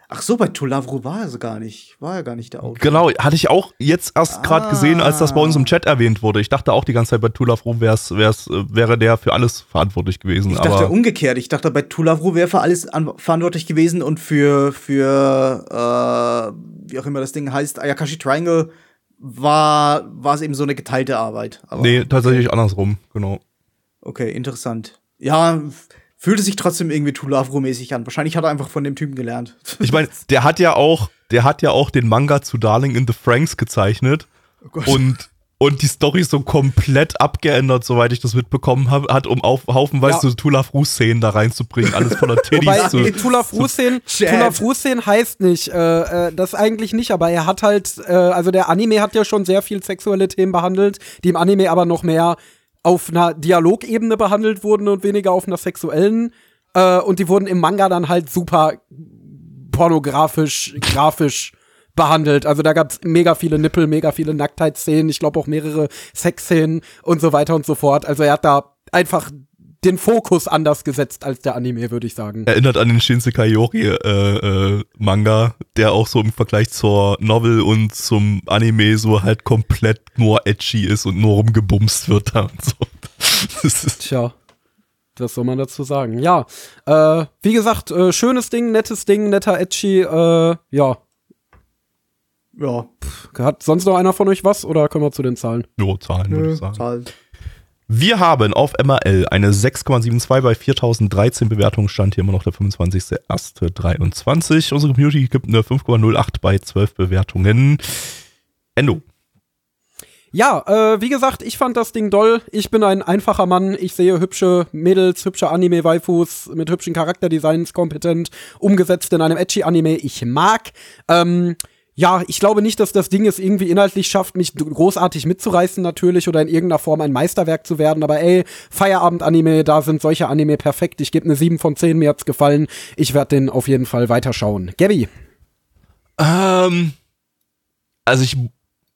Ach so, bei Tulavru war er so gar nicht. War er gar nicht der Autor. Genau, hatte ich auch jetzt erst gerade Ah. gesehen, als das bei uns im Chat erwähnt wurde. Ich dachte auch die ganze Zeit, bei Tula Fru wär's, wär's, äh, wäre der für alles verantwortlich gewesen. Ich dachte umgekehrt. Ich dachte, bei Tulavru wäre für alles an verantwortlich gewesen und für, für äh, wie auch immer das Ding heißt, Ayakashi Triangle war, war es eben so eine geteilte Arbeit. Aber, nee, tatsächlich andersrum, genau. Okay, interessant. Ja, fühlte sich trotzdem irgendwie Tulavru-mäßig an. Wahrscheinlich hat er einfach von dem Typen gelernt. Ich meine, der hat ja auch, der hat ja auch den Manga zu Darling in the Franks gezeichnet Oh Gott. und und die Story so komplett abgeändert, soweit ich das mitbekommen habe, hat, um auf haufenweise Ja. so Tula Fru-Szenen da reinzubringen, alles voller Wobei Titties. zu, Tula Frusen, Chat. Tula Frusen heißt nicht, äh, äh, das eigentlich nicht, aber er hat halt, äh, also der Anime hat ja schon sehr viel sexuelle Themen behandelt, die im Anime aber noch mehr auf einer Dialogebene behandelt wurden und weniger auf einer sexuellen. Äh, und die wurden im Manga dann halt super pornografisch, grafisch behandelt. Also da gab's mega viele Nippel, mega viele Nacktheitsszenen, ich glaube auch mehrere Sexszenen und so weiter und so fort. Also er hat da einfach den Fokus anders gesetzt als der Anime, würde ich sagen. erinnert an den Shinsekai Yori äh, äh, Manga, der auch so im Vergleich zur Novel und zum Anime so halt komplett nur edgy ist und nur rumgebumst wird da und so. Das ist, Tja, was soll man dazu sagen? Ja, äh, wie gesagt, äh, schönes Ding, nettes Ding, netter Edgy, äh, ja. Ja, Hat sonst noch einer von euch was oder können wir zu den Zahlen? nur Zahlen, würde ich sagen. Zahl. Wir haben auf MRL eine 6,72 bei 4013 Bewertungen, stand hier immer noch der 25.01.23. Unsere Community gibt eine 5,08 bei 12 Bewertungen. Endo. Ja, äh, wie gesagt, ich fand das Ding doll. Ich bin ein einfacher Mann. Ich sehe hübsche Mädels, hübsche Anime-Waifus mit hübschen Charakterdesigns, kompetent, umgesetzt in einem Edgy-Anime. Ich mag. Ähm, ja, ich glaube nicht, dass das Ding es irgendwie inhaltlich schafft, mich großartig mitzureißen natürlich oder in irgendeiner Form ein Meisterwerk zu werden. Aber ey, Feierabend-Anime, da sind solche Anime perfekt. Ich gebe eine 7 von 10, mir hat's gefallen. Ich werde den auf jeden Fall weiterschauen. Gabby. Ähm, also ich,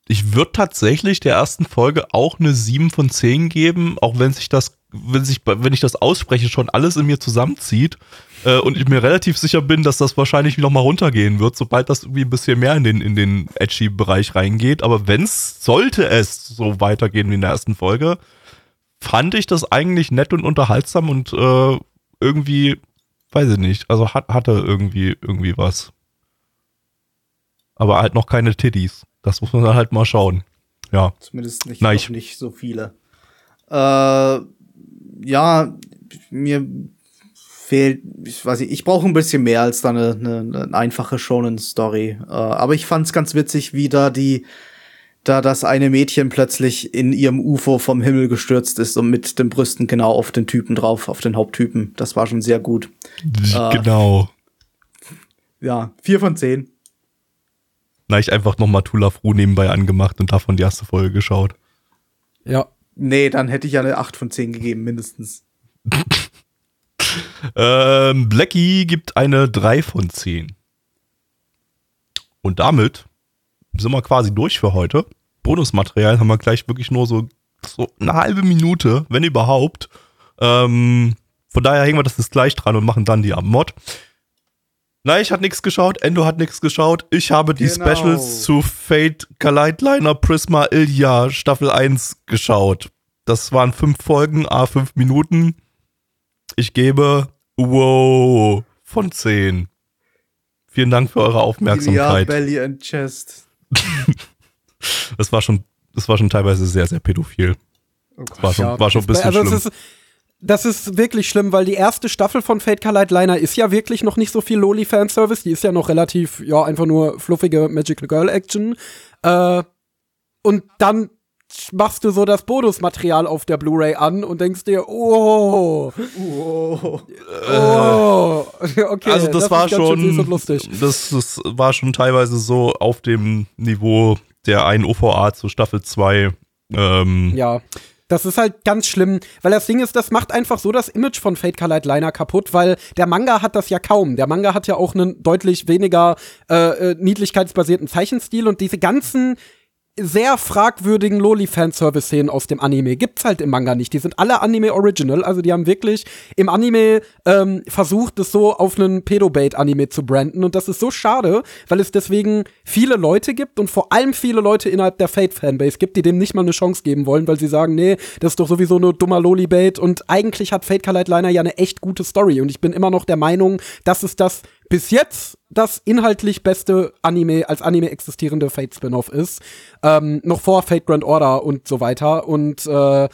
ich würde tatsächlich der ersten Folge auch eine 7 von 10 geben, auch wenn sich das, wenn sich, wenn ich das ausspreche, schon alles in mir zusammenzieht. Äh, und ich mir relativ sicher bin, dass das wahrscheinlich noch mal runtergehen wird, sobald das irgendwie ein bisschen mehr in den, in den Edgy-Bereich reingeht. Aber wenn's, sollte es so weitergehen wie in der ersten Folge, fand ich das eigentlich nett und unterhaltsam und äh, irgendwie, weiß ich nicht, also hat, hatte irgendwie, irgendwie was. Aber halt noch keine Titties. Das muss man dann halt mal schauen. Ja. Zumindest nicht, Nein, ich- nicht so viele. Äh, ja, mir fehlt, ich weiß nicht, ich brauche ein bisschen mehr als da eine, eine, eine einfache Shonen-Story. Äh, aber ich fand's ganz witzig, wie da die, da das eine Mädchen plötzlich in ihrem UFO vom Himmel gestürzt ist und mit den Brüsten genau auf den Typen drauf, auf den Haupttypen. Das war schon sehr gut. Genau. Ja, vier von zehn. Na, ich einfach nochmal Tula Fru nebenbei angemacht und davon die erste Folge geschaut. Ja. Nee, dann hätte ich ja eine acht von zehn gegeben, mindestens. Ähm, Blackie gibt eine 3 von 10. Und damit sind wir quasi durch für heute. Bonusmaterial haben wir gleich wirklich nur so, so eine halbe Minute, wenn überhaupt. Ähm, von daher hängen wir das jetzt gleich dran und machen dann die Mod. Nein, ich hat nichts geschaut, Endo hat nichts geschaut. Ich habe die Genau. Specials zu Fate, Kaleidliner, Prisma, Ilya, Staffel 1 geschaut. Das waren fünf Folgen, a fünf Minuten. Ich gebe wow von 10. Vielen Dank für eure Ja, Aufmerksamkeit. Belly and Chest. Das war schon, das war schon teilweise sehr, sehr pädophil. Oh Das war schon, Ja, war schon ein bisschen also schlimm. Es ist, das ist wirklich schlimm, weil die erste Staffel von Fate Kalight Liner ist ja wirklich noch nicht so viel Loli-Fanservice. Die ist ja noch relativ, ja, einfach nur fluffige Magical Girl Action. Äh, und dann machst du so das Bonusmaterial auf der Blu-ray an und denkst dir, oh, Oh. oh, okay, also das, ist war schon, das, das war schon teilweise so auf dem Niveau der einen OVA zu Staffel 2. Ähm, Ja. Das ist halt ganz schlimm, weil das Ding ist, das macht einfach so das Image von Fate Kalight Liner kaputt, weil der Manga hat das ja kaum. Der Manga hat ja auch einen deutlich weniger äh, äh, niedlichkeitsbasierten Zeichenstil und diese ganzen sehr fragwürdigen Loli-Fanservice-Szenen aus dem Anime gibt's halt im Manga nicht. Die sind alle Anime-Original, also die haben wirklich im Anime ähm, versucht, es so auf einen Pedobait-Anime zu branden. Und das ist so schade, weil es deswegen viele Leute gibt und vor allem viele Leute innerhalb der Fate-Fanbase gibt, die dem nicht mal eine Chance geben wollen, weil sie sagen, nee, das ist doch sowieso nur dummer Loli-Bait. Und eigentlich hat Fate Kalight Liner ja eine echt gute Story. Und ich bin immer noch der Meinung, dass es das bis jetzt das inhaltlich beste Anime als Anime existierende Fate Spin-off ist. Ähm, noch vor Fate Grand Order und so weiter. Und äh,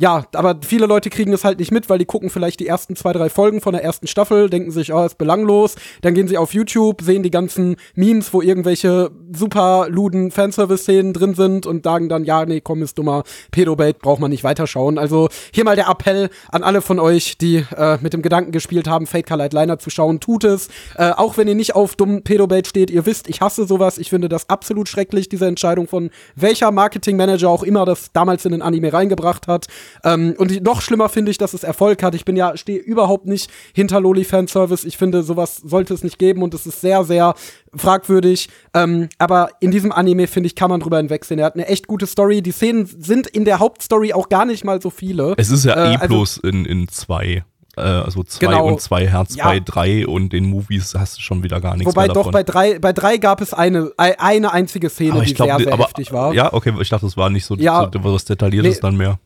ja, aber viele Leute kriegen es halt nicht mit, weil die gucken vielleicht die ersten zwei, drei Folgen von der ersten Staffel, denken sich, oh, ist belanglos. Dann gehen sie auf YouTube, sehen die ganzen Memes, wo irgendwelche super luden Fanservice-Szenen drin sind und sagen dann, ja, nee, komm, ist dummer Pedobait, braucht man nicht weiterschauen. Also hier mal der Appell an alle von euch, die äh, mit dem Gedanken gespielt haben, Fate Kalight Liner zu schauen, tut es. Äh, auch wenn ihr nicht auf dummen Pedobait steht, ihr wisst, ich hasse sowas. Ich finde das absolut schrecklich, diese Entscheidung von welcher Marketingmanager auch immer das damals in den Anime reingebracht hat. Ähm, und noch schlimmer finde ich, dass es Erfolg hat. Ich bin ja, stehe überhaupt nicht hinter Loli-Fanservice. Ich finde, sowas sollte es nicht geben und es ist sehr, sehr fragwürdig. Ähm, aber in diesem Anime, finde ich, kann man drüber hinwegsehen. Er hat eine echt gute Story. Die Szenen sind in der Hauptstory auch gar nicht mal so viele. Es ist ja Äh, eh also- bloß in, in zwei. Äh, also zwei Genau. und zwei Herz Ja. bei drei und den Movies hast du schon wieder gar nichts Wobei mehr doch davon. bei drei, bei drei gab es eine, ei- eine einzige Szene, aber die sehr, sehr aber, heftig war. Ja, okay, ich dachte, es war nicht so, Ja. so was Detailliertes Nee. dann mehr.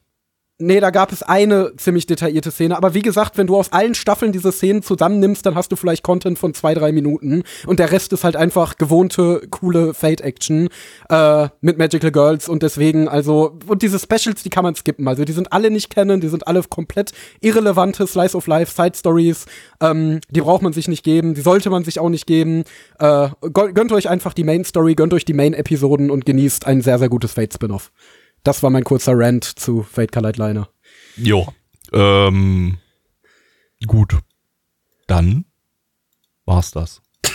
Nee, da gab es eine ziemlich detaillierte Szene. Aber wie gesagt, wenn du aus allen Staffeln diese Szenen zusammennimmst, dann hast du vielleicht Content von zwei, drei Minuten. Und der Rest ist halt einfach gewohnte, coole Fate-Action äh, mit Magical Girls. Und deswegen, also, und diese Specials, die kann man skippen. Also, die sind alle nicht kennen, die sind alle komplett irrelevante Slice of Life Side Stories. Ähm, die braucht man sich nicht geben, die sollte man sich auch nicht geben. Äh, gön- gönnt euch einfach die Main Story, gönnt euch die Main-Episoden und genießt ein sehr, sehr gutes Fate-Spin-off. Das war mein kurzer Rant zu Fate Kalight Liner. Jo. Ähm, gut. Dann war's das.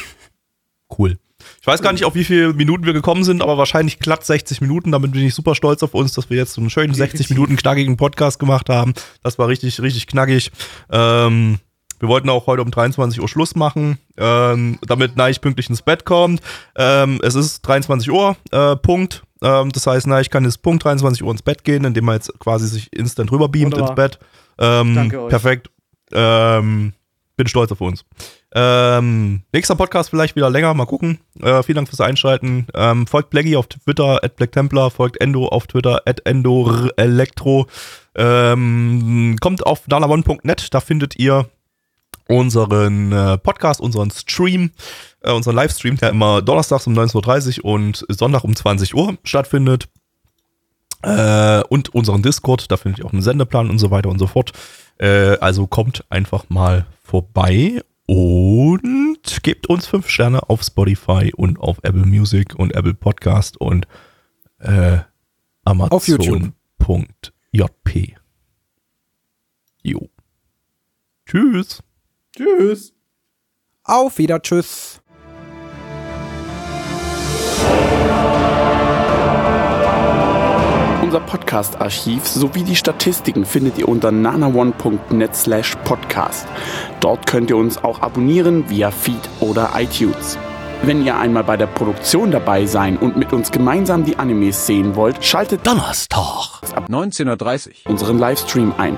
Cool. Ich weiß gar nicht, auf wie viele Minuten wir gekommen sind, aber wahrscheinlich glatt 60 Minuten. Damit bin ich super stolz auf uns, dass wir jetzt so einen schönen 60 Minuten knackigen Podcast gemacht haben. Das war richtig, richtig knackig. Ähm, wir wollten auch heute um 23 Uhr Schluss machen, ähm, damit Neich pünktlich ins Bett kommt. Ähm, es ist 23 Uhr, äh, Punkt. Ähm, das heißt, na, ich kann jetzt Punkt 23 Uhr ins Bett gehen, indem man jetzt quasi sich instant rüber beamt ins Wunderbar. Bett. Ähm, Danke euch. Perfekt. Ähm, bin stolz auf uns. Ähm, nächster Podcast vielleicht wieder länger, mal gucken. Äh, vielen Dank fürs Einschalten. Ähm, folgt Blaggy auf Twitter, at Black Templar, folgt Endo auf Twitter, at Endo Elektro. Ähm, kommt auf dalaone.net, da findet ihr unseren äh, Podcast, unseren Stream, äh, unseren Livestream, der immer donnerstags um 19.30 Uhr und Sonntag um 20 Uhr stattfindet. Äh, und unseren Discord, da findet ihr auch einen Sendeplan und so weiter und so fort. Äh, also kommt einfach mal vorbei und gebt uns fünf Sterne auf Spotify und auf Apple Music und Apple Podcast und äh. Amazon.jp. Jo. Tschüss. Tschüss. Auf wieder, tschüss. Unser Podcast-Archiv sowie die Statistiken findet ihr unter nanaone.net slash podcast. Dort könnt ihr uns auch abonnieren via Feed oder iTunes. Wenn ihr einmal bei der Produktion dabei sein und mit uns gemeinsam die Animes sehen wollt, schaltet Donnerstag. ab 19.30 unseren Livestream ein.